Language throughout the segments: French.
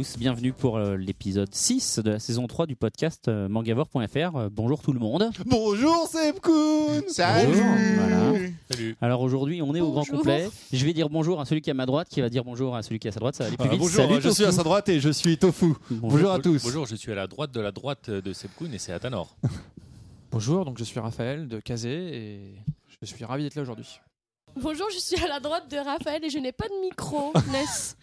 Tous, bienvenue pour euh, l'épisode 6 de la saison 3 du podcast euh, mangavore.fr. Euh, bonjour tout le monde. Bonjour Sebkoun Salut. Voilà. Salut. Alors aujourd'hui, on est au grand Bonjour. complet. Je vais dire bonjour à celui qui est à ma droite, qui va dire bonjour à celui qui est à sa droite. Ça va aller plus vite. Bonjour, Salut, je suis à sa droite et je suis Tofu. Bonjour, à tous. Bonjour, je suis à la droite de la droite de Sebkoun et c'est Atanor. Bonjour, donc je suis Raphaël de Kazé et je suis ravi d'être là aujourd'hui. Bonjour, je suis à la droite de Raphaël et je n'ai pas de micro, Ness.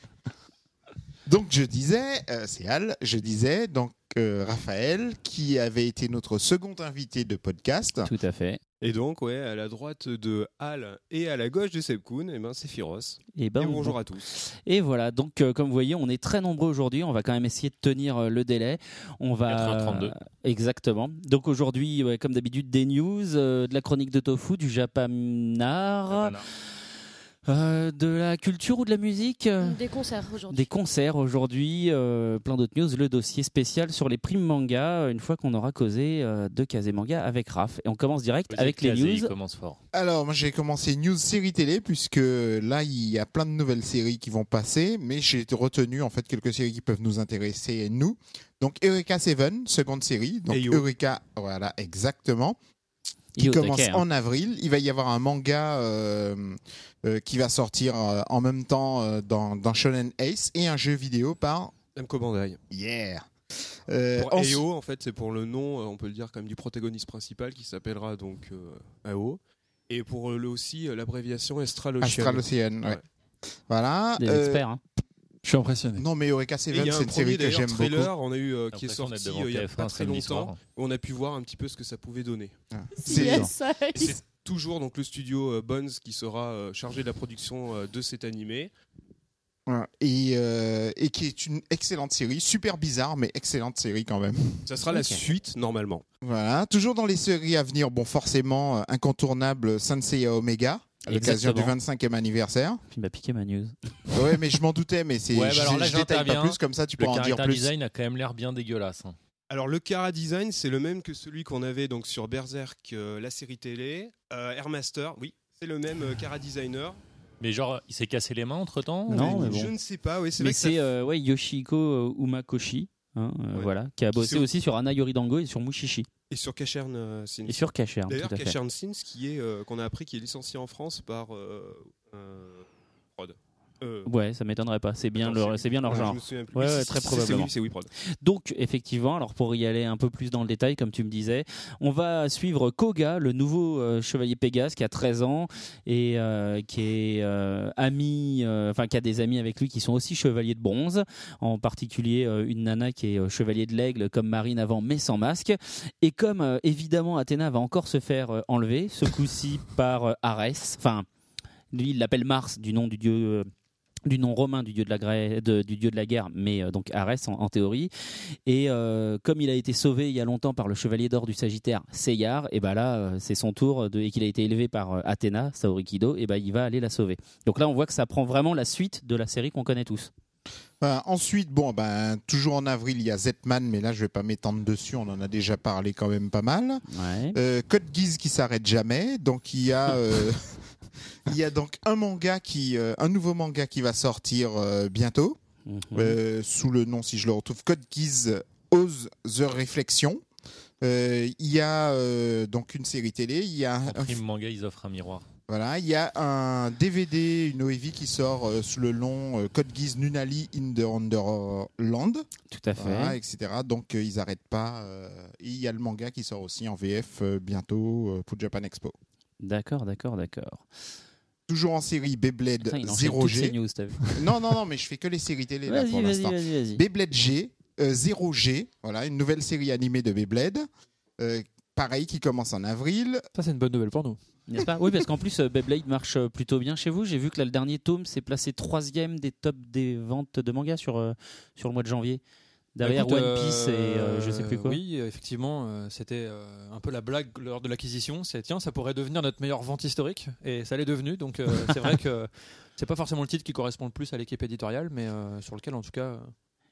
Donc je disais, euh, c'est Al, je disais donc euh, Raphaël qui avait été notre second invité de podcast. Tout à fait. Et donc, ouais, à la droite de Hal et à la gauche de Sebkoun, eh ben, c'est Firos. Et, ben, et on- bonjour à tous. Et voilà, donc euh, comme vous voyez, on est très nombreux aujourd'hui. On va quand même essayer de tenir euh, le délai. On va 4h32. exactement. Donc aujourd'hui, ouais, comme d'habitude, des news, euh, de la chronique de Tofu, du Japanar, euh, de la culture ou de la musique? Des concerts aujourd'hui. Des concerts aujourd'hui, euh, plein d'autres news, le dossier spécial sur les primes manga, euh, une fois qu'on aura causé euh, de Kazé Manga avec Raph. Et on commence direct avec les Il news. commence fort. Alors moi j'ai commencé news série télé puisque là il y a plein de nouvelles séries qui vont passer, mais j'ai retenu en fait quelques séries qui peuvent nous intéresser nous. Donc Eureka Seven, seconde série. Donc. Eureka, voilà exactement. Qui Yo, commence taquet, hein. en avril. Il va y avoir un manga euh, euh, qui va sortir euh, en même temps euh, dans, dans Shonen Ace et un jeu vidéo par Namco Bandai. Yeah. Euh, Pour ensuite- AO, en fait, c'est pour le nom, on peut le dire, quand même, du protagoniste principal qui s'appellera donc euh, AO. Et pour le aussi, l'abréviation Astral Ocean. Astral Ocean, ouais. Ouais. Voilà. Des euh, experts. hein. Je suis impressionné. Non, mais Eureka Seven, il y a c'est un une série que j'aime trailer, beaucoup. on a eu euh, qui est sorti euh, il y a TF1 pas très longtemps. On a pu voir un petit peu ce que ça pouvait donner. C'est Yes, Et c'est toujours donc le studio euh, Bones qui sera euh, chargé de la production euh, de cet animé. Et, euh, et qui est une excellente série, super bizarre, mais excellente série quand même. Ça sera la suite normalement. Voilà. Toujours dans les séries à venir, bon, forcément, incontournable Senseiya Omega, à l'occasion du Exactement. 25e anniversaire. Il m'a piqué ma news. Ouais, mais je m'en doutais, mais c'est, Ouais, bah je, détaille pas j'interviens. plus, comme ça tu peux Le en dire plus. design a quand même l'air bien dégueulasse. hein. Alors le Cara Design, c'est le même que celui qu'on avait donc sur Berserk, euh, la série télé. Euh, Airmaster, oui, c'est le même euh, Cara Designer. Mais genre, il s'est cassé les mains entre temps Non, mais Je ne sais pas, oui, c'est Mais vrai que ça c'est euh, ouais, Yoshiko euh, Umakoshi. Hein, euh, Ouais. voilà, qui a bossé aussi sur Ana Yoridango et sur Mushishi Et sur Cachern euh, Sins. et sur Kacher, tout D'ailleurs. Cachern Sins, qui est euh, qu'on a appris, qui est licencié en France par Prod. Euh, Ouais, ça m'étonnerait pas. C'est bien attends, leur, c'est- bien leur ouais, genre. Je me souviens plus. Ouais, très probablement. C'est oui. Donc, effectivement, alors pour y aller un peu plus dans le détail, comme tu me disais, on va suivre Koga, le nouveau euh, chevalier Pégase qui a 13 ans et euh, qui est ami, enfin qui a des amis avec lui qui sont aussi chevaliers de bronze, en particulier une nana qui est chevalier de l'aigle comme Marine avant mais sans masque. Et comme évidemment Athéna va encore se faire enlever, ce coup-ci par Arès, enfin lui il l'appelle Mars du nom du dieu. Du nom romain du dieu de la, gra- de- du dieu de la guerre, mais euh, donc Arès en, en théorie. Et euh, comme il a été sauvé il y a longtemps par le chevalier d'or du Sagittaire, Seyar, et ben là euh, c'est son tour de, et qu'il a été élevé par Athéna, Saori Kido, et ben il va aller la sauver. Donc là on voit que ça prend vraiment la suite de la série qu'on connaît tous. Voilà. ensuite, bon, ben, toujours en avril, il y a Zetman, mais là, je vais pas m'étendre dessus, on en a déjà parlé quand même pas mal. Ouais. Euh, Code Geass qui s'arrête jamais. Donc il y a, euh, il y a donc un manga qui, euh, un nouveau manga qui va sortir euh, bientôt Mhm. euh, sous le nom, si je le retrouve, Code Geass Ose the Reflection. Euh, il y a donc une série télé. Il y a En un, manga, ils offrent un miroir. voilà, il y a un DVD, une OEV qui sort euh, sous le nom euh, Code Geass Nunali in the Underland. Tout à fait. Voilà, etc. Donc euh, ils n'arrêtent pas. et il y a le manga qui sort aussi en VF bientôt pour Japan Expo. D'accord, d'accord, d'accord. Toujours en série Beyblade Putain, il enchaîne toutes ces 0G. news, t'as vu. Non, non, non, mais je fais que les séries télé là pour l'instant. vas-y, vas-y. Beyblade G, euh, 0G, voilà, une nouvelle série animée de Beyblade. euh, pareil, qui commence en avril. Ça, c'est une bonne nouvelle pour nous. N'est-ce pas Oui, parce qu'en plus, euh, Beyblade marche euh, plutôt bien chez vous. J'ai vu que là, le dernier tome s'est placé troisième des tops des ventes de mangas sur, euh, sur le mois de janvier. Derrière Écoute, One Piece et euh, je sais plus quoi. Oui, effectivement, euh, c'était euh, un peu la blague lors de l'acquisition. C'est tiens, ça pourrait devenir notre meilleure vente historique, et ça l'est devenu. Donc c'est vrai que c'est pas forcément le titre qui correspond le plus à l'équipe éditoriale, mais sur lequel, en tout cas,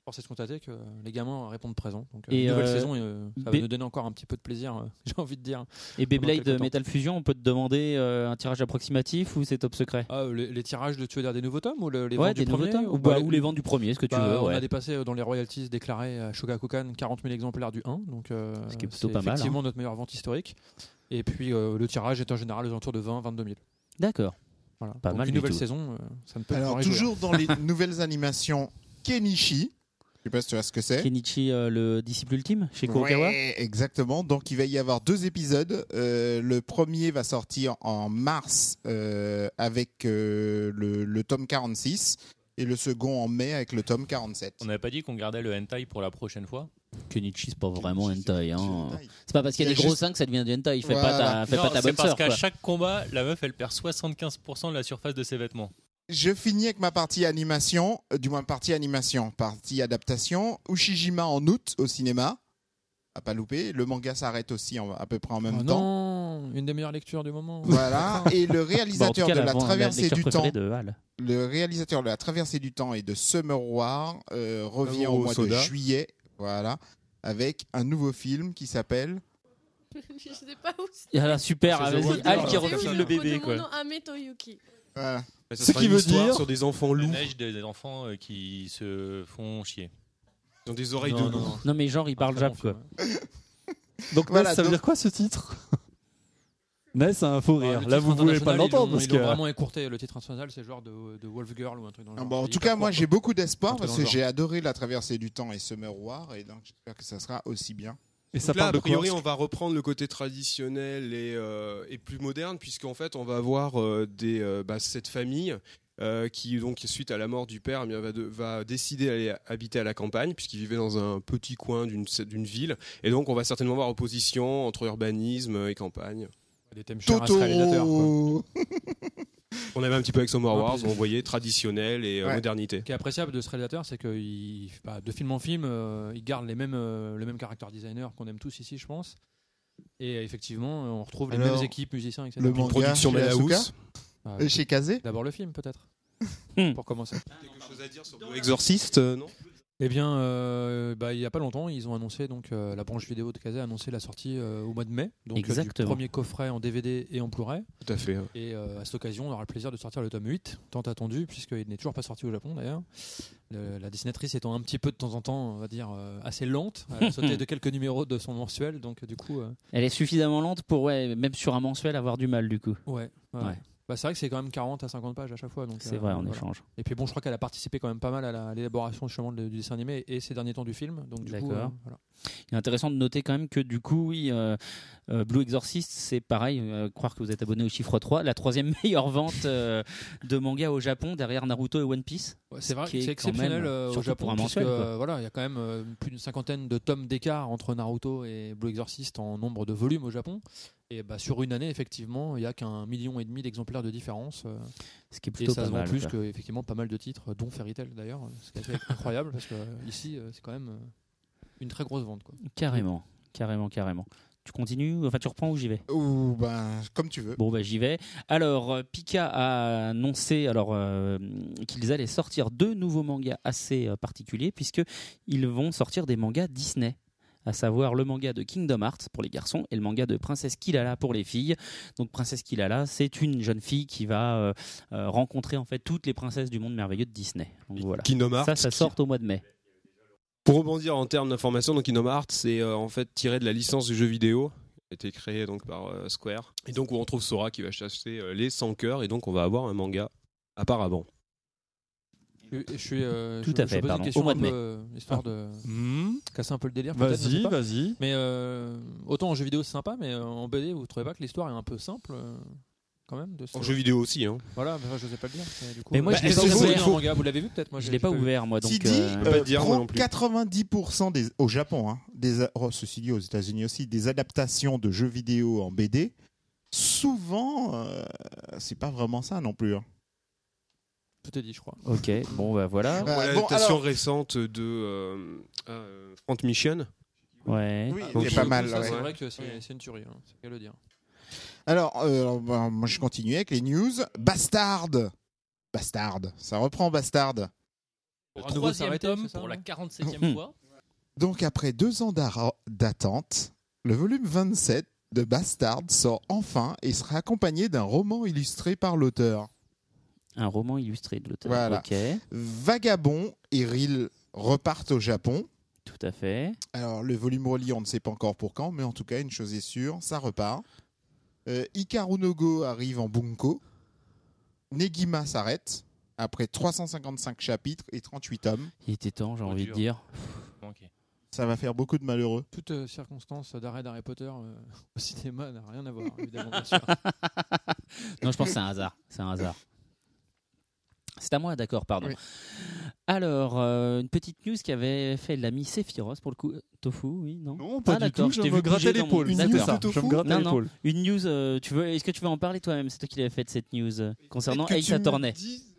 force est de constater que les gamins répondent présent. Donc euh, Et, nouvelle euh, saison, euh, ça va B- nous donner encore un petit peu de plaisir. euh, J'ai envie de dire. Et Beyblade. Metal Fusion, on peut te demander euh, un tirage approximatif ou c'est top secret? Ah, les, les tirages de tu veux dire des nouveaux tomes ou le- les Ouais, ventes des du nouveaux premier tomes ou, bah, bah, ou les ventes du premier, ce que tu Bah, veux. On ouais. a dépassé euh, dans les royalties déclarées à Shogakukan 40 000 exemplaires du 1, donc euh, Ce qui est plutôt c'est pas mal, effectivement hein. notre meilleure vente historique. Et puis euh, le tirage est en général aux alentours de 20-22 000. D'accord. Voilà. Pas Donc, mal une du nouvelle tout. saison, euh, ça ne peut que Alors, toujours dans les nouvelles animations, Kenichi. Je sais pas si tu vois ce que c'est. Kenichi, euh, le disciple ultime chez Kurokawa Ouais, exactement. Donc il va y avoir deux épisodes. Euh, le premier va sortir en mars euh, avec euh, le, le tome 46 et le second en mai avec le tome 47. On n'avait pas dit qu'on gardait le hentai pour la prochaine fois? Kenichi, c'est pas vraiment Kenichi, c'est hentai. Hein. C'est pas parce qu'il y a Il des gros seins que ça devient du hentai. Fais Voilà. pas ta, fais Non, pas ta c'est bonne parce sœur. qu'à chaque combat, la meuf, elle perd 75% de la surface de ses vêtements. Je finis avec ma partie animation, euh, du moins partie animation, partie adaptation. Ushijima en août au cinéma. À pas louper. Le manga s'arrête aussi en- à peu près en même Oh temps. non, une des meilleures lectures du moment. Voilà. Et le Bah, en tout réalisateur cas, de la traversée lecture du temps, de le réalisateur de la traversée du temps et de Summer War euh, revient au mois soda. de juillet. Voilà. Avec un nouveau film qui s'appelle Je sais pas où c'est. Alors, super, C'est The vas-y, Wonder, Al là. qui C'est refile le bébé. Quoi. Mon nom, Ame Toyuki. voilà. Ça Ce qui veut dire- sur des enfants La loups neige des enfants euh, qui se font chier. qui ont des oreilles Non, de non, loup. non. Non, mais genre, il parle Très jap, bon quoi. Donc, Voilà, Ness, ça veut donc- dire quoi ce titre? Ness a un faux rire. Ah, Là, vous pouvez pas l'entendre ils parce ils que. vraiment écourté. Le titre international, c'est genre de, de Wolf Girl ou un truc dans le Ah bon, en tout cas, moi j'ai beaucoup d'espoir parce que j'ai adoré la traversée du temps et Summer War et donc j'espère que ça sera aussi bien. Et ça là, parle de a priori, quoi on va reprendre le côté traditionnel et, euh, et plus moderne, puisqu'en fait, on va avoir euh, des, euh, bah, cette famille euh, qui, donc, suite à la mort du père, eh va, de- va décider d'aller habiter à la campagne, puisqu'il vivait dans un petit coin d'une d'une ville. Et donc, on va certainement voir opposition entre urbanisme et campagne. Des thèmes chers à ce réalisateur. quoi. On avait un petit peu avec Summer Wars, on voyait traditionnel et euh, Ouais. modernité. Ce qui est appréciable de ce réalisateur, c'est que il- bah, de film en film, euh, il garde les mêmes, euh, le même caractère designer qu'on aime tous ici, je pense. Et effectivement, on retrouve les mêmes équipes, musiciens, etc. le manga Production chez Madhouse. Asuka bah, Euh, Chez Kazé D'abord le film, peut-être. Hmm. Pour commencer. Quelque chose à dire sur Blue Exorcist, euh, non? Eh bien, euh, bah, il n'y a pas longtemps, ils ont annoncé, donc euh, la branche vidéo de Kazé a annoncé la sortie euh, au mois de mai. Donc, euh, du Exactement. premier coffret en DVD et en Blu-ray. Tout à fait. Et euh, à cette occasion, on aura le plaisir de sortir le tome 8, tant attendu, puisqu'il n'est toujours pas sorti au Japon d'ailleurs. Le- la dessinatrice étant un petit peu de temps en temps, on va dire, euh, assez lente, elle a sauté de quelques numéros de son mensuel, donc du coup, euh, Elle est suffisamment lente pour, ouais, même sur un mensuel, avoir du mal, du coup. ouais. ouais. Ouais. Bah, c'est vrai que c'est quand même 40 à 50 pages à chaque fois. C'est euh, vrai, en voilà. échange. Et puis bon, je crois qu'elle a participé quand même pas mal à la- à l'élaboration du dessin animé et ces derniers temps du film. Donc du coup, D'accord. euh, voilà. Il est intéressant de noter quand même que du coup, oui, euh, Blue Exorcist, c'est pareil, croire que vous êtes abonné au chiffre 3, la troisième meilleure vente de manga au Japon derrière Naruto et One Piece. Ouais, c'est vrai, c'est exceptionnel même, au Japon pour un puisque mensuel, voilà, il y a quand même plus d'une cinquantaine de tomes d'écart entre Naruto et Blue Exorcist en nombre de volumes au Japon. Et bah, sur une année, effectivement, il y a qu'un million et demi d'exemplaires de différence. euh, Ce qui est et plutôt ça pas se vend mal. plus quoi. que effectivement pas mal de titres, dont Fairy Tail d'ailleurs, ce qui est assez incroyable parce que euh, ici, euh, c'est quand même euh, une très grosse vente. Quoi. Carrément, carrément, carrément. Tu continues Enfin, tu reprends ou j'y vais? Ou ben, comme tu veux. Bon, bah, j'y vais. Alors, euh, Pika a annoncé alors euh, qu'ils allaient sortir deux nouveaux mangas assez euh, particuliers, puisqu'ils vont sortir des mangas Disney à savoir le manga de Kingdom Hearts pour les garçons et le manga de Princesse Kilala pour les filles. Donc Princesse Kilala, c'est une jeune fille qui va euh, euh, rencontrer en fait toutes les princesses du monde merveilleux de Disney. Donc voilà. Kingdom Hearts. Ça, ça sort au mois de mai. Pour rebondir en termes d'information, donc Kingdom Hearts, c'est euh, en fait tiré de la licence du jeu vidéo qui a été créé donc par euh, Square. Et donc où on trouve Sora qui va chasser les 100 cœurs et donc on va avoir un manga apparemment. Je, suis, euh, Tout je- à je fait, pose pardon. une question Au mois de peu, euh, histoire de casser un peu le délire. Vas-y, vas-y. Mais euh, autant en jeu vidéo c'est sympa, mais euh, en BD vous trouvez pas que l'histoire est un peu simple quand même. De ce- En jeu vidéo aussi. Hein. Voilà, mais je sais pas le dire. mais du coup, Mais moi, euh, je l'ai pas ouvert. en manga Vous l'avez vu peut-être Moi, Je l'ai pas ouvert moi donc. Euh, pas moi non plus. 90% des, au Japon, hein, des, oh, ceci dit aux États-Unis aussi, des adaptations de jeux vidéo en BD. Souvent, euh, c'est pas vraiment ça non plus. hein. Tout est dit, je crois. Ok, bon bah voilà. Euh, bon, L'adaptation alors- récente de euh, euh, Front Mission. Ouais. Oui, Donc, pas mal. Ouais. C'est vrai que c'est c'est une tuerie, hein, c'est qu'à le dire. Alors, euh, bah, moi je continue avec les news. Bastard Bastard, ça reprend Bastard. Le troisième tome pour la non 47e fois. Donc après deux ans d'attente, le volume 27 de Bastard sort enfin et sera accompagné d'un roman illustré par l'auteur. Un roman illustré de l'auteur. Voilà. Vagabond et Ril repartent au Japon. tout à fait. Alors le volume relié, on ne sait pas encore pour quand, mais en tout cas une chose est sûre, ça repart. Euh, Hikaru no Go arrive en Bunko. Negima s'arrête après 355 chapitres et 38 tomes. Il était temps, j'ai envie de dire. Ça va faire beaucoup de malheureux. Toute euh, circonstance d'arrêt d'Harry Potter euh, au cinéma n'a rien à voir, évidemment, bien sûr. Non, je pense que c'est un hasard. C'est un hasard. C'est à moi, d'accord, pardon. Oui. Alors, euh, une petite news qui avait fait l'ami Sephiroth pour le coup. Tofu, oui, non Non, pas Ah, du d'accord, tout. je Je me vu grattais l'épaule. Une news ça, Je me tofu grattais Non, non. l'épaule. Une news, euh, tu veux, est-ce que tu veux en parler toi-même? C'est toi qui l'avais fait cette news euh, concernant Ace Attorney. euh,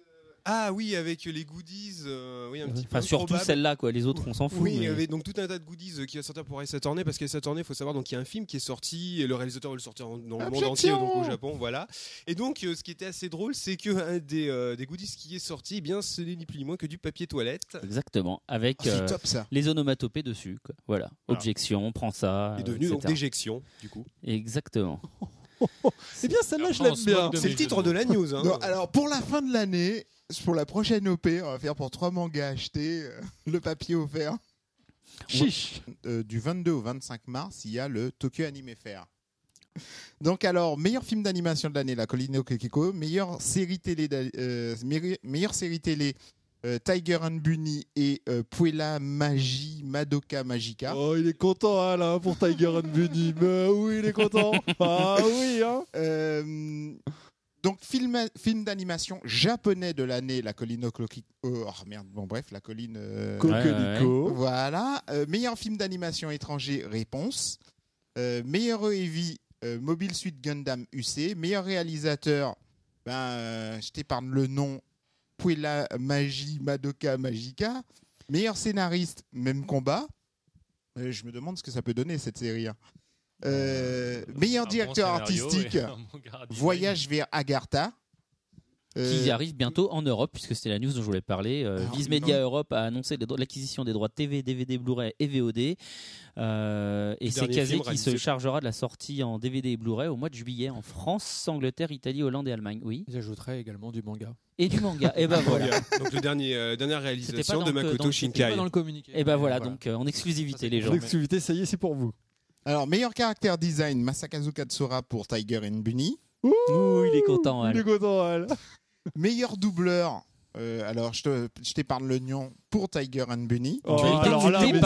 Ah oui, avec les goodies, euh, oui, un petit peu surtout celle-là, quoi. Les autres, on s'en fout. Oui, il y avait donc tout un tas de goodies euh, qui va sortir pour Ace Attorney parce qu'Ace Attorney, il faut savoir donc il y a un film qui est sorti et le réalisateur veut le sortir dans le monde entier, donc au Japon, voilà. Et donc euh, ce qui était assez drôle, c'est que un des, euh, des goodies qui est sorti, eh bien ce n'est ni plus ni moins que du papier toilette. Exactement. Avec Oh, c'est euh, top ça. les onomatopées dessus. Quoi. Voilà. Voilà. Objection, prends ça. Il est euh, devenu donc déjection, du coup. Exactement. Eh bien, celle-là, je l'aime bien. C'est le titre de la news. Hein. Non, alors pour la fin de l'année, pour la prochaine OP, on va faire pour trois mangas achetés, euh, le papier offert. Chiche. Euh, du 22 au 25 mars, il y a le Tokyo Anime Fair. Donc alors, meilleur film d'animation de l'année, La Colline au. Meilleure série télé, euh, meilleure série télé, Tiger and Bunny et Puella Magi Madoka Magica. Oh, il est content, hein, là, pour Tiger and Bunny. Mais oui, il est content. Ah oui, hein. Donc film, film d'animation japonais de l'année, La Colline au Kokiko. Oh merde, bon bref, La Colline. euh. Voilà. Euh, meilleur film d'animation étranger, réponse. Euh, meilleur EV, euh, Mobile Suit Gundam UC. Meilleur réalisateur, ben, euh, je t'épargne le nom, Puella Magi Madoka Magica. Meilleur scénariste, même combat. Euh, je me demande ce que ça peut donner cette série. hein. Euh, meilleur Un bon directeur artistique. Voyage vers Agartha. Euh, Qui arrive bientôt en Europe, puisque c'était la news dont je voulais parler. Euh, Alors, Viz Media non. Europe a annoncé l'acquisition des droits TV, DVD, Blu-ray et VOD. Euh, et c'est Kazé qui se chargera de la sortie en DVD et Blu-ray au mois de juillet en France, Angleterre, Italie, Hollande et Allemagne. Oui. J'ajouterais également du manga. Et du manga. et ben voilà. Donc le dernier, euh, dernière réalisation pas de Makoto Shinkai. pas dans le communiqué. Et ben voilà, Voilà. donc euh, en exclusivité Ça, les gens. L'exclusivité, ça y est, c'est pour vous. Alors, meilleur caractère design, Masakazu Katsura pour Tiger and Bunny. Ouh, il est content. Il Al. est content, elle. Meilleur doubleur, euh, alors je te- je t'épargne le nom pour Tiger and Bunny. Oh,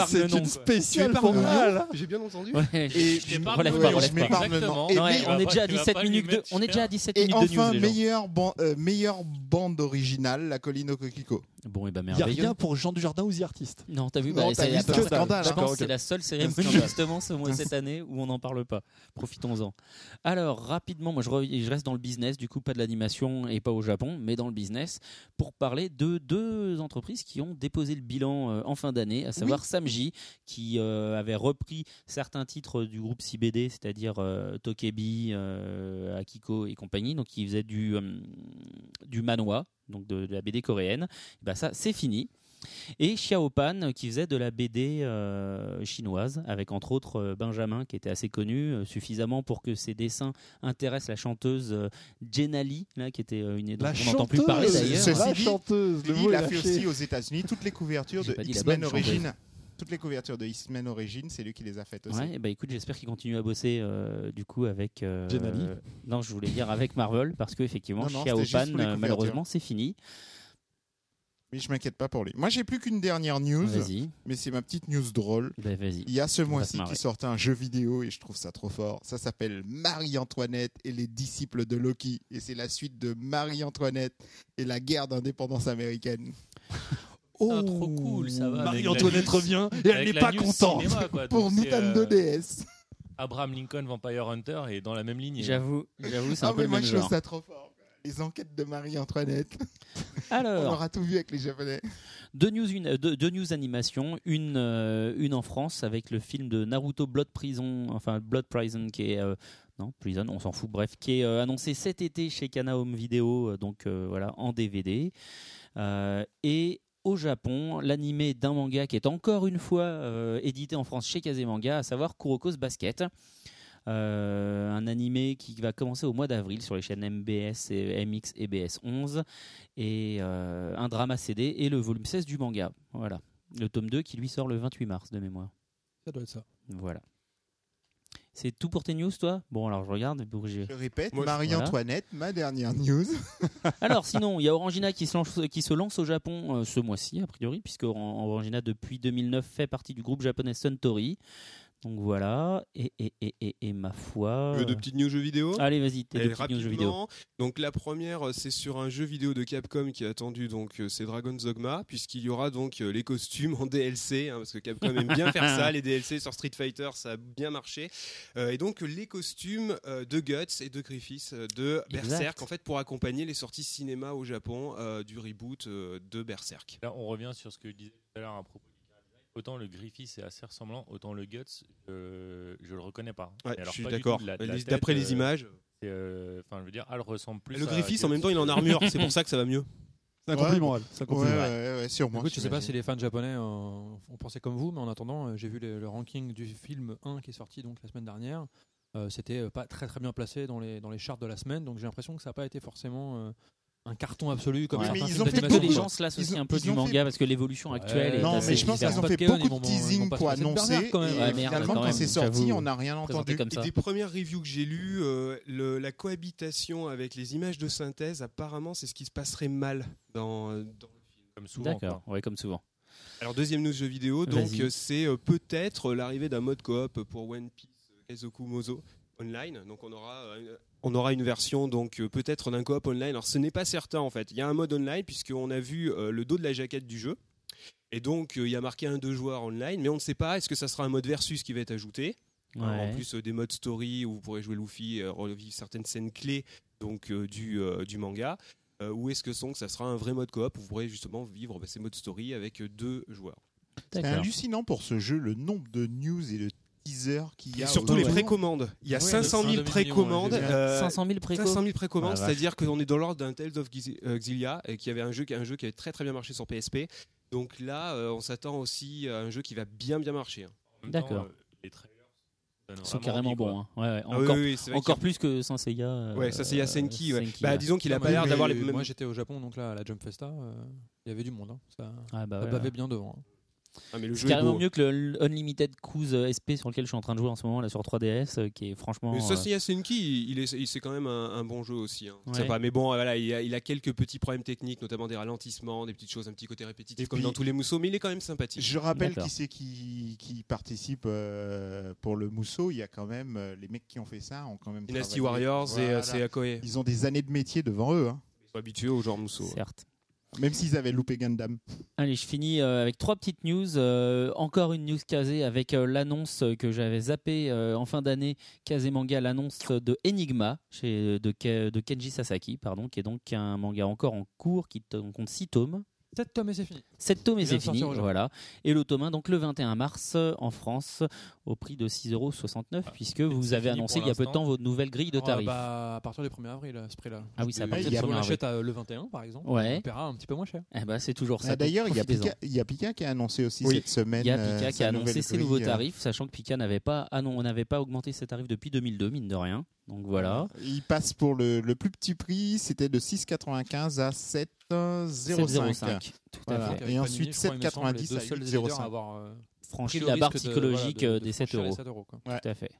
c'est une spéciale pour Al. J'ai bien entendu. Ouais, Et je- je relève m'épargne pas, relève je pas. Exactement. Et, Non, ouais, on est pas- déjà à tu vas 17 pas lui minutes de, on est déjà à cher. 17 et minutes de enfin, news. les gens. meilleure, ban- euh, meilleure bande originale, La Colline au Kokiko. Bon, et ben Il n'y a merveilleux. rien pour Jean Dujardin ou The Artist. Non, t'as vu, bah, c'est vu, la- c'est un je scandale, pense hein. que c'est la seule cérémonie justement ce mois, cette année où on n'en parle pas. Profitons-en. Alors rapidement, moi je, re- je reste dans le business, du coup pas de l'animation et pas au Japon, mais dans le business pour parler de deux entreprises qui ont déposé le bilan euh, en fin d'année, à savoir Samji qui euh, avait repris certains titres du groupe CBD, c'est-à-dire euh, Tokebi, Akiko et compagnie, donc qui faisaient du du manhwa, donc de, de la BD coréenne. Et ben ça c'est fini. Et Xiaopan euh, qui faisait de la BD euh, chinoise avec entre autres euh, Benjamin qui était assez connu euh, suffisamment pour que ses dessins intéressent la chanteuse euh, Jenna Lee là qui était euh, une dont La on n'entend plus parler chanteuse. d'ailleurs. La dit, chanteuse. Le Il a fait aussi aux États-Unis toutes les couvertures de X-Men. Origins. Toutes les couvertures de X-Men Origins, c'est lui qui les a faites aussi. Ouais, bah écoute, j'espère qu'il continue à bosser euh, du coup avec. euh, non, je voulais dire avec Marvel parce que effectivement, Non, non, c'était juste Xiaopan, malheureusement, c'est fini. Mais je m'inquiète pas pour lui. Moi, j'ai plus qu'une dernière news, Vas-y, mais c'est ma petite news drôle. vas-y. Il y a ce mois-ci qui sortait un jeu vidéo et je trouve ça trop fort. Ça s'appelle Marie-Antoinette et les disciples de Loki. Et c'est la suite de Marie-Antoinette et la guerre d'indépendance américaine. Ah, trop cool, ça va. Marie-Antoinette revient et elle n'est pas contente. cinéma, quoi. Pour Nintendo euh, DS. Abraham Lincoln Vampire Hunter est dans la même ligne. J'avoue, j'avoue, c'est un Ah, peu mais le moi, même je trouve ça trop fort. Les enquêtes de Marie-Antoinette. On Alors, aura tout vu avec les Japonais. deux news, une, deux, deux news animation, une, euh, une en France avec le film de Naruto Blood Prison, enfin Blood Prison qui est euh, non Prison, on s'en fout, bref, qui est euh, annoncé cet été chez Kana Home Video, donc voilà en DVD. Et au Japon, l'animé d'un manga qui est encore une fois édité en France chez Kazemanga, à savoir Kuroko's Basket. Euh, un animé qui va commencer au mois d'avril sur les chaînes MBS, et MX et BS11 et euh, un drama CD et le volume 16 du manga. Voilà. Le tome 2 qui lui sort le 28 mars de mémoire. Ça doit être ça. Voilà. C'est tout pour tes news, toi? Bon, alors je regarde. pour Je répète, Marie-Antoinette, ma dernière news. Alors, sinon, il y a Orangina qui se lance, qui se lance au Japon euh, ce mois-ci, a priori, puisque Oran- Orangina, depuis 2009, fait partie du groupe japonais Suntory. Donc voilà. Et, et, et, et, et ma foi. Euh, de petites news jeux vidéo? Allez, vas-y, tes deux petites news jeux vidéo. rapidement, donc la première, euh, c'est sur un jeu vidéo de Capcom qui est attendu, donc euh, c'est Dragon's Dogma, puisqu'il y aura donc euh, les costumes en DLC, hein, parce que Capcom aime bien faire ça, les DLC sur Street Fighter, ça a bien marché, Euh, et donc les costumes euh, de Guts et de Griffiths euh, de Berserk, Exact. en fait, pour accompagner les sorties cinéma au Japon euh, du reboot euh, de Berserk. Là, on revient sur ce que je disais tout à l'heure à propos. Autant le Griffith est assez ressemblant, autant le Guts, euh, je le reconnais pas. Ouais, Et alors, je suis d'accord. D'après les euh, images, euh, Enfin, je veux dire, elle ressemble plus. le à Griffiths en même temps, il est en armure, c'est pour ça que ça va mieux. C'est un Ouais. compliment. C'est un Ouais, ouais, ouais, sûrement. Écoute, je sais pas si les fans japonais euh, ont pensé comme vous, mais en attendant, euh, j'ai vu le, le ranking du film 1 qui est sorti donc la semaine dernière. Euh, C'était euh, pas très très bien placé dans les, dans les charts de la semaine, donc j'ai l'impression que ça n'a pas été forcément euh, un carton absolu comme Ouais, certains mais ils ont fait d'animation. les beaucoup. gens se lassent aussi un peu du fait- manga parce que l'évolution actuelle est Non, assez mais je pense qu'ils ont fait beaucoup de teasing pour annoncer. Quand même. Et Ouais, merde, finalement, quand c'est sorti, on n'a rien entendu. comme Et ça. des premières reviews que j'ai lues, euh, le- la cohabitation avec les images de synthèse, apparemment, c'est ce qui se passerait mal dans, euh, dans le film. Comme souvent. D'accord, ouais, comme souvent. Alors deuxième news jeu vidéo, donc euh, c'est peut-être l'arrivée d'un mode coop pour One Piece Kaizoku Mozo online. Donc on aura euh, une- on aura une version donc euh, peut-être d'un coop online. Alors ce n'est pas certain en fait. Il y a un mode online puisqu'on a vu euh, le dos de la jaquette du jeu. Et donc euh, il y a marqué un deux joueurs online, mais on ne sait pas est-ce que ça sera un mode versus qui va être ajouté. Ouais. En plus euh, des modes story où vous pourrez jouer Luffy et euh, revivre certaines scènes clés donc euh, du, euh, du manga. Euh, ou est-ce que son ça sera un vrai mode coop où vous pourrez justement vivre bah, ces modes story avec euh, deux joueurs. C'est hallucinant pour ce jeu le nombre de news et de teasers qu'il y Et a. surtout les précommandes. Il y a Ouais, 500 un 000 demi-million, précommandes. vu. euh, 500 000 préco 500 000 précommandes, Ah, c'est-à-dire qu'on est dans l'ordre d'un Tales of euh, Xillia, et qui avait un jeu qui, un jeu qui avait très très bien marché sur PSP. Donc là, euh, on s'attend aussi à un jeu qui va bien bien marcher. hein. D'accord. euh, les trailers sont carrément bons. hein. Ouais, ouais. Ah oui, Encore, oui, plus que Saint Seiya. euh, Ouais, ça c'est euh, Yasenki. Ouais. Senki, Bah, disons qu'il a pas l'air d'avoir les mêmes. Moi j'étais au Japon, donc là à la Jump Festa, euh, il y avait du monde. hein. Ça, Ah, bah ça ouais, bavait ouais. bien devant. Hein. Ah, mais le C'est carrément beau. mieux que le Unlimited Cruise SP sur lequel je suis en train de jouer en ce moment là sur 3DS, euh, qui est franchement. Mais ça, euh, c'est Yasenki, il est, il- c'est quand même un, un bon jeu aussi. hein. Ouais. Sympa. Mais bon, voilà, il a, il a quelques petits problèmes techniques, notamment des ralentissements, des petites choses, un petit côté répétitif, Et comme puis- dans tous les mousseaux, mais il est quand même sympathique. Je rappelle qui c'est qui, qui participe euh, pour le Mousseau. Il y a quand même euh, les mecs qui ont fait ça ont quand même. Dynasty. Warriors et Voilà. euh, c'est Akoe. Ils ont des années de métier devant eux, hein. Ils sont habitués au genre mousseau. Certes. Même s'ils avaient loupé Gundam. Allez, je finis euh, avec trois petites news. Euh, encore une news casée avec euh, l'annonce que j'avais zappé euh, en fin d'année, Kazé Manga, l'annonce de Enigma chez, de, Ke- de Kenji Sasaki, pardon, qui est donc un manga encore en cours qui compte 6 tomes. 7 tomes et c'est fini. 7 tomes et c'est fini, voilà. Et le tome 1, donc le 21 mars euh, en France, au prix de 6,69€, puisque vous avez annoncé il y a peu de temps votre nouvelle grille de Alors, tarifs. bah, à partir du 1er avril, à ce prix-là. Ah oui, à Et partir du si 1er on avril. l'achète à le 21 par exemple, Ouais. on paiera un petit peu moins cher. Eh ben, c'est toujours ça. Ah, D'ailleurs, il y, a profitez-en. Pika- il y a Pika qui a annoncé aussi Oui. cette semaine. Il y a euh, Pika qui a annoncé ses nouveaux euh, tarifs, sachant que Pika n'avait pas, ah non, on n'avait pas augmenté ses tarifs depuis 2002, mine de rien. Donc voilà. Il passe pour le, le plus petit prix, c'était de 6,95 à 7,05. 7,05. Tout à Voilà. fait. Avec Et ensuite, Panini, je crois, il me semble, 7,90 les deux à seuls 8,05. éditeurs à avoir, euh, Franchi la barre de- psychologique voilà, de- euh, de des 7 franchir les euros. 7 euros, quoi. Tout à fait.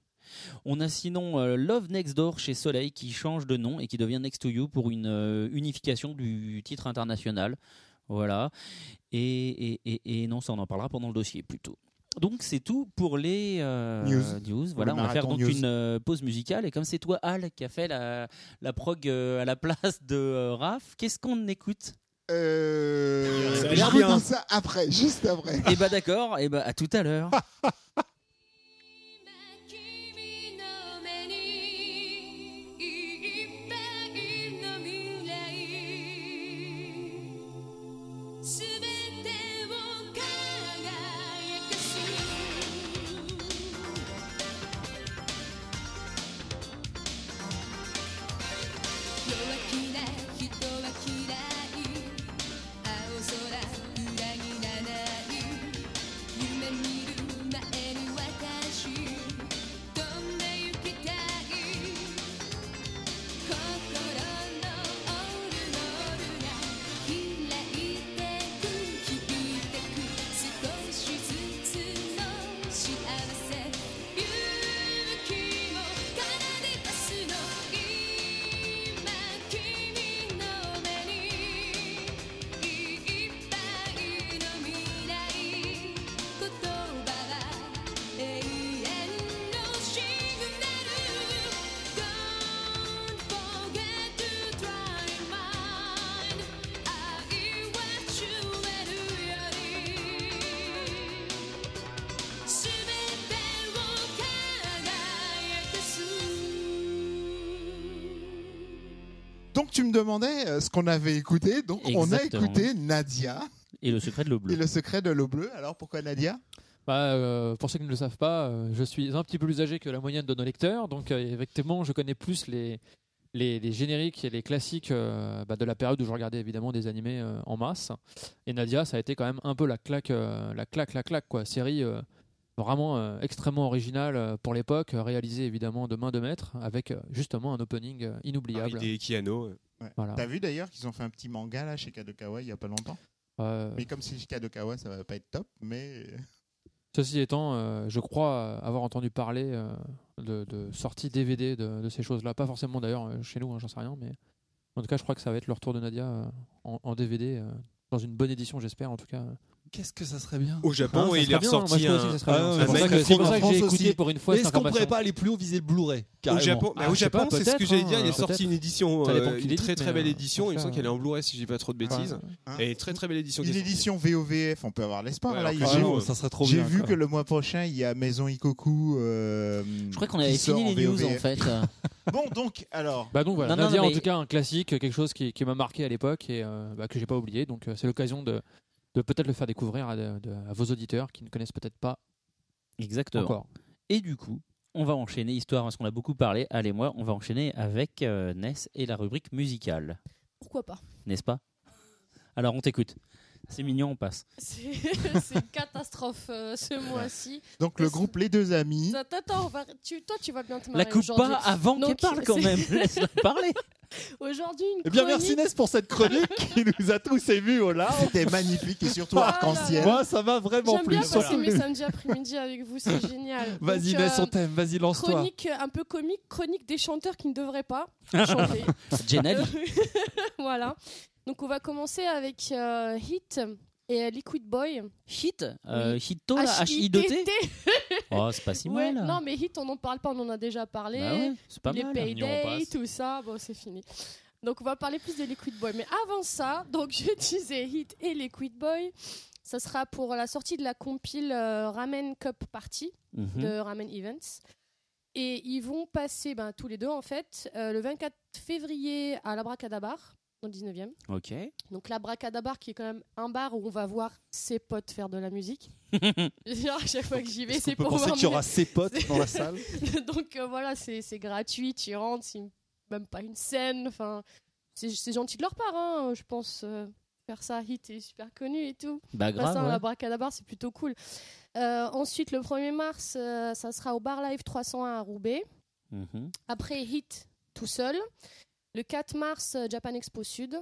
On a sinon euh, Love Next Door chez Soleil qui change de nom et qui devient Next to You pour une euh, unification du titre international. Voilà. Et, et, et, et non, ça on en parlera pendant le dossier plutôt. Donc c'est tout pour les euh, News. Voilà, on va faire donc news. une euh, pause musicale. Et comme c'est toi, Al, qui a fait la, la prog euh, à la place de euh, Raph, qu'est-ce qu'on écoute? Euh, Ça ça après, juste après. Eh bah d'accord, et bah à tout à l'heure. me demandais euh, ce qu'on avait écouté. Donc on a écouté Nadia Et le secret de l'eau et bleue. le secret de l'eau bleue. Alors pourquoi Nadia? Bah, euh, pour ceux qui ne le savent pas, euh, je suis un petit peu plus âgé que la moyenne de nos lecteurs, donc euh, effectivement, je connais plus les, les, les génériques et les classiques euh, bah, de la période où je regardais évidemment des animés euh, en masse. Et Nadia, ça a été quand même un peu la claque, euh, la claque, la claque, quoi. Série euh, vraiment euh, extrêmement originale euh, pour l'époque, réalisée évidemment de main de maître, avec euh, justement un opening euh, inoubliable. Des Kiano. Voilà. T'as vu d'ailleurs qu'ils ont fait un petit manga là chez Kadokawa il y a pas longtemps? Euh, Mais comme c'est chez Kadokawa, ça va pas être top. Mais Ceci étant, euh, je crois avoir entendu parler euh, de, de sortie DVD de, de ces choses-là. Pas forcément d'ailleurs chez nous, hein, j'en sais rien, mais en tout cas, je crois que ça va être le retour de Nadia en, en DVD, dans une bonne édition, j'espère en tout cas. Qu'est-ce que ça serait bien Au Japon, Ah, ça il est ressorti un. Ah, C'est pour ça que- j'ai écouté aussi. pour une fois Est-ce qu'on pourrait pas aller plus haut, viser le Blu-ray Au Japon, Ah, au Japon, c'est ce que j'allais dire. Il hein, est sorti une édition, euh, une très très belle euh, édition. Il me semble qu'elle est en Blu-ray si je dis pas trop de bêtises. Ouais. hein, Et une très très belle édition. une édition VOVF, on peut avoir l'espoir. Là, j'ai- ça serait trop J'ai bien. vu quoi. que le mois prochain, il y a Maison Ikoku. euh, Je crois qu'on avait fini les news en fait. Bon, donc, alors. Bah donc voilà, en tout cas un classique, quelque chose qui, m'a marqué à l'époque et que j'ai pas oublié. Donc c'est l'occasion de, de peut-être le faire découvrir à, de- de- à vos auditeurs qui ne connaissent peut-être pas Exactement. encore. Et du coup, on va enchaîner, histoire, parce qu'on a beaucoup parlé, Al et moi, on va enchaîner avec euh, Ness et la rubrique musicale. Pourquoi pas? N'est-ce pas? Alors on t'écoute. C'est mignon, on passe. C'est une catastrophe euh, ce mois-ci. Donc, le groupe Les Deux Amis. Attends, attends, on va- tu- toi tu vas bien te La marrer coupe pas avant qu'elle parle quand même. Laisse-la parler. Aujourd'hui, une Eh bien, chronique- merci Ness pour cette chronique qui nous a tous émus au large. C'était magnifique et surtout Voilà. arc-en-ciel. Moi, ça m'a vraiment J'aime plu. bien passer mes le- samedis après-midi avec vous, c'est génial. Vas-y, Ness, euh, on t'aime. Vas-y, lance-toi. Chronique un peu comique, chronique des chanteurs qui ne devraient pas chanter. Jenali. voilà. Donc on va commencer avec euh, Hit et Liquid Boy. Hit euh, Oui. Hito, là, H-I-D-T Oh, c'est pas si Ouais, mal. non mais Hit on n'en parle pas, on en a déjà parlé. Bah ouais, c'est pas les mal. Payday, tout ça, bon c'est fini. Donc on va parler plus de Liquid Boy. Mais avant ça, donc je disais Hit et Liquid Boy. Ça sera pour la sortie de la compile euh, Ramen Cup Party Mhm. de Ramen Events. Et ils vont passer ben, tous les deux en fait euh, le 24 février à l'Abracadabar dans le 19e. Ok. Donc l'Abracadabar qui est quand même un bar où on va voir ses potes faire de la musique. Genre, à chaque fois que j'y vais, c'est pour penser qu'il y aura ses potes dans la salle Donc euh, voilà, c'est gratuit, tu rentres, c'est même pas une scène. Enfin, c'est gentil de leur part, hein, je pense. euh, faire ça, Hit est super connu et tout. Bah grave. Ouais. la Bracadabar, c'est plutôt cool. Euh, ensuite, le 1er mars, euh, ça sera au Bar Live 301 à Roubaix. Mhm. Après, Hit tout seul. Le 4 mars, euh, Japan Expo Sud.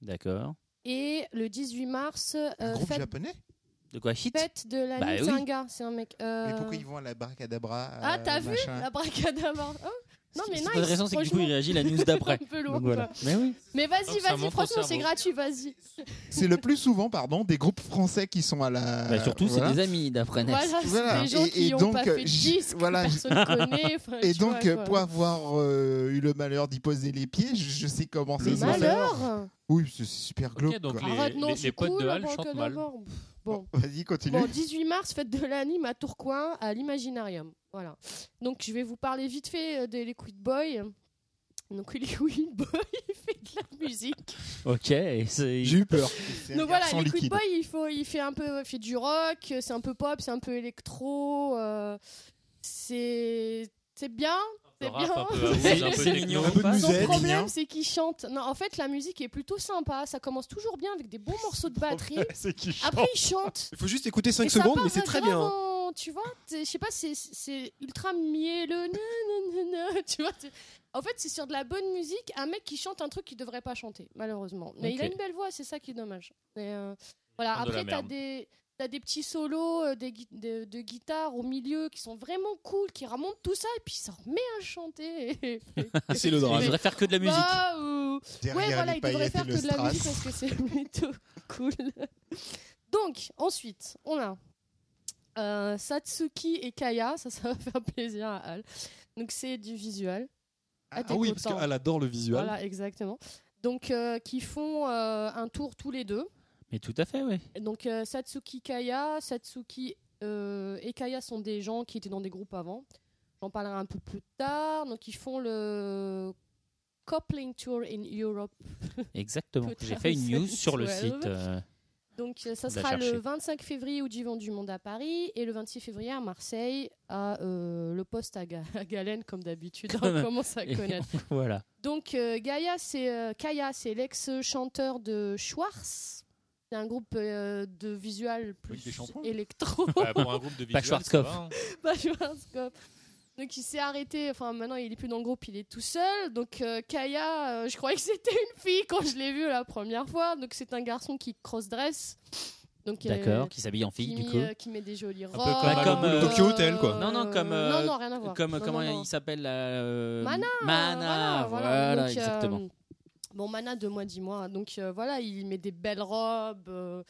D'accord. Et le 18 mars, euh, Un groupe fête, japonais De quoi Hit fête de la Bah nuit. oui. C'est un gars, c'est un mec. euh, Mais pourquoi ils vont à la Barcadabra Ah, euh, t'as vu la Bracadabar Oh, Non, mais Ce qui est nice. intéressant, c'est que du coup, il réagit la news d'après. Voilà. Mais oui. Mais vas-y, vas-y, franchement, c'est gratuit, vas-y. C'est le plus souvent, pardon, des groupes français qui sont à la. Bah, surtout, voilà. c'est des amis d'après Ness. Voilà, c'est Voilà. des gens Et- qui et ont donc, pas fait de j'ai- disque, voilà, que personne connaît. Et donc, vois, euh, pour avoir euh, eu le malheur d'y poser les pieds, je, je sais comment se fait. malheur Oui, c'est super glauque. donc quoi. les- Arrête, non, les c'est potes cool, de Hal bon, chantent mal. Bon. Vas-y, continue. Bon, 18 mars, fête de l'anime à Tourcoing, à l'Imaginarium. Voilà. Donc, je vais vous parler vite fait euh, des Liquid Boy. Donc, Liquid Boy, il fait de la musique. Ok. J'ai eu peur. Donc voilà, Liquid liquide. Boy, il, faut, il fait un peu, il fait du rock, c'est un peu pop, c'est un peu électro. euh, c'est c'est bien, c'est rap, bien. un peu house, un peu C'est mignon. Son problème, c'est qu'il chante. Non, en fait, la musique est plutôt sympa. Ça commence toujours bien avec des bons morceaux de batterie. C'est qui Après, il chante. Il faut juste écouter 5 Et ça secondes, mais c'est très bien. En- Tu vois, je sais pas, c'est- c'est ultra mielleux. nanana, Tu vois, en fait, c'est sur de la bonne musique. Un mec qui chante un truc qu'il devrait pas chanter, malheureusement. Mais il a une belle voix, c'est ça qui est dommage. Mais, euh, voilà. De Après, t'as des T'as des petits solos euh, des gui- de, de guitare au milieu qui sont vraiment cool, qui remontent tout ça et puis il s'en remet à chanter. C'est le Il drame. devrait faire que de la musique. Bah, ou- Ouais, voilà, il devrait faire que de la musique parce que c'est plutôt cool. Donc, ensuite, on a euh, Satsuki et Kaya, ça, ça va faire plaisir à Al. Donc, c'est du visuel. Ah, Ah oui, parce qu'elle adore le visuel. Voilà, exactement. Donc, euh, qui font euh, un tour tous les deux. Mais tout à fait, oui. Donc, euh, Satsuki Kaya, Satsuki euh, et Kaya sont des gens qui étaient dans des groupes avant. J'en parlerai un peu plus tard. Donc, ils font le Coupling Tour in Europe. Exactement. J'ai fait une news sur le 12. site. Donc euh, ça sera le 25 février au Divan du Monde à Paris et le 26 février à Marseille à euh, le poste à, Ga- à Galène comme d'habitude. On commence à connaître. voilà. Donc euh, Gaïa, c'est euh, Kaya, c'est l'ex-chanteur de Schwarz. C'est un groupe euh, de visual plus électro. Bah, pour un groupe de Pas visual, Schwarzkopf. ça va, hein. Pas Schwarzkopf. Donc il s'est arrêté, enfin maintenant il est plus dans le groupe, il est tout seul. Donc euh, Kaya, euh, je croyais que c'était une fille quand je l'ai vu la première fois. Donc c'est un garçon qui cross-dress. Donc, euh, D'accord, qui s'habille en qui, fille, du met, coup. euh, qui met des jolies robes. peu comme Bah, comme, euh, Tokyo Hotel, quoi. Non, non, comme, euh, non, non, rien à voir. Comme, Non, comment non, non. il s'appelle là euh, Mana. Mana, voilà, Donc, euh, exactement. bon, Mana, deux mois, dix mois. Donc euh, voilà, il met des belles robes euh,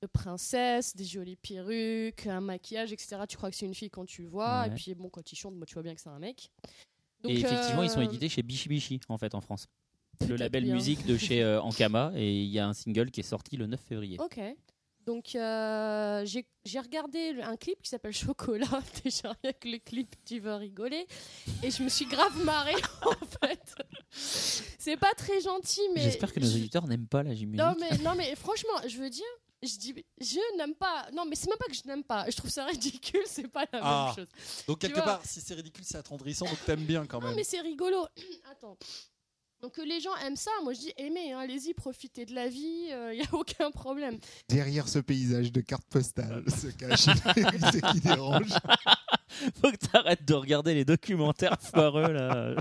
de princesse, des jolies perruques, un maquillage, etc. Tu crois que c'est une fille quand tu le vois. Ouais. Et puis bon, quand il chante, moi, tu vois bien que c'est un mec. Donc, Et effectivement, ils sont euh, édités chez Bichi Bichi, en fait, en France. Le label bien. musique de chez euh, Ankama, et il y a un single qui est sorti le 9 février. Ok. Donc euh, j'ai regardé un clip qui s'appelle Chocolat. Déjà rien que le clip, tu vas rigoler. Et je me suis grave marrée en fait. C'est pas très gentil, mais J'espère que nos auditeurs n'aiment pas la J-Music. Non mais non mais franchement, je veux dire, je dis je n'aime pas. Non mais c'est même pas que je n'aime pas. Je trouve ça ridicule. C'est pas la Ah. même chose. Donc, quelque part, si c'est ridicule, c'est attendrissant, donc t'aimes bien quand Non même. mais c'est rigolo. Attends. Donc que les gens aiment ça, moi je dis aimez, hein, allez-y, profitez de la vie, il y a aucun problème. Derrière ce paysage de cartes postales se cache ce qui dérange. Faut que t'arrêtes de regarder les documentaires foireux, là.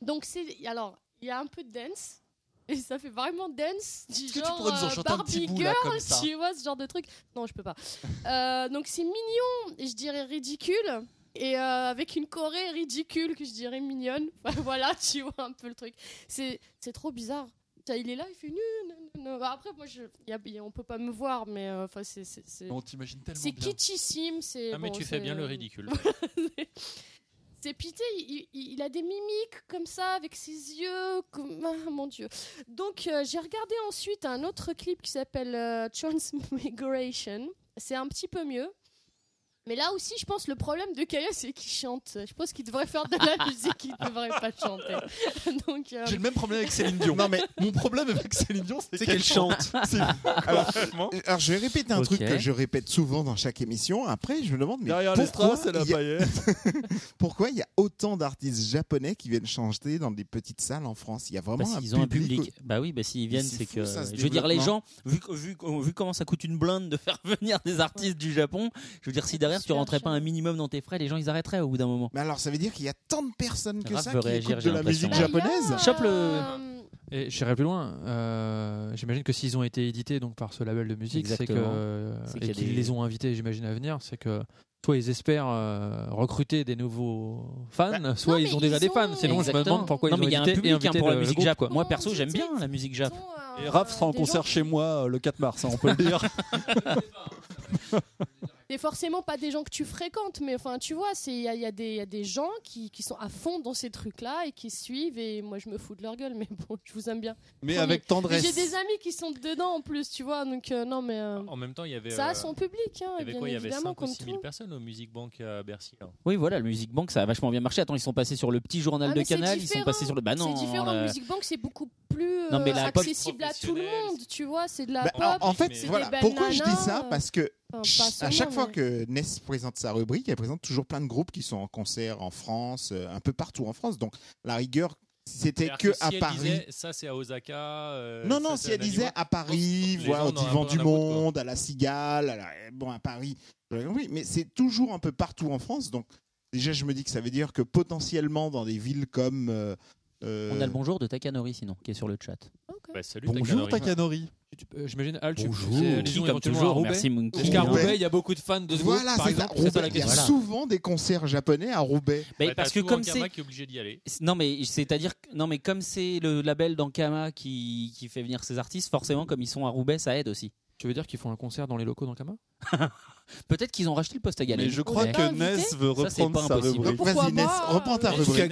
Donc c'est alors il y a un peu de dance et ça fait vraiment dance du Est-ce que tu genre pourrais nous en euh, Barbie bout, là, girl, comme ça tu vois ce genre de truc? Non, je peux pas. Euh, donc c'est mignon et je dirais ridicule et euh, avec une choré ridicule que je dirais mignonne. Enfin, voilà, tu vois un peu le truc. C'est c'est trop bizarre. Ça, Il est là, il fait non, non, non, non. Bah, Après, moi, je, y a- y a- on peut pas me voir, mais euh, enfin, c'est c'est- c'est- On t'imagine tellement c'est bien. kitschissime. C'est Ah, mais bon, tu fais bien le ridicule. c'est il- il a des mimiques comme ça avec ses yeux. Comme... Ah, mon dieu. Donc euh, j'ai regardé ensuite un autre clip qui s'appelle euh, Transmigration. C'est un petit peu mieux. Mais là aussi, je pense le problème de Kaya, c'est qu'il chante. Je pense qu'il devrait faire de la musique, il devrait pas chanter. Donc, euh, J'ai le même problème avec Céline Dion. Non, mais- Mon problème avec Céline Dion, c'est C'est qu'elle qu'elle chante. C'est Alors, alors, je vais répéter un truc que je répète souvent dans chaque émission. Après, je me demande mais Derrière pourquoi il y a- paillette. pourquoi il y a autant d'artistes japonais qui viennent chanter dans des petites salles en France? Il y a vraiment Parce un qu'ils ont un public. public. Bah oui, bah s'ils viennent, c'est c'est fou, que. ça, je veux dire, les gens, vu, vu, que- vu comment ça coûte une blinde de faire venir des artistes du Japon, je veux dire, si derrière tu Super rentrais pas un minimum dans tes frais, les gens ils arrêteraient au bout d'un moment. Mais alors, ça veut dire qu'il y a tant de personnes que Raph ça veut qui réagir, écoutent j'ai de la l'impression. musique bah, japonaise Chope le- euh, Et j'irai plus loin. euh, j'imagine que s'ils ont été édités donc par ce label de musique, c'est que Exactement. euh, C'est qu'il et a qu'ils des- les ont invités, j'imagine à venir, c'est que soit ils espèrent euh, recruter des nouveaux fans, Bah, soit non, ils ont déjà ils des ont- fans. Sinon, je me Exactement. demande pourquoi non, ils mais ont il y a un invité, public hein, invité pour la le musique groupe, jap. quoi. Moi, perso, j'aime tu bien la musique jap. ont, Et Raph sera en concert chez moi euh, le 4 mars, hein, on peut le dire. Et forcément pas des gens que tu fréquentes, mais enfin tu vois, c'est il y, a- il y a des- il y a des gens qui, qui sont à fond dans ces trucs-là et qui suivent. Et moi je me fous de leur gueule, mais bon, je vous aime bien. Mais avec Mais tendresse. J'ai des amis qui sont dedans en plus, tu vois. Donc euh, non, mais euh, En même temps, il y avait. ça a euh, son public, hein, Il y avait bien quoi Il y avait évidemment 5 ou comme 6 000 tout. personnes au Music Bank à Bercy. là. Oui, voilà, le Music Bank, ça a vachement bien marché. Attends, ils sont passés sur le petit journal Ah, de Canal, ils sont passés sur le. Bah non, c'est différent. la- Music Bank, c'est beaucoup plus Non, mais euh, accessible à tout le monde, tu vois. C'est de la Bah, pop. en, en fait, voilà. Pourquoi je dis ça? Parce que enfin, à chaque fois mais- que Ness présente sa rubrique, elle présente toujours plein de groupes qui sont en concert en France, euh, un peu partout en France. Donc, la rigueur, c'était que, si à Paris. disait, ça c'est à Osaka. euh, Non, non, si elle disait à Paris, voilà, au Divan du. Monde, à la Cigale, à la- bon, à Paris, j'aurais compris, mais c'est toujours un peu partout en France. Donc, déjà, je me dis que ça veut dire que potentiellement, dans des villes comme. euh, On a le bonjour de Takanori sinon, qui est sur le chat. Bah, salut, Bonjour Takanori. Euh, J'imagine, Al, tu Bonjour. tu sais, Qui, liaison comme éventuellement à toujours, Roubaix merci Monkey. Qu'à Roubaix. Roubaix, il y a beaucoup de fans de ce Voilà, groupe, par c'est ça. exemple ça la Roubaix, il y a souvent des concerts japonais à Roubaix. Bah, parce que comme c'est qui est obligé d'y aller. non mais c'est-à-dire non mais comme c'est le label d'Ankama qui, qui fait venir ces artistes, forcément comme ils sont à Roubaix, ça aide aussi. Tu veux dire qu'ils font un concert dans les locaux d'Ankama Peut-être qu'ils ont racheté le poste à Galen. Mais je crois que Ness veut Ça, reprendre pas sa rubrique. Pourquoi Vas-y, Ness, reprends ta euh, rubrique.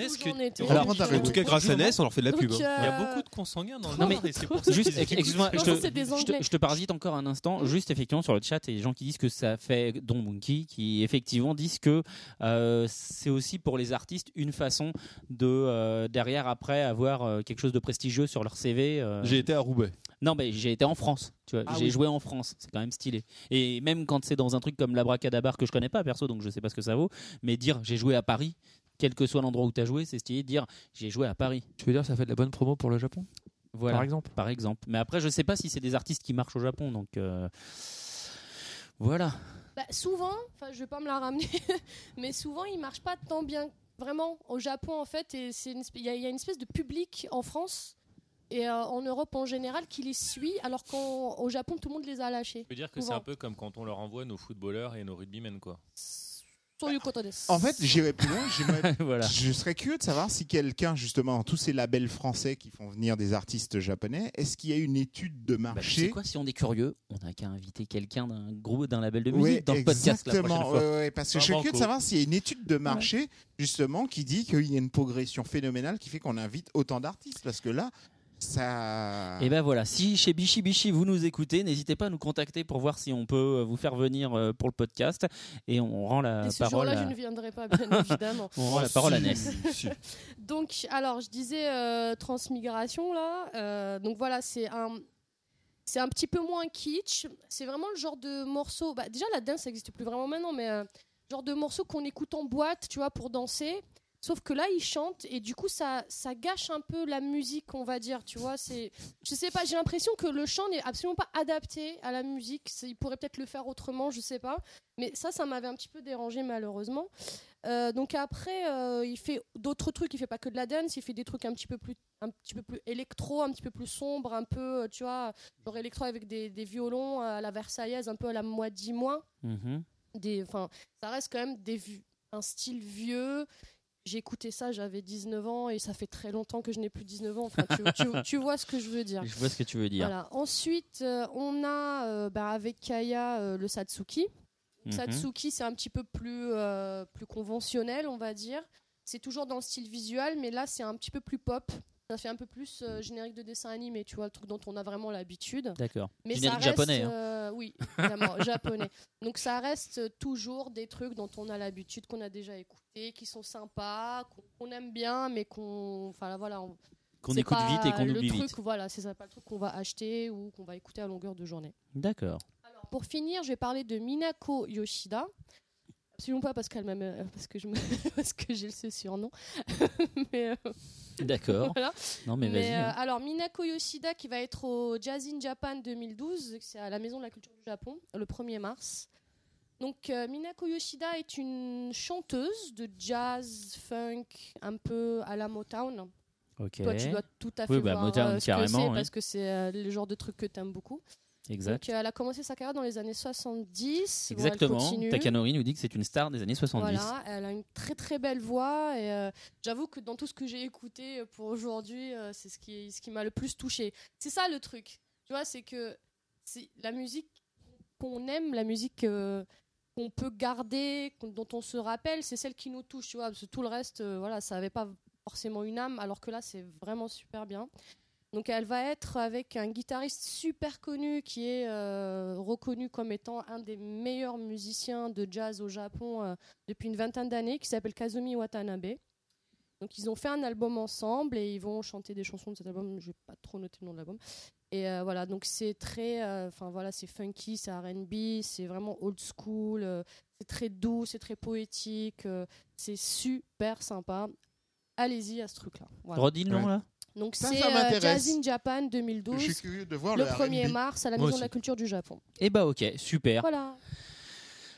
En tout cas, grâce à Ness, on leur fait de la pub. hein. Il y a euh, beaucoup de consanguins dans le monde ça Juste, excuse-moi, je, te- parasite encore un instant. Juste effectivement sur le chat, il y a des gens qui disent que ça fait, dont Monkey, qui effectivement disent que euh, c'est aussi pour les artistes une façon de euh, derrière après avoir euh, quelque chose de prestigieux sur leur CV. euh. J'ai été à Roubaix. Non, mais j'ai été en France. Tu vois, Ah j'ai oui. joué en France. C'est quand même stylé. Et même quand c'est dans un truc comme l'Abracadabar que je connais pas perso, donc je sais pas ce que ça vaut. Mais dire j'ai joué à Paris, quel que soit l'endroit où tu as joué, c'est stylé. de Dire j'ai joué à Paris. Tu veux dire ça fait de la bonne promo pour le Japon? Voilà. Par exemple Par exemple. Mais après, je sais pas si c'est des artistes qui marchent au Japon, donc euh, voilà. Bah, souvent, enfin, je vais pas me la ramener, mais souvent, il marche pas tant bien. Vraiment, au Japon, en fait, et y, il y a une espèce de public en France et euh, en Europe en général qui les suit, alors qu'au Japon, tout le monde les a lâchés. Je veux dire que c'est un peu comme quand on leur envoie nos footballeurs et nos rugbymen quoi. En fait, j'irais plus loin. voilà. Je serais curieux de savoir si quelqu'un, justement, tous ces labels français qui font venir des artistes japonais, est-ce qu'il y a une étude de Bah, tu sais marché quoi, si on est curieux, on n'a qu'à inviter quelqu'un d'un groupe, d'un label de Oui, musique dans le podcast la prochaine exactement. fois. ouais, ouais, parce que Ah, je suis curieux de savoir s'il y a une étude de marché, justement, qui dit qu'il y a une progression phénoménale qui fait qu'on invite autant d'artistes. Parce que là, ça. Et ben voilà, si chez Bichi Bichi vous nous écoutez, n'hésitez pas à nous contacter pour voir si on peut euh, vous faire venir euh, pour le podcast et on rend la Et ce parole jour-là, à, je ne viendrai pas, bien évidemment. on rend la parole à Ness. Donc, alors, je disais euh, transmigration là. Euh, donc voilà, c'est un, c'est un petit peu moins kitsch. C'est vraiment le genre de morceau. Bah, déjà, la dance, ça n'existe plus vraiment maintenant, mais euh, genre de morceau qu'on écoute en boîte, tu vois, pour danser. Sauf que là, ils chantent et du coup, ça, ça gâche un peu la musique, on va dire. Tu vois, c'est, je sais pas. J'ai l'impression que le chant n'est absolument pas adapté à la musique. Il pourrait peut-être le faire autrement, je sais pas. Mais ça, ça m'avait un petit peu dérangé malheureusement. Euh, donc après, euh, il fait d'autres trucs. Il fait pas que de la dance. Il fait des trucs un petit peu plus, un petit peu plus électro, un petit peu plus sombre, un peu, euh, tu vois, genre électro avec des, des violons à la versaillaise, un peu à la moi dix mois. Mhm. Des, enfin, ça reste quand même des, un style vieux. J'ai écouté ça, j'avais 19 ans et ça fait très longtemps que je n'ai plus 19 ans. Enfin, tu, tu- tu vois ce que je veux dire. Je vois ce que tu veux dire. Voilà. Ensuite, euh, on a euh, bah, avec Kaya euh, le Satsuki. Mhm. Satsuki, c'est un petit peu plus, plus conventionnel, on va dire. C'est toujours dans le style visuel, mais là, c'est un petit peu plus pop. Ça fait un peu plus euh, générique de dessin animé, tu vois, le truc dont on a vraiment l'habitude. D'accord. Mais Générique ça reste, japonais. hein. euh, oui, évidemment, japonais. Donc ça reste toujours des trucs dont on a l'habitude, qu'on a déjà écouté, qui sont sympas, qu'on aime bien, mais qu'on, enfin voilà, on- Qu'on écoute vite et qu'on le oublie truc, vite. Voilà, c'est pas le truc qu'on va acheter ou qu'on va écouter à longueur de journée. D'accord. Alors, pour finir, je vais parler de Minako Yoshida. Absolument pas parce qu'elle euh, parce que me, j'ai ce surnom. mais euh, D'accord. voilà. Non mais, Mais, vas-y. euh, hein. alors Minako Yoshida qui va être au Jazz in Japan 2012, c'est à la Maison de la Culture du Japon, le 1er mars. Donc euh, Minako Yoshida est une chanteuse de jazz, funk, un peu à la Motown. Ok. Toi, tu dois tout à fait Oui, bah, voir Motown, euh, ce que carrément, c'est parce que c'est euh, le genre de truc que tu aimes beaucoup. Exact. Donc, euh, elle a commencé sa carrière dans les années 70. Bon, elle Exactement. Takanori nous dit que c'est une star des années 70. Voilà, elle a une très très belle voix et euh, j'avoue que dans tout ce que j'ai écouté pour aujourd'hui, euh, c'est ce qui, ce qui m'a le plus touché. C'est ça le truc, tu vois, c'est que c'est la musique qu'on aime, la musique euh, qu'on peut garder, dont on se rappelle, c'est celle qui nous touche, tu vois, parce que tout le reste, euh, voilà, ça n'avait pas forcément une âme, alors que là, c'est vraiment super bien. Donc elle va être avec un guitariste super connu qui est euh, reconnu comme étant un des meilleurs musiciens de jazz au Japon euh, depuis une vingtaine d'années, qui s'appelle Kazumi Watanabe. Donc ils ont fait un album ensemble et ils vont chanter des chansons de cet album. Je vais pas trop noter le nom de l'album. Et euh, voilà, donc c'est très, euh, enfin voilà, c'est funky, c'est R&B, c'est vraiment old school, euh, c'est très doux, c'est très poétique, euh, c'est super sympa. Allez-y à ce truc-là. Voilà. Redis le nom Ouais. là Donc Ça, c'est euh. Jazz in Japan Je 2012, suis curieux de voir le le, 1er R&B. mars à la Moi Maison de la Culture du Japon. Eh bah ok, super. Voilà.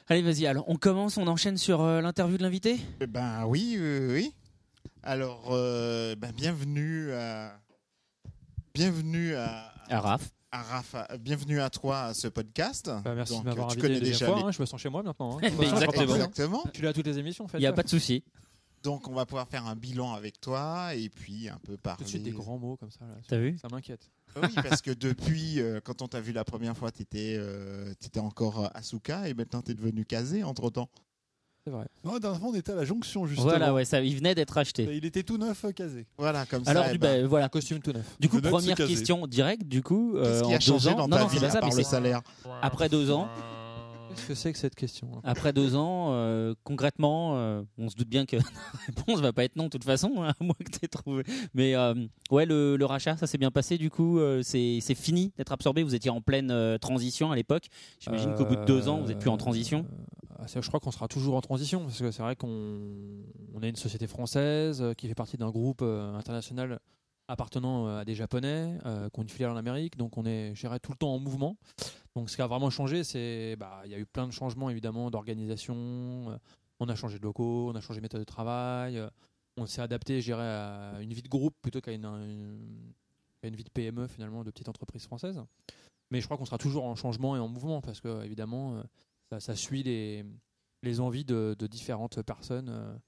Allez, vas-y. Alors, on commence, on enchaîne sur euh, l'interview de l'invité? Eh Ben oui, oui, oui. Alors, euh, ben, bienvenue à, bienvenue à, À Raph. à Rafa, bienvenue à toi à ce podcast. Bah, merci Donc, de m'avoir tu invité connais déjà fois. les- hein, je me sens chez moi maintenant. hein. Exactement. Exactement. Tu l'as à toutes les émissions, en fait. Il n'y a pas de souci. Donc, on va pouvoir faire un bilan avec toi et puis un peu parler. Tout de suite des grands mots comme ça. là. T'as vu Ça m'inquiète. Oui, parce que depuis, euh, quand on t'a vu la première fois, tu étais, encore Asuka et maintenant tu es devenu Kazé entre temps. C'est vrai. Non, d'un fond, on était à la jonction, justement. Voilà, ouais, ça, il venait d'être acheté. Il était tout neuf, euh, casé. Voilà, comme Alors, ça. du, eh ben, bah, voilà. Costume tout neuf. Du coup, première question directe, du coup, euh, Qu'est-ce qui en a changé deux ans. dans non, ta non, vie c'est pas à ça, part mais le c'est salaire après deux ans. Qu'est-ce que c'est que cette question hein? Après deux ans, euh, concrètement, euh, on se doute bien que la réponse va pas être non de toute façon, hein, à moins que tu aies trouvé. Mais euh, ouais, le, le rachat, ça s'est bien passé du coup. c'est fini d'être absorbé. Vous étiez en pleine transition à l'époque. J'imagine qu'au bout de deux ans, vous êtes plus en transition. C'est- je crois qu'on sera toujours en transition parce que c'est vrai qu'on on est une société française qui fait partie d'un groupe international appartenant euh, à des Japonais euh, qui ont une filiale en Amérique, donc on est, dirais, tout le temps en mouvement. Donc ce qui a vraiment changé, c'est, bah, il y a eu plein de changements évidemment d'organisation. euh, on a changé de locaux, on a changé de méthode de travail. euh, on s'est adapté, je dirais, à une vie de groupe plutôt qu'à une, une- vie de PME finalement, de petite entreprise française. Mais je crois qu'on sera toujours en changement et en mouvement parce que évidemment, ça, suit les, les envies de, différentes personnes,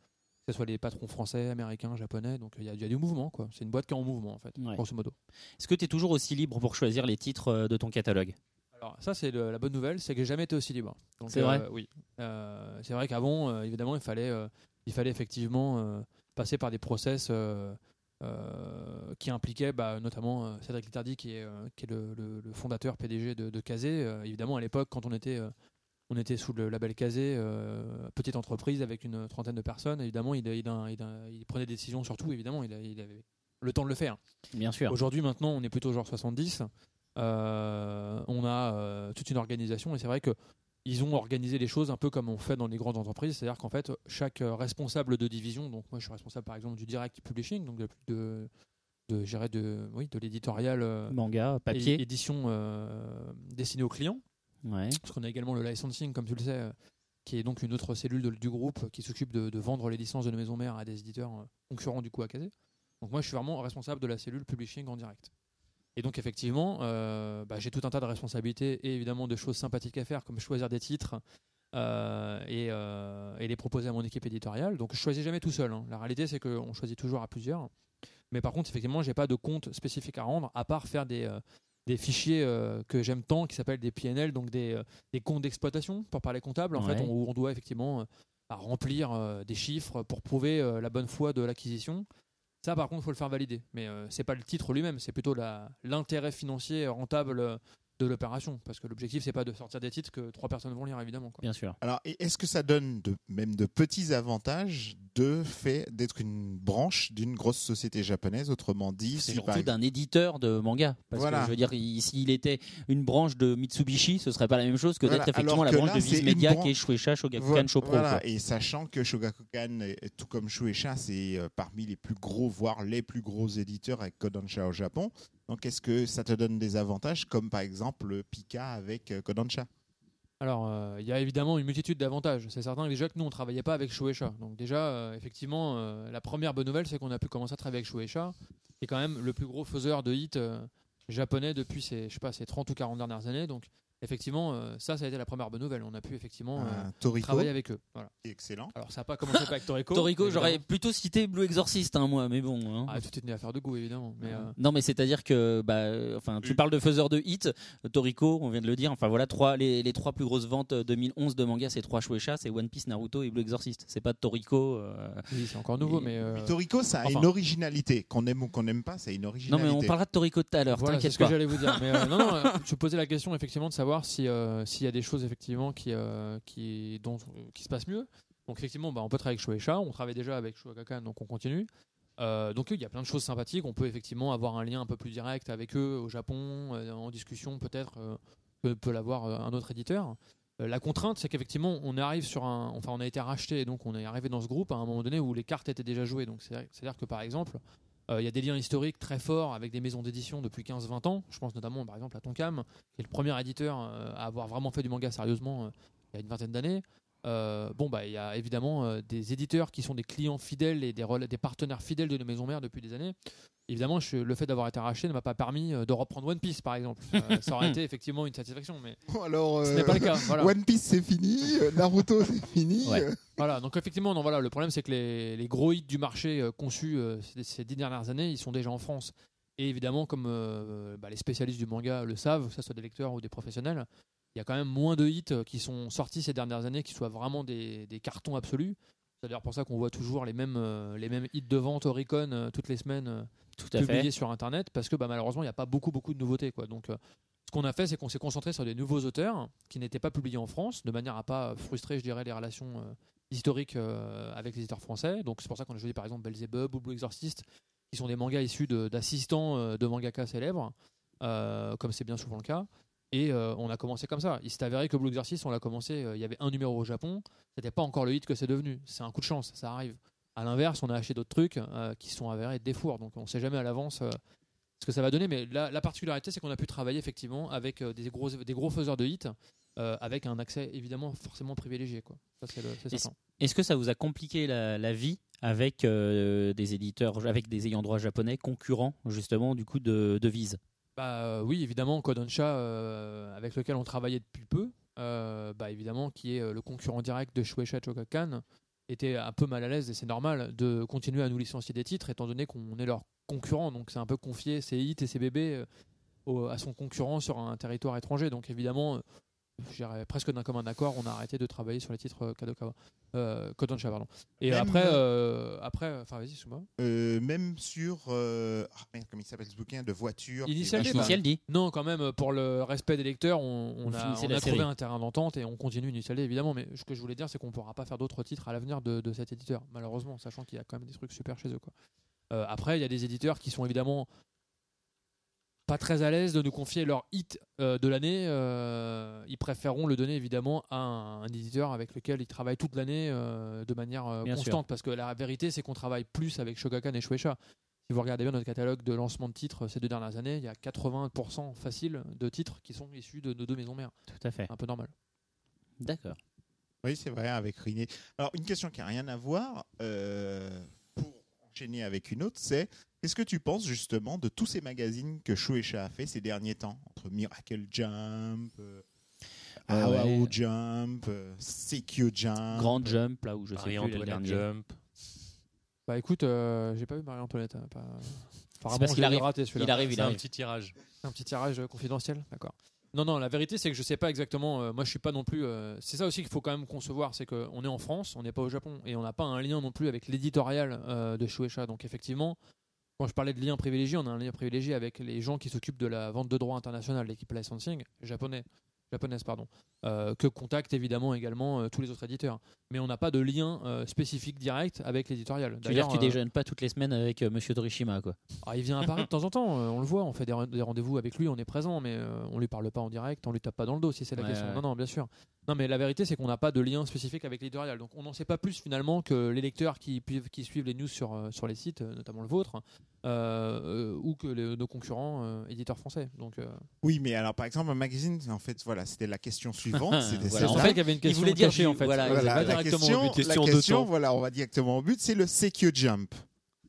que ce soit les patrons français, américains, japonais. Donc il y, a- il y a du mouvement, quoi. C'est une boîte qui est en mouvement, en fait, Ouais. grosso modo. Est-ce que tu es toujours aussi libre pour choisir les titres euh, de ton catalogue? Alors ça, c'est la bonne nouvelle, c'est que j'ai jamais été aussi libre. C'est euh, vrai Oui. Euh, c'est vrai qu'avant, euh, évidemment, il fallait, euh, il fallait effectivement euh, passer par des process. euh, euh, qui impliquaient bah, notamment euh, Cédric Littardi qui est, euh, qui est le, le- le fondateur PDG de, de Kazé. Euh, évidemment, à l'époque, quand on était, euh, on était sous le label Kazé, euh, petite entreprise avec une trentaine de personnes, évidemment, il, il, il- il prenait des décisions sur tout, évidemment, il, avait le temps de le faire. Bien sûr. Aujourd'hui, maintenant, on est plutôt genre 70. Euh, on a euh, toute une organisation et c'est vrai que ils ont organisé les choses un peu comme on fait dans les grandes entreprises, c'est-à-dire qu'en fait, chaque responsable de division, donc moi je suis responsable par exemple du direct publishing, donc de, de, de, de, oui, de l'éditorial Manga, papier. édition destinée aux clients, Parce qu'on a également le licensing, comme tu le sais, euh, qui est donc une autre cellule du groupe qui s'occupe de, vendre les licences de nos maisons mères à des éditeurs euh, concurrents du coup à Kazé. Donc moi, je suis vraiment responsable de la cellule publishing en direct. Et donc effectivement, euh, bah, j'ai tout un tas de responsabilités et évidemment de choses sympathiques à faire, comme choisir des titres euh, et, euh, les proposer à mon équipe éditoriale. Donc je choisis jamais tout seul. hein. La réalité, c'est qu'on choisit toujours à plusieurs. Mais par contre, effectivement, j'ai pas de compte spécifique à rendre, à part faire des, euh, des fichiers euh, que j'aime tant, qui s'appellent des PNL, donc des, euh, des comptes d'exploitation, pour parler comptable, en Ouais. fait, on- où on doit effectivement euh, remplir des chiffres pour prouver la bonne foi de l'acquisition. Ça, par contre, il faut le faire valider. Mais euh, c'est pas le titre lui-même, c'est plutôt l'intérêt financier rentable de l'opération. Parce que l'objectif, c'est pas de sortir des titres que trois personnes vont lire, évidemment. quoi. Bien sûr. Alors, est-ce que ça donne de, même de petits avantages de fait d'être une branche d'une grosse société japonaise, autrement dit, par surtout d'un éditeur de manga. Parce Voilà. que je veux dire, il- s'il était une branche de Mitsubishi, ce serait pas la même chose que Voilà, d'être effectivement la branche là, de Viz Media qui est Shueisha, Shogakukan, Shopro. Voilà, quoi. et sachant que Shogakukan, tout comme Shueisha, c'est euh, parmi les plus gros, voire les plus gros éditeurs avec Kodansha au Japon. Donc, est-ce que ça te donne des avantages, comme par exemple le Pika avec euh, Kodansha? Alors, euh, il y a évidemment une multitude d'avantages. C'est certain déjà que nous, on travaillait pas avec Shueisha. Donc déjà, euh, effectivement, la première bonne nouvelle, c'est qu'on a pu commencer à travailler avec Shueisha, qui est quand même le plus gros faiseur de hits japonais depuis je ces 30 ou 40 dernières années. Effectivement, euh, ça, ça a été la première bonne nouvelle. On a pu effectivement euh, Ah, travailler avec eux. Voilà. excellent. Alors, ça n'a pas commencé avec Toriko. Toriko, j'aurais plutôt cité Blue Exorcist, hein, moi, mais bon. hein. Ah, tout est une affaire de goût, évidemment. Mais, euh, Non, mais c'est-à-dire que, bah, enfin, tu parles de faiseur de hits, Toriko, on vient de le dire. Enfin voilà, trois, les, les trois plus grosses ventes euh, 2011 de manga, c'est trois Shueisha, c'est One Piece, Naruto et Blue Exorcist. C'est pas Toriko. euh, oui, c'est encore nouveau, Et- mais. euh, Mais Toriko, ça a enfin. une originalité. Qu'on aime ou qu'on n'aime pas, c'est une Non, originalité. mais on parlera de Toriko tout à l'heure. Voilà, c'est T'inquiète ce que pas. j'allais vous dire. Mais euh, non, non, euh, je posais la question effectivement de savoir si euh, s'il y a des choses effectivement qui euh, qui dont qui se passent mieux. Donc effectivement, bah, on peut travailler avec Shueisha, on travaille déjà avec Shuegakan, donc on continue. Euh, donc il y a plein de choses sympathiques. On peut effectivement avoir un lien un peu plus direct avec eux au Japon, en discussion peut-être peut l'avoir un autre éditeur. La contrainte, c'est qu'effectivement, on arrive sur un, enfin, on a été racheté, et donc on est arrivé dans ce groupe à un moment donné où les cartes étaient déjà jouées. Donc c'est- c'est-à-dire que par exemple, euh, il y a des liens historiques très forts avec des maisons d'édition depuis 15-20 ans. Je pense notamment par exemple à Tonkam, qui est le premier éditeur euh, à avoir vraiment fait du manga sérieusement euh, il y a une vingtaine d'années. Euh, bon, bah, il y a évidemment euh, des éditeurs qui sont des clients fidèles et des, partenaires fidèles de nos maisons mères depuis des années. Évidemment, je- le fait d'avoir été racheté ne m'a pas permis euh, de reprendre One Piece, par exemple. Euh, ça aurait été effectivement une satisfaction, mais Alors, ce n'est pas le cas. Voilà. One Piece, c'est fini. Naruto, c'est fini. Ouais. Voilà, donc effectivement, non, voilà, le problème c'est que les, les gros hits du marché euh, conçus euh, ces, ces dix dernières années, ils sont déjà en France. Et évidemment, comme euh, bah, les spécialistes du manga le savent, que ce soit des lecteurs ou des professionnels, il y a quand même moins de hits euh, qui sont sortis ces dernières années qui soient vraiment des, des cartons absolus. C'est d'ailleurs pour ça qu'on voit toujours les mêmes, euh, les mêmes hits de vente Oricon euh, toutes les semaines euh, Tout à publiés fait. sur Internet parce que bah, malheureusement, il n'y a pas beaucoup, beaucoup de nouveautés. Quoi. Donc, ce qu'on a fait, c'est qu'on s'est concentré sur des nouveaux auteurs qui n'étaient pas publiés en France, de manière à pas frustrer, je dirais, les relations historiques avec les éditeurs français. Donc, c'est pour ça qu'on a choisi par exemple Belzebub ou Blue Exorcist, qui sont des mangas issus d'assistants de mangaka célèbres, comme c'est bien souvent le cas. Et euh, on a commencé comme ça. Il s'est avéré que Blue Exorcist, on l'a commencé, euh, il y avait un numéro au Japon. C'était pas encore le hit que c'est devenu. C'est un coup de chance, ça arrive. À l'inverse, on a acheté d'autres trucs euh, qui sont avérés des fours. Donc on sait jamais à l'avance ce que ça va donner. Mais la, la particularité, c'est qu'on a pu travailler effectivement avec des, gros, des gros faiseurs de hits, avec un accès évidemment forcément privilégié. Quoi. Ça, c'est. Est-ce que ça vous a compliqué la, la vie avec des éditeurs, avec des ayants droit japonais concurrents justement du coup de, de Vise? Bah euh, oui, évidemment, Kodansha, euh, avec lequel on travaillait depuis peu, euh, bah évidemment, qui est le concurrent direct de Shueisha Chogakan, était un peu mal à l'aise et c'est normal de continuer à nous licencier des titres étant donné qu'on est leur concurrent. Donc c'est un peu confier ses hits et ses bébés à son concurrent sur un territoire étranger. Donc évidemment, presque d'un commun accord, on a arrêté de travailler sur les titres euh, Kadokawa. Euh, Kodansha, pardon. Et Même- après, euh, après, enfin vas-y, euh, même sur. euh, ah, comment il s'appelle ce bouquin de voiture Initial D. Initial. Non, quand même, pour le respect des lecteurs, on, on a, on a trouvé série. un terrain d'entente et on continue Initial D, évidemment. Mais ce que je voulais dire, c'est qu'on ne pourra pas faire d'autres titres à l'avenir de, de cet éditeur, malheureusement, sachant qu'il y a quand même des trucs super chez eux. Quoi. Euh, après, il y a des éditeurs qui sont évidemment pas très à l'aise de nous confier leur hit euh, de l'année. Euh, ils préféreront le donner évidemment à un, un éditeur avec lequel ils travaillent toute l'année euh, de manière euh, constante. Parce que la vérité, c'est qu'on travaille plus avec Shogakan et Shueisha. Si vous regardez bien notre catalogue de lancement de titres ces deux dernières années, il y a 80% facile de titres qui sont issus de nos deux maisons mères. Tout à fait. Un peu normal. D'accord. Oui, c'est vrai, avec Riné. Alors, une question qui n'a rien à voir, euh, pour enchaîner avec une autre, c'est qu'est-ce que tu penses justement de tous ces magazines que Shueisha a fait ces derniers temps? Entre Miracle Jump, euh, Ouais, ouais. Jump, euh, Seikyo Jump. Grand Jump là où je sais Marie-Antoinette plus le dernier. Jump. Bah écoute, euh, j'ai pas vu Marie-Antoinette. hein, pas- Apparemment, parce je qu'il l'ai arrive. raté, celui-là. Il arrive, il C'est un arrive. petit tirage. Un petit tirage euh, confidentiel, d'accord. Non, non, la vérité, c'est que je sais pas exactement. euh, moi, je suis pas non plus. euh, c'est ça aussi qu'il faut quand même concevoir, c'est qu'on est en France, on n'est pas au Japon, et on n'a pas un lien non plus avec l'éditorial euh, de Shueisha. Donc, effectivement, quand je parlais de lien privilégié, on a un lien privilégié avec les gens qui s'occupent de la vente de droits internationale, l'équipe licensing japonais, japonaise, pardon, euh, que contactent évidemment également euh, tous les autres éditeurs. Mais on n'a pas de lien euh, spécifique direct avec l'éditorial. Tu veux dire que tu euh, déjeunes pas toutes les semaines avec euh, Monsieur Torishima quoi ah, il vient à Paris de temps en temps, euh, on le voit, on fait des, re- des rendez-vous avec lui, on est présent, mais on lui parle pas en direct, on lui tape pas dans le dos si c'est la Ouais, question. ouais. Non, non, bien sûr. Non, mais la vérité, c'est qu'on n'a pas de lien spécifique avec l'éditorial. Donc on n'en sait pas plus finalement que les lecteurs qui, qui suivent les news sur, sur les sites, notamment le vôtre, euh, euh, ou que les- nos concurrents euh, éditeurs français. Donc euh, Oui, mais alors par exemple, un magazine, en fait, voilà, c'était la question suivante. C'était Voilà, c'est en fait qu'il y avait une question voulait dire cachée en fait. voilà, la question, la question, voilà, on va directement au but, c'est le Seikyo Jump.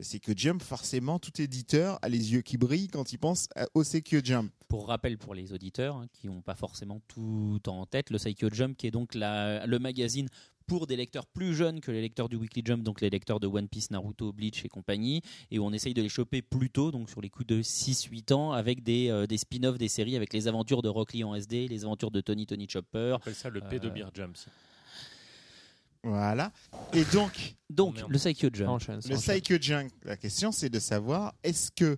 C'est que Jump, forcément, tout éditeur a les yeux qui brillent quand il pense à- au Seikyo Jump. Pour rappel pour les auditeurs hein, qui n'ont pas forcément tout en tête, le Saikyo Jump qui est donc la- le magazine pour des lecteurs plus jeunes que les lecteurs du Weekly Jump, donc les lecteurs de One Piece, Naruto, Bleach et compagnie, et où on essaye de les choper plus tôt, donc sur les coups de 6-8 ans, avec des, euh, des spin-offs des séries, avec les aventures de Rock Lee en SD, les aventures de Tony Tony Chopper. On appelle ça le P de Euh, Beer Jump. Voilà. Et donc, Donc, le. Enchaîne, ça le. Saikyo Jump, la question c'est de savoir est-ce que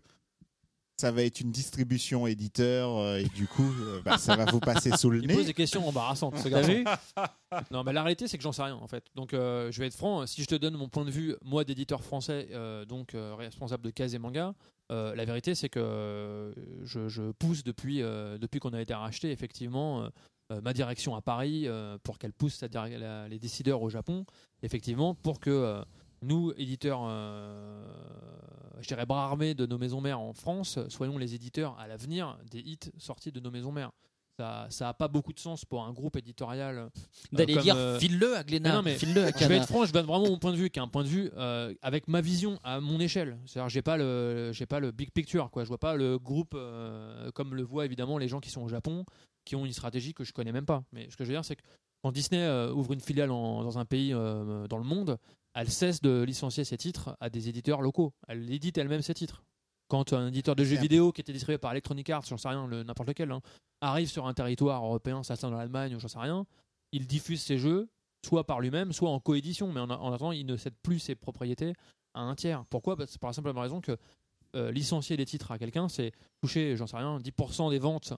ça va être une distribution éditeur euh, et du coup euh, bah, ça va vous passer sous le Il pose nez des questions embarrassantes, ce garçon. Non, mais la réalité, c'est que j'en sais rien en fait. Donc, euh, je vais être franc. Si je te donne mon point de vue, moi d'éditeur français, euh, donc euh, responsable de case et manga, euh, la vérité, c'est que euh, je, je pousse depuis, euh, depuis qu'on a été racheté, effectivement, euh, euh, ma direction à Paris euh, pour qu'elle pousse la dir- la- les décideurs au Japon, effectivement, pour que euh, nous, éditeurs, euh, je dirais bras armés de nos maisons mères en France, soyons les éditeurs à l'avenir des hits sortis de nos maisons mères. Ça, ça a pas beaucoup de sens pour un groupe éditorial euh, D'aller dire euh, file-le à Glénat, non, mais file-le à je vais être franc, je donne vraiment mon point de vue, qui est un point de vue avec ma vision à mon échelle. C'est-à-dire, j'ai pas le, j'ai pas le big picture, quoi. Je vois pas le groupe comme le voient évidemment les gens qui sont au Japon, qui ont une stratégie que je connais même pas. Mais ce que je veux dire, c'est que quand Disney ouvre une filiale en- dans un pays dans le monde, elle cesse de licencier ses titres à des éditeurs locaux. Elle édite elle-même ses titres. Quand un éditeur de jeux vidéo qui était distribué par Electronic Arts, j'en sais rien, le- n'importe lequel, hein, arrive sur un territoire européen, ça dans l'Allemagne ou j'en sais rien, il diffuse ses jeux soit par lui-même, soit en coédition, mais en, en attendant, il ne cède plus ses propriétés à un tiers. Pourquoi? Parce- C'est par la simple raison que euh, licencier des titres à quelqu'un, c'est toucher, j'en sais rien, 10% des ventes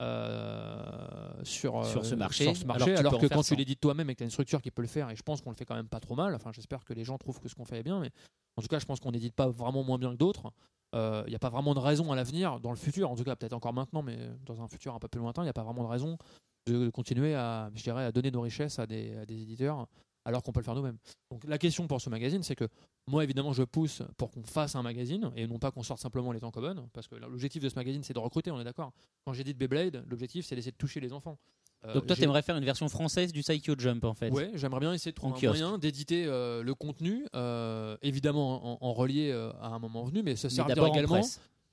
euh, sur, euh, Sur ce marché, sur ce alors marché, que alors quand tu 100. l'édites toi-même et que tu as une structure qui peut le faire, et je pense qu'on le fait quand même pas trop mal, enfin j'espère que les gens trouvent que ce qu'on fait est bien, mais en tout cas je pense qu'on n'édite pas vraiment moins bien que d'autres. Il n'y a pas vraiment de raison à l'avenir, dans le futur, en tout cas peut-être encore maintenant, mais dans un futur un peu plus lointain, il n'y a pas vraiment de raison de continuer à, je dirais, à donner nos richesses à des, à des éditeurs alors qu'on peut le faire nous-mêmes. Donc la question pour ce magazine, c'est que moi évidemment je pousse pour qu'on fasse un magazine et non pas qu'on sorte simplement les tankobon, parce que l'objectif de ce magazine c'est de recruter, on est d'accord. Quand j'ai dit Beyblade, l'objectif c'est d'essayer de toucher les enfants. Euh, Donc toi, t'aimerais faire une version française du Saikyo Jump en fait. Ouais, j'aimerais bien essayer de trouver un kiosque. moyen d'éditer euh, le contenu, euh, évidemment en, en relié à un moment venu, mais se servir également.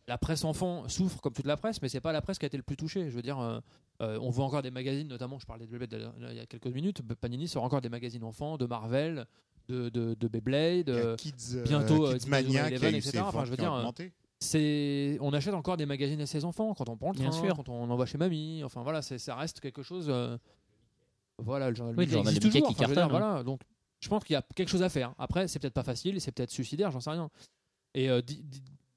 Presse. La presse enfant souffre comme toute la presse, mais c'est pas la presse qui a été le plus touchée. Je veux dire, euh, euh, on voit encore des magazines, notamment, je parlais de Beyblade il y a quelques minutes, Panini sort encore des magazines enfants, de Marvel, de, de, de Beyblade. Euh, Kids, bientôt, euh, Kids Mania Eleven, etc. Enfin, je veux dire, c'est on achète encore des magazines à ses enfants quand on prend le Bien train, sûr. quand on envoie chez mamie. Enfin voilà, c'est- ça reste quelque chose. euh, voilà, le journal, Oui, le Mickey journal de toujours. qui Enfin, dire, hein. voilà, donc je pense qu'il y a quelque chose à faire. Après, c'est peut-être pas facile, c'est peut-être suicidaire, j'en sais rien. Et euh,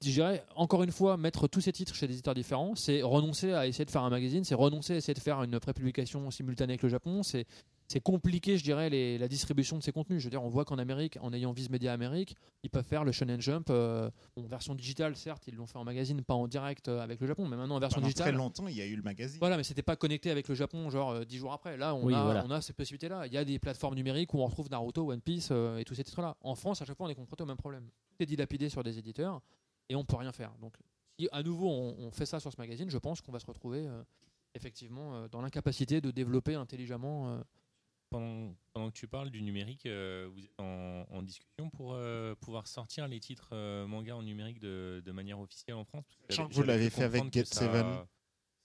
je dirais encore une fois, mettre tous ces titres chez des éditeurs différents, c'est renoncer à essayer de faire un magazine, c'est renoncer à essayer de faire une prépublication simultanée avec le Japon, c'est c'est compliqué, je dirais, les- la distribution de ces contenus. Je veux dire, on voit qu'en Amérique, en ayant Viz Media Amérique, ils peuvent faire le Shonen Jump euh, en version digitale, certes, ils l'ont fait en magazine, pas en direct euh, avec le Japon, mais maintenant en version Pendant digitale. très longtemps, il y a eu le magazine. Voilà, mais c'était pas connecté avec le Japon, genre euh, dix jours après. Là, on, Oui, a, voilà. on a cette possibilité-là. Il y a des plateformes numériques où on retrouve Naruto, One Piece euh, et tous ces titres-là. En France, à chaque fois, on est confronté au même problème. Tout est dilapidé sur des éditeurs et on peut rien faire. Donc, si à nouveau on, on fait ça sur ce magazine, je pense qu'on va se retrouver euh, effectivement euh, dans l'incapacité de développer intelligemment. euh, Pendant, pendant que tu parles du numérique, euh, vous êtes en, en discussion pour euh, pouvoir sortir les titres euh, manga en numérique de, de manière officielle en France? Parce que Sachant que vous l'avez fait avec Get ça- Seven.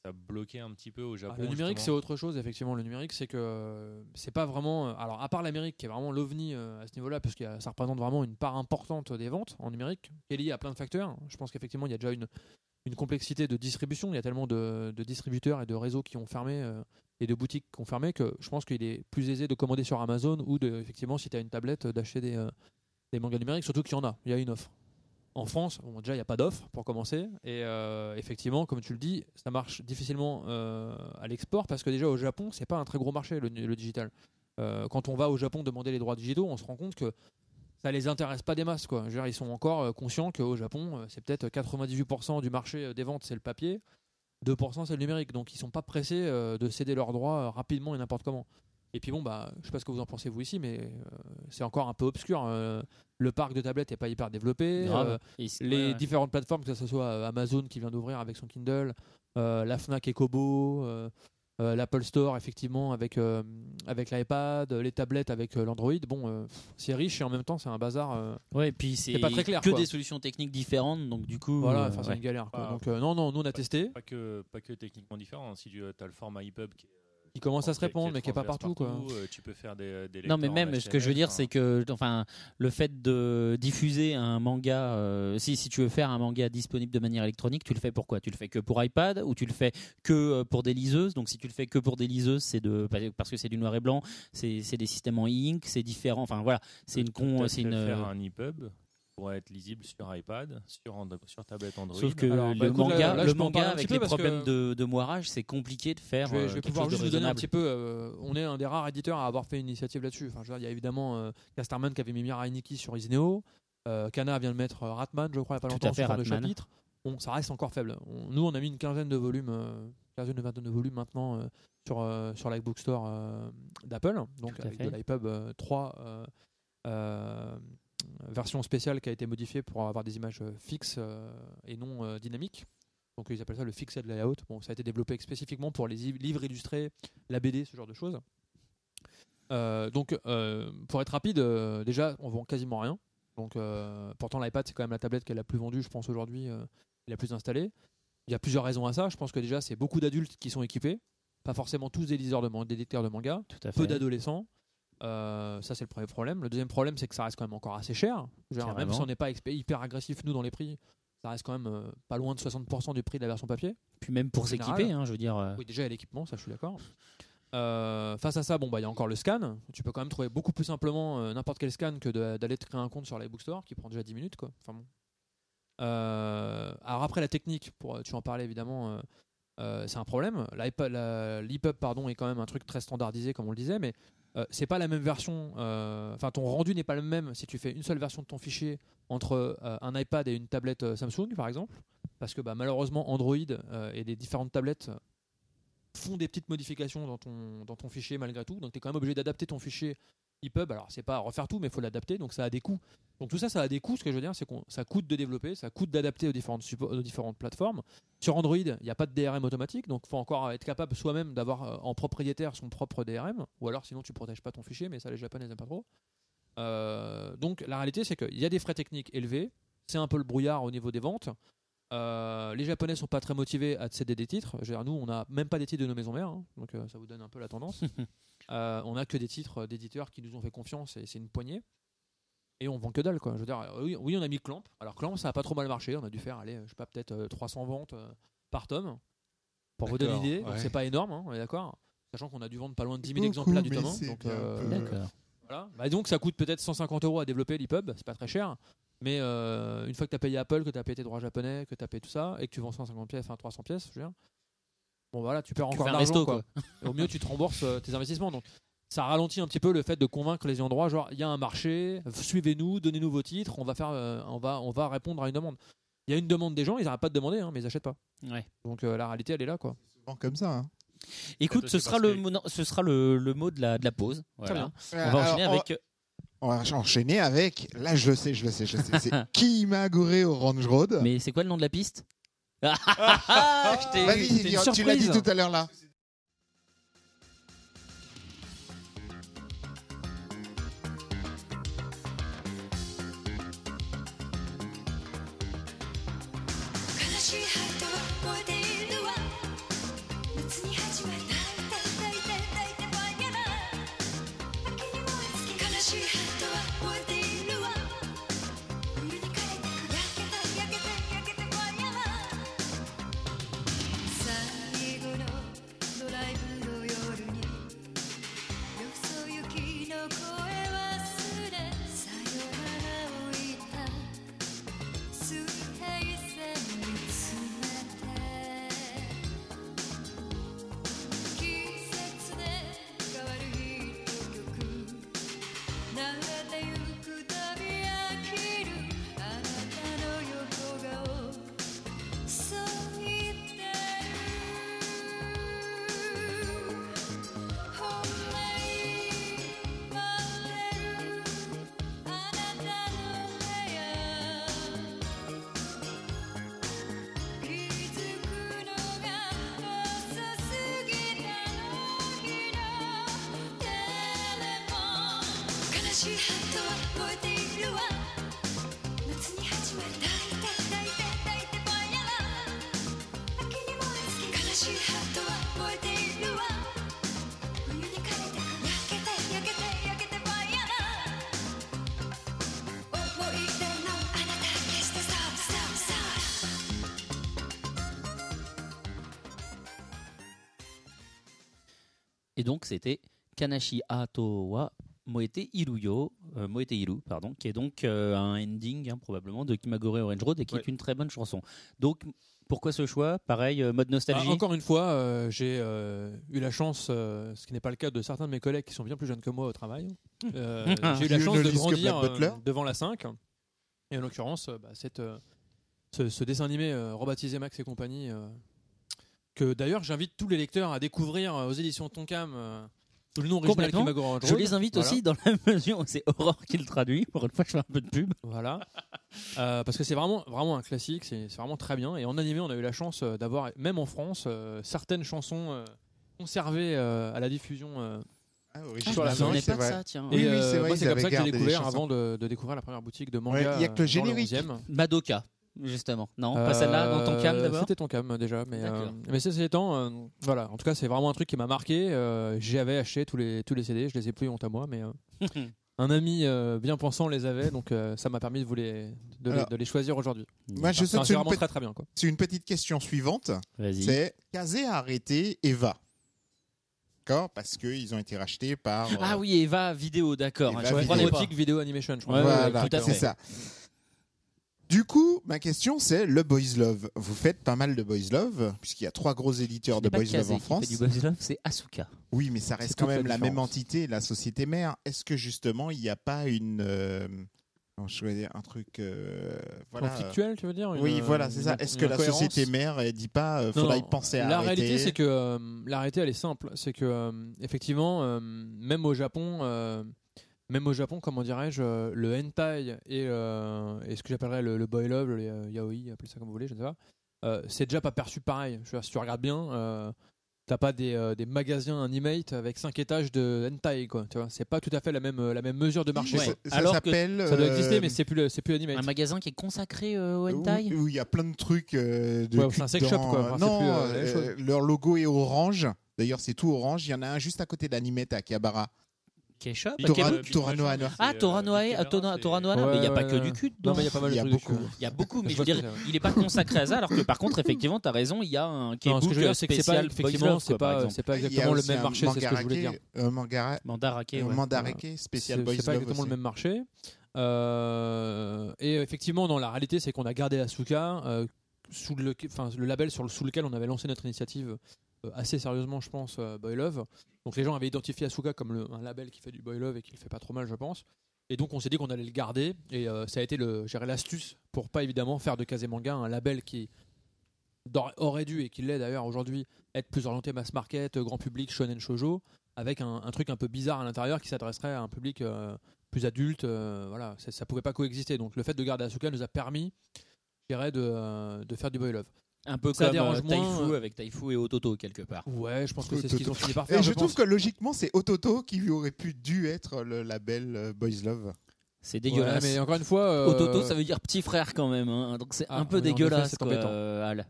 Ça bloquait un petit peu au Japon. Ah, le numérique, c'est autre chose, effectivement. Le numérique, c'est que euh, c'est pas vraiment. euh, Alors, à part l'Amérique, qui est vraiment l'ovni euh, à ce niveau-là, parce que ça représente vraiment une part importante des ventes en numérique, qui est liée à plein de facteurs. Je pense qu'effectivement, il y a déjà une, une complexité de distribution. Il y a tellement de, de distributeurs et de réseaux qui ont fermé euh, et de boutiques qui ont fermé que je pense qu'il est plus aisé de commander sur Amazon ou de, effectivement, si tu as une tablette, d'acheter des, euh, des mangas numériques, surtout qu'il y en a. Il y a une offre. En France, déjà, il n'y a pas d'offre pour commencer. Et euh, effectivement, comme tu le dis, ça marche difficilement euh, à l'export parce que déjà au Japon, c'est pas un très gros marché le, digital. Euh, quand on va au Japon demander les droits digitaux, on se rend compte que ça les intéresse pas des masses. Quoi. Ils sont encore conscients qu'au Japon, c'est peut-être 98% du marché des ventes, c'est le papier, 2% c'est le numérique. Donc ils sont pas pressés de céder leurs droits rapidement et n'importe comment. Et puis bon, bah, je sais pas ce que vous en pensez vous ici, mais euh, c'est encore un peu obscur. euh, le parc de tablettes est pas hyper développé. Grave. euh, les ouais, ouais. différentes plateformes, que ce soit euh, Amazon qui vient d'ouvrir avec son Kindle, euh, la Fnac et Kobo, euh, euh, l'Apple Store effectivement avec euh, avec l'iPad, les tablettes avec euh, l'Android. Bon, euh, c'est riche et en même temps c'est un bazar. euh, Ouais, et puis c'est pas très clair, que quoi. des solutions techniques différentes, donc du coup. voilà, euh, c'est ouais. une galère. quoi. Ah, Donc euh, non, non, nous on a testé. Pas que, pas que techniquement différent. Si tu as le format EPUB qui, Il commence à se qui répondre, mais qui est pas partout quoi. euh, tu peux faire des, des Non, mais même, ce que je veux dire, c'est que, enfin, le fait de diffuser un manga, euh, si, si tu veux faire un manga disponible de manière électronique, tu le fais pour quoi Tu le fais que pour iPad ou tu le fais que euh, pour des liseuses? Donc, si tu le fais que pour des liseuses, c'est de parce que c'est du noir et blanc, c'est c'est des systèmes en e-ink, c'est différent. Enfin, voilà, c'est une con, c'est une. faire euh, un EPUB pour être lisible sur iPad, sur, And- sur tablette Android. Sauf que Alors, bah, le écoute, manga, là- là, le avec les problèmes que- de, de moirage, c'est compliqué de faire. Je vais, euh, je vais quelque pouvoir chose juste de vous donner un petit peu. euh, on est un des rares éditeurs à avoir fait une initiative là-dessus. Enfin, il y a évidemment euh, Casterman qui avait mis Mirai Nikki sur Isineo. Euh, Kana vient de mettre euh, Ratman, je crois, il n'y a pas longtemps, fait, de Ratman. chapitre. Bon, ça reste encore faible. On- nous, on a mis une quinzaine de volumes, euh, quinzaine, vingtaine de volumes maintenant euh, sur, euh, sur l'iBook Store euh, d'Apple. Donc, avec fait. de l'iPub euh, 3. Version spéciale qui a été modifiée pour avoir des images euh, fixes euh, et non euh, dynamiques. Donc ils appellent ça le fixed layout. Bon, ça a été développé spécifiquement pour les livres illustrés, la BD, ce genre de choses. Euh, donc euh, pour être rapide, euh, déjà on vend quasiment rien. Donc pourtant l'iPad c'est quand même la tablette qui est la plus vendue, je pense aujourd'hui, la plus installée. Il y a plusieurs raisons à ça. Je pense que déjà c'est beaucoup d'adultes qui sont équipés, pas forcément tous des liseurs de man- des lecteurs de manga Tout à peu d'adolescents. Euh, ça, c'est le premier problème. Le deuxième problème, c'est que ça reste quand même encore assez cher. Même si on n'est pas hyper agressif, nous, dans les prix, ça reste quand même euh, pas loin de 60% du prix de la version papier. Puis même pour s'équiper, hein, je veux dire. euh, Oui, déjà, il y a l'équipement, ça, je suis d'accord. Face à ça, bon, bah, il y a encore le scan. Tu peux quand même trouver beaucoup plus simplement n'importe quel scan que d'aller te créer un compte sur l'iBook Store qui prend déjà 10 minutes. Quoi. Enfin, bon. Alors après, la technique, pour, tu en parlais évidemment, euh, c'est un problème. L'EPUB pardon, est quand même un truc très standardisé, comme on le disait, mais euh, c'est pas la même version. euh, Enfin, ton rendu n'est pas le même si tu fais une seule version de ton fichier entre euh, un iPad et une tablette Samsung, par exemple. Parce que bah, malheureusement, Android et les différentes tablettes font des petites modifications dans ton, dans ton fichier malgré tout. Donc tu es quand même obligé d'adapter ton fichier EPUB. Alors c'est pas refaire tout, mais il faut l'adapter. Donc ça a des coûts. Donc tout ça, ça a des coûts. Ce que je veux dire, c'est que ça coûte de développer, ça coûte d'adapter aux différentes, plateformes. Sur Android, il n'y a pas de DRM automatique. Donc il faut encore être capable soi-même d'avoir euh, en propriétaire son propre DRM. Ou alors sinon tu protèges pas ton fichier, mais ça les Japonais n'aiment pas trop. Euh, donc la réalité, c'est qu'il y a des frais techniques élevés. C'est un peu le brouillard au niveau des ventes. Euh, les Japonais sont pas très motivés à céder des titres. Je veux dire, nous, on n'a même pas des titres de nos maisons mères, hein. donc ça vous donne un peu la tendance. Euh, on a que des titres d'éditeurs qui nous ont fait confiance et c'est une poignée. Et on vend que dalle, quoi. Je veux dire, euh, oui, oui, on a mis Clamp. Alors Clamp, ça a pas trop mal marché. On a dû faire, allez, je sais pas, peut-être euh, 300 ventes euh, par tome. Pour vous donner une D'accord, idée, donc ouais. c'est pas énorme, hein, on est d'accord. Sachant qu'on a dû vendre pas loin de 10 000 Beaucoup, exemplaires du tome. Donc, euh, voilà. Bah, donc ça coûte peut-être 150 euros à développer l'EPUB, c'est pas très cher. Mais euh, une fois que tu as payé Apple, que tu as payé tes droits japonais, que tu as payé tout ça, et que tu vends 150 pièces, enfin 300 pièces, je veux dire, bon voilà, tu perds Tu encore de un l'argent. resto, Quoi. Et au mieux, tu te rembourses euh, tes investissements. Donc ça ralentit un petit peu le fait de convaincre les endroits, genre il y a un marché, suivez-nous, donnez-nous vos titres, on va, faire, euh, on, va, on va répondre à une demande. Il y a une demande des gens, ils n'arrêtent pas de demander, hein, mais ils achètent pas. Ouais. Donc euh, la réalité, elle est là. quoi. Souvent comme ça. hein. Écoute, ce sera, le, que- mot- non, ce sera le, le mot de la, de la pause. Voilà. bien. On va Alors, enchaîner on- avec. On va enchaîner avec. Là, je le sais, je le sais, je le sais. C'est Kimagure Orange Road. Mais c'est quoi le nom de la piste? Je t'ai eu. Vas-y, tu l'as dit tout à l'heure là. Donc c'était Kanashi Ato wa Moete Iruyo, euh, Moete Iru, pardon, qui est donc euh, un ending hein, probablement de Kimagure Orange Road et qui est une très bonne chanson. Donc pourquoi ce choix? Pareil, euh, mode nostalgie? Ah, encore une fois, euh, j'ai euh, eu la chance, euh, ce qui n'est pas le cas de certains de mes collègues qui sont bien plus jeunes que moi au travail. Euh, j'ai eu la chance de grandir euh, devant la 5. Et en l'occurrence, euh, bah, cette, euh, ce, ce dessin animé euh, rebaptisé Max et compagnie, euh, que d'ailleurs j'invite tous les lecteurs à découvrir euh, aux éditions Tonkam. euh, le nom original Complètement. Je les invite Voilà. aussi dans la mesure où c'est Aurore qui le traduit. Pour une fois, je fais un peu de pub. Voilà. Euh, parce que c'est vraiment, vraiment un classique, c'est vraiment très bien. Et en animé, on a eu la chance d'avoir, même en France, euh, certaines chansons euh, conservées euh, à la diffusion. euh, Ah, Ah, me la c'est pas vrai. ça, tiens. Oui, et, oui, c'est comme ça que j'ai découvert avant de, de découvrir la première boutique de manga. Ouais, il y a que le générique. 11e. Madoka, justement. Non, pas celle-là, dans ton cam Euh, d'abord C'était ton cam déjà, mais, euh, mais ceci étant, euh, voilà. En tout cas, c'est vraiment un truc qui m'a marqué. Euh, J'avais acheté tous les tous les CD, je les ai plus honte à moi, mais euh, un ami euh, bien pensant les avait, donc euh, ça m'a permis de vous les de, les, Alors, de les choisir aujourd'hui. Moi, je Enfin, saute c'est vraiment très très bien quoi. sur une petite question suivante. C'est Kazé a arrêté Eva. D'accord? Parce qu'ils ont été rachetés par. euh, Ah oui, Eva vidéo, d'accord. Vidéo. Video Animation, je crois. Ouais, voilà, c'est ça. Du coup, ma question c'est le Boys Love. Vous faites pas mal de Boys Love, puisqu'il y a trois gros éditeurs de Boys Love en qui France. fait du Boys Love, c'est Asuka. Oui, mais ça reste quand la même la même entité, la société mère. Est-ce que justement, il n'y a pas une. euh, comment je vais dire un truc. euh, voilà. Conflictuel, tu veux dire une- Oui, voilà, c'est ça. Est-ce que la société mère, elle dit pas, euh, Non, faudrait non. y penser à La arrêter réalité, c'est que euh, la réalité, elle est simple. C'est que euh, effectivement, euh, même au Japon, euh, même au Japon, comment dirais-je, euh, le hentai et, euh, et ce que j'appellerais le, le boy love, le euh, yaoi, appelez ça comme vous voulez, je ne sais pas. euh, c'est déjà pas perçu pareil. Je veux dire, si tu regardes bien, euh, t'as pas des, euh, des magasins animate avec 5 étages de hentai, quoi. Tu vois, c'est pas tout à fait la même, la même mesure de marché. Ça, ça Alors que s'appelle. Ça doit euh, exister, mais c'est plus, c'est plus animate. Un magasin qui est consacré euh, au hentai? Où il y a plein de trucs euh, de Ouais, c'est un sex shop, quoi. Enfin, c'est non, plus, euh, euh, leur logo est orange. D'ailleurs, c'est tout orange. Il y en a un juste à côté d'Animate à Akihabara. Kesha Big Tora- Camera, Big Toranoa. Camera, Ah, c'est, euh, Toranoa, Big ah, Camera, Tona- c'est- Toranoa, Ouais, mais il n'y a pas que du cul Non, mais il y a pas mal de beaucoup. Il y a beaucoup, mais Je veux dire, il n'est pas consacré à ça, alors que par contre, effectivement, tu as raison, il y a un K-book que je veux dire, c'est que c'est pas spécial effectivement, c'est pas, c'est pas exactement le même marché, c'est ce que je voulais dire. Euh, Mangara- Mandarake. Mandarake, spécial C'est Boys c'est pas exactement le même marché. Euh, et effectivement, dans la réalité, c'est qu'on a gardé Asuka euh, sous le, enfin, le label sur le, sous lequel on avait lancé notre initiative euh, assez sérieusement, je pense, euh, Boy Love. Donc les gens avaient identifié Asuka comme un label qui fait du Boy Love et qui le fait pas trop mal, je pense. Et donc on s'est dit qu'on allait le garder et euh, ça a été l'astuce pour pas évidemment faire de Kazemanga un label qui aurait dû et qui l'est d'ailleurs aujourd'hui être plus orienté mass market, euh, grand public, shonen shojo, avec un, truc un peu bizarre à l'intérieur qui s'adresserait à un public euh, plus adulte. euh, voilà, ça, ça pouvait pas coexister. Donc le fait de garder Asuka nous a permis, je dirais, de, euh, de faire du boy love. Un peu Ça comme dérange euh, moins, Taifu euh, avec Taifu et Ototo, quelque part. Ouais, je pense que c'est ce qu'ils ont fini par faire. Et je, je trouve pense. que logiquement, c'est Ototo qui aurait pu dû être le label euh, Boys Love. C'est Ouais, dégueulasse. mais encore une fois, euh, Ototo, ça veut dire petit frère quand même, hein, donc c'est Ah, un peu en dégueulasse. c'est euh.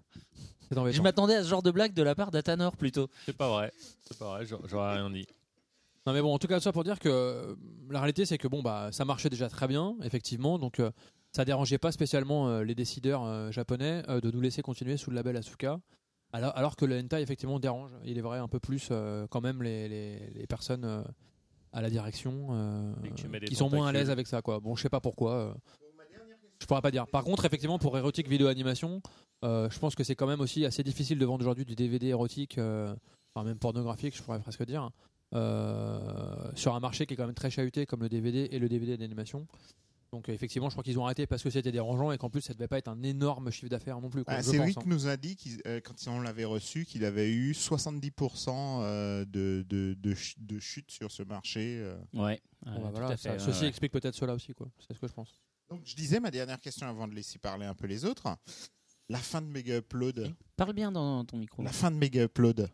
Je m'attendais à ce genre de blague de la part d'Atanor plutôt. C'est pas vrai. C'est pas vrai, j'aurais rien dit. Non mais bon, en tout cas, ça pour dire que la réalité, c'est que bon, bah, ça marchait déjà très bien, effectivement. Donc, euh, ça dérangeait pas spécialement euh, les décideurs euh, japonais euh, de nous laisser continuer sous le label Asuka. Alors, alors que le hentai, effectivement, dérange. Il est vrai un peu plus quand même les, les, les personnes à la direction qui sont moins à l'aise avec ça. Quoi. Bon, je sais pas pourquoi. je pourrais pas dire. Par contre, effectivement, pour érotique vidéo animation, euh, je pense que c'est quand même aussi assez difficile de vendre aujourd'hui du DVD érotique, euh, enfin même pornographique, je pourrais presque dire, euh, sur un marché qui est quand même très chahuté comme le DVD et le DVD d'animation. Donc euh, effectivement, je crois qu'ils ont arrêté parce que c'était dérangeant et qu'en plus ça devait pas être un énorme chiffre d'affaires non plus. Ah, c'est Rick hein. nous a dit, euh, quand on l'avait reçu, qu'il avait eu 70% euh, de, de, de, ch- de chute sur ce marché. Ouais. Bon, bah, tout voilà, à ça- fait, ceci ouais. explique peut-être cela aussi, quoi. C'est ce que je pense. Donc, je disais ma dernière question avant de laisser parler un peu les autres. La fin de Mega Upload. Parle bien dans ton micro. La fin de Mega Upload.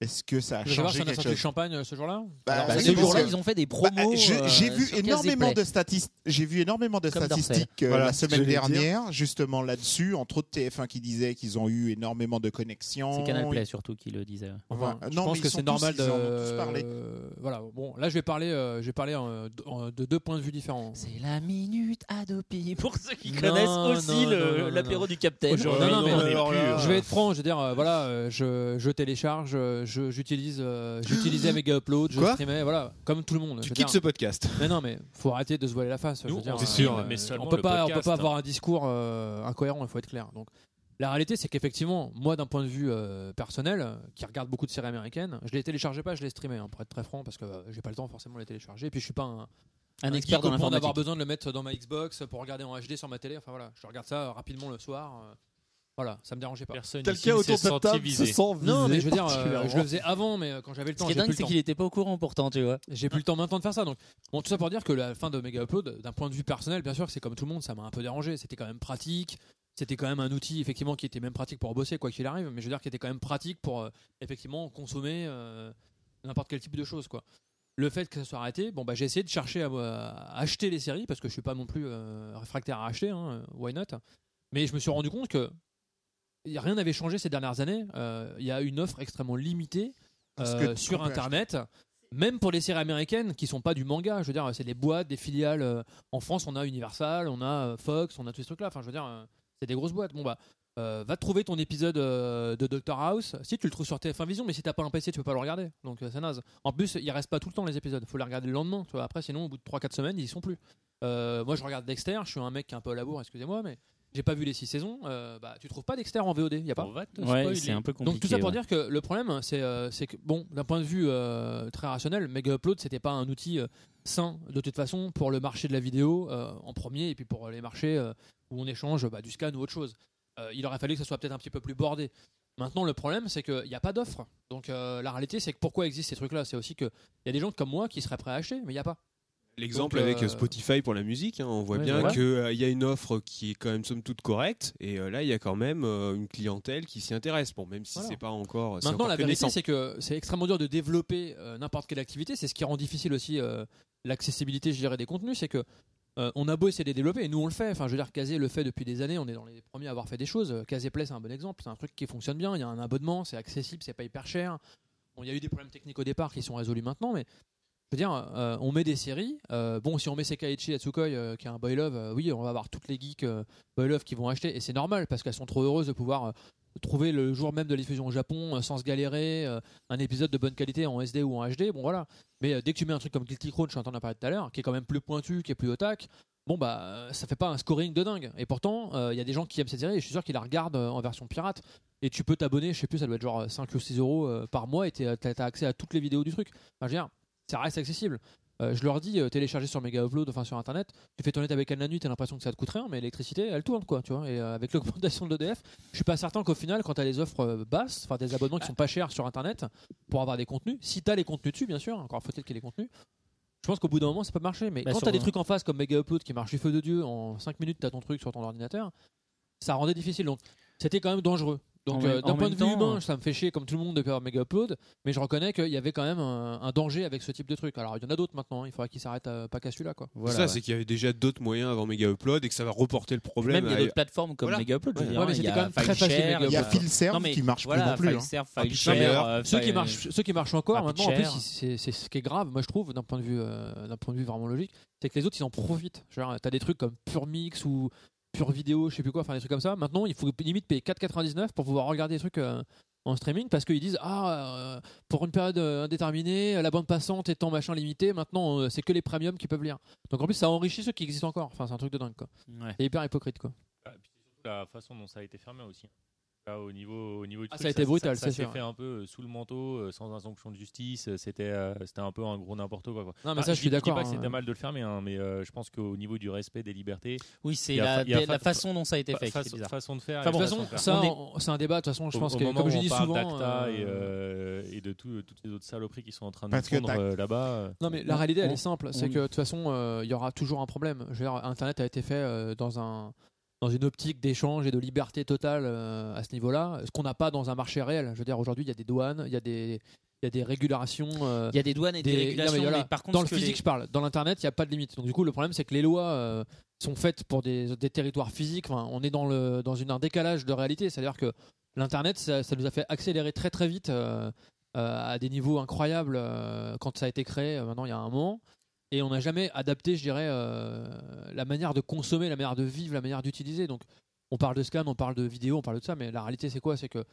Est-ce que ça a savoir changé si on a quelque chose champagne euh, ce jour-là Bah, Bah, ce jour-là, ils ont fait des Bah, promos. j'ai euh, j'ai vu énormément de statistiques. J'ai vu énormément de Comme statistiques euh, Voilà, la semaine dernière, justement là-dessus. Entre autres TF1 qui disait qu'ils ont eu énormément de connexions. C'est Canal Play surtout qui le disait. Enfin, je Non, pense que c'est normal tous- de. euh, voilà. Bon, là, je vais parler, euh, je vais parler euh, de, deux points de vue différents. C'est la minute Adopi pour ceux qui Non, connaissent aussi l'apéro du Capitaine. Non, non, mais Je vais être franc, je veux dire, voilà, je, je télécharge, je- j'utilise, euh, j'utilisais Mega Upload, je Quoi streamais, voilà, comme tout le monde. Tu Je veux quittes dire- ce podcast. Mais non, mais faut arrêter de se voiler la face. je Nous, veux dire, on- euh, c'est sûr, euh, mais seulement on peut le pas, on peut pas avoir hein. un discours euh, incohérent. Il faut être clair. Donc, la réalité, c'est qu'effectivement, moi, d'un point de vue euh, personnel, qui regarde beaucoup de séries américaines, je les téléchargeais pas, je les streamais, hein, pour être très franc, parce que euh, j'ai pas le temps forcément de les télécharger. Et puis, je suis pas un, expert dans point d'avoir l'informatique. besoin de le mettre dans ma Xbox pour regarder en HD sur ma télé. Enfin voilà, je regarde ça rapidement le soir. Voilà, ça me dérangeait pas. Personne Quelqu'un autour de cette table se sent visé. Non, mais je veux dire, euh, je le faisais avant, mais euh, quand j'avais le Ce temps, qui est dingue, c'est qu'il était pas au courant pourtant, tu vois. J'ai plus le temps maintenant de faire ça. Donc, bon, tout ça pour dire que la fin de Mega Upload, d'un point de vue personnel, bien sûr, que c'est comme tout le monde, ça m'a un peu dérangé. C'était quand même pratique. C'était quand même un outil, effectivement, qui était même pratique pour bosser, quoi qu'il arrive. Mais je veux dire, qui était quand même pratique pour, euh, effectivement, consommer euh, n'importe quel type de choses, quoi. Le fait que ça soit arrêté, bon, bah, j'ai essayé de chercher à, à acheter les séries parce que je suis pas non plus euh, réfractaire à acheter, hein, why not? Mais je me suis rendu compte que rien n'avait changé ces dernières années. Euh, Il y a une offre extrêmement limitée euh, sur Internet. Même pour les séries américaines qui sont pas du manga, je veux dire, c'est des boîtes, des filiales. euh, en France, on a Universal, on a Fox, on a tous ces trucs-là. Enfin, je veux dire, c'est des grosses boîtes. Bon bah, euh, va trouver ton épisode euh, de Doctor House. Si tu le trouves sur TF1 Vision, mais si t'as pas un PC, tu peux pas le regarder. Donc euh, c'est naze. En plus, il reste pas tout le temps les épisodes. Faut les regarder le lendemain. Tu vois. Après, sinon, au bout de 3-4 semaines, ils y sont plus. Moi, je regarde Dexter. Je suis un mec qui est un peu à la bourre, excusez-moi, mais j'ai pas vu les 6 saisons. Euh, bah, tu trouves pas Dexter en VOD Y a pas. On va te Ouais, c'est un peu compliqué. Donc tout ça pour ouais. dire que le problème, c'est euh, c'est que bon, d'un point de vue euh, très rationnel, Mega Upload, c'était pas un outil sain de toute façon pour le marché de la vidéo en premier et puis pour les marchés où on échange bah, du scan ou autre chose. Il aurait fallu que ça soit peut-être un petit peu plus bordé. Maintenant, le problème, c'est qu'il n'y a pas d'offre. Donc la réalité, c'est que pourquoi existent ces trucs-là? C'est aussi qu'il y a des gens comme moi qui seraient prêts à acheter, mais il n'y a pas. L'exemple Donc, avec euh, Spotify pour la musique, hein, on voit Ouais, bien qu'il y a une offre qui est quand même somme toute correcte, et euh, là il y a quand même euh, une clientèle qui s'y intéresse. Bon, même si Voilà. c'est pas encore. Maintenant, encore la vérité, c'est que c'est extrêmement dur de développer euh, n'importe quelle activité. C'est ce qui rend difficile aussi euh, l'accessibilité, je dirais, des contenus. C'est que euh, on a beau essayer de les développer, et nous on le fait. Enfin, je veux dire, Kazé le fait depuis des années. On est dans les premiers à avoir fait des choses. Euh, Kazé Play, c'est un bon exemple. C'est un truc qui fonctionne bien. Il y a un abonnement, c'est accessible, c'est pas hyper cher. Bon, il y a eu des problèmes techniques au départ qui sont résolus maintenant, mais je veux dire, euh, on met des séries. euh, bon, si on met Sekaiichi Atsukoi, euh, qui est un boy love, euh, oui, on va avoir toutes les geeks boy love qui vont acheter, et c'est normal parce qu'elles sont trop heureuses de pouvoir trouver le jour même de la diffusion au Japon sans se galérer un épisode de bonne qualité en SD ou en HD. Bon, voilà. Mais dès que tu mets un truc comme Guilty Crown, je t'entends parler tout à l'heure, qui est quand même plus pointu, qui est plus au tac, bon, bah, ça fait pas un scoring de dingue. Et pourtant, il y a des gens qui aiment cette série et je suis sûr qu'ils la regardent en version pirate. Et tu peux t'abonner, je sais plus, ça doit être genre 5 ou 6 euros par mois et t'as accès à toutes les vidéos du truc. Enfin, je veux dire, ça reste accessible. Euh, je leur dis, euh, télécharger sur Mega Upload, enfin sur internet, tu fais tourner ta bécane la nuit, t'as l'impression que ça te coûte rien, mais l'électricité, elle tourne quoi, tu vois. Et euh, avec l'augmentation de l'EDF, je suis pas certain qu'au final, quand t'as les offres basses, enfin des abonnements qui sont pas chers sur internet pour avoir des contenus, si t'as les contenus dessus, bien sûr, encore faut-il qu'il y ait les contenus. Je pense qu'au bout d'un moment, ça peut marcher, mais Bah, quand t'as des trucs en face comme Mega Upload qui marche du feu de Dieu, en 5 minutes t'as ton truc sur ton ordinateur, ça rendait difficile. Donc c'était quand même dangereux. Donc euh, d'un point de vue humain, ça me fait chier comme tout le monde de faire Mega Upload, mais je reconnais qu'il y avait quand même un, un danger avec ce type de truc. Alors il y en a d'autres maintenant, hein. il faudrait qu'ils s'arrêtent euh, pas qu'à celui-là quoi. Voilà, ça, ouais. c'est qu'il y avait déjà d'autres moyens avant Mega Upload et que ça va reporter le problème. Même il y a à- d'autres plateformes comme Voilà. Mega Upload. je veux Ouais. dire, Ouais, mais il y c'était a quand même très facile, Il y a mais qui marche voilà, plus non plus. hein. FileServe, Ah, euh, Ceux qui marchent, ceux qui marchent encore maintenant, en plus, c'est ce qui est grave, moi je trouve, d'un point de vue, euh, d'un point de vue vraiment logique, c'est que les autres ils en profitent. Genre, t'as des trucs comme Pure Mix ou Pure Vidéo, je sais plus quoi, enfin des trucs comme ça. Maintenant, il faut limite payer 4,99 pour pouvoir regarder des trucs euh, en streaming parce qu'ils disent ah euh, pour une période euh, indéterminée, la bande passante étant machin limité, maintenant euh, c'est que les premiums qui peuvent lire. Donc en plus, ça enrichit ceux qui existent encore. Enfin, c'est un truc de dingue quoi. Ouais. C'est hyper hypocrite quoi. Ah, puis c'est surtout la façon dont ça a été fermé aussi. Là, au niveau, au niveau du Ah, truc, ça a été brutal, ça, s'est fait un peu euh, sous le manteau, euh, sans injonction de justice. euh, C'était, euh, c'était un peu un gros n'importe quoi. quoi. Non, mais Ah, ça, je suis dis- dis d'accord, pas que hein. c'était mal de le fermer, hein, mais euh, je pense qu'au niveau du respect des libertés, Oui, c'est la, fa- fa- façon dont ça a été fa- fait est bizarre. façon de faire. Enfin bon, De de toute façon façon, de faire. ça, On est- on- c'est un débat. De toute façon, je Au- pense au que, moment comme je où dis souvent, d'ACTA et, euh, et de tout- toutes les autres saloperies qui sont en train de que prendre là-bas. Non mais la réalité elle est simple, c'est que de toute façon il y aura toujours un problème. Je veux dire, Internet a été fait dans un dans une optique d'échange et de liberté totale euh, à ce niveau-là, ce qu'on n'a pas dans un marché réel. Je veux dire, aujourd'hui, il y a des douanes, il y a des, il y a des régulations. euh, Il y a des douanes et des, des- régulations, non, mais voilà, mais par contre, dans le physique, les- je parle. Dans l'internet, il n'y a pas de limite. Donc du coup, le problème, c'est que les lois euh, sont faites pour des, des territoires physiques. Enfin, on est dans le dans une, un décalage de réalité. C'est-à-dire que l'internet, ça, ça nous a fait accélérer très très vite euh, à des niveaux incroyables quand ça a été créé. maintenant, il y a un moment. Et on n'a jamais adapté, je dirais, euh, la manière de consommer, la manière de vivre, la manière d'utiliser. Donc, on parle de scan, on parle de vidéo, on parle de ça, mais la réalité, c'est quoi? C'est que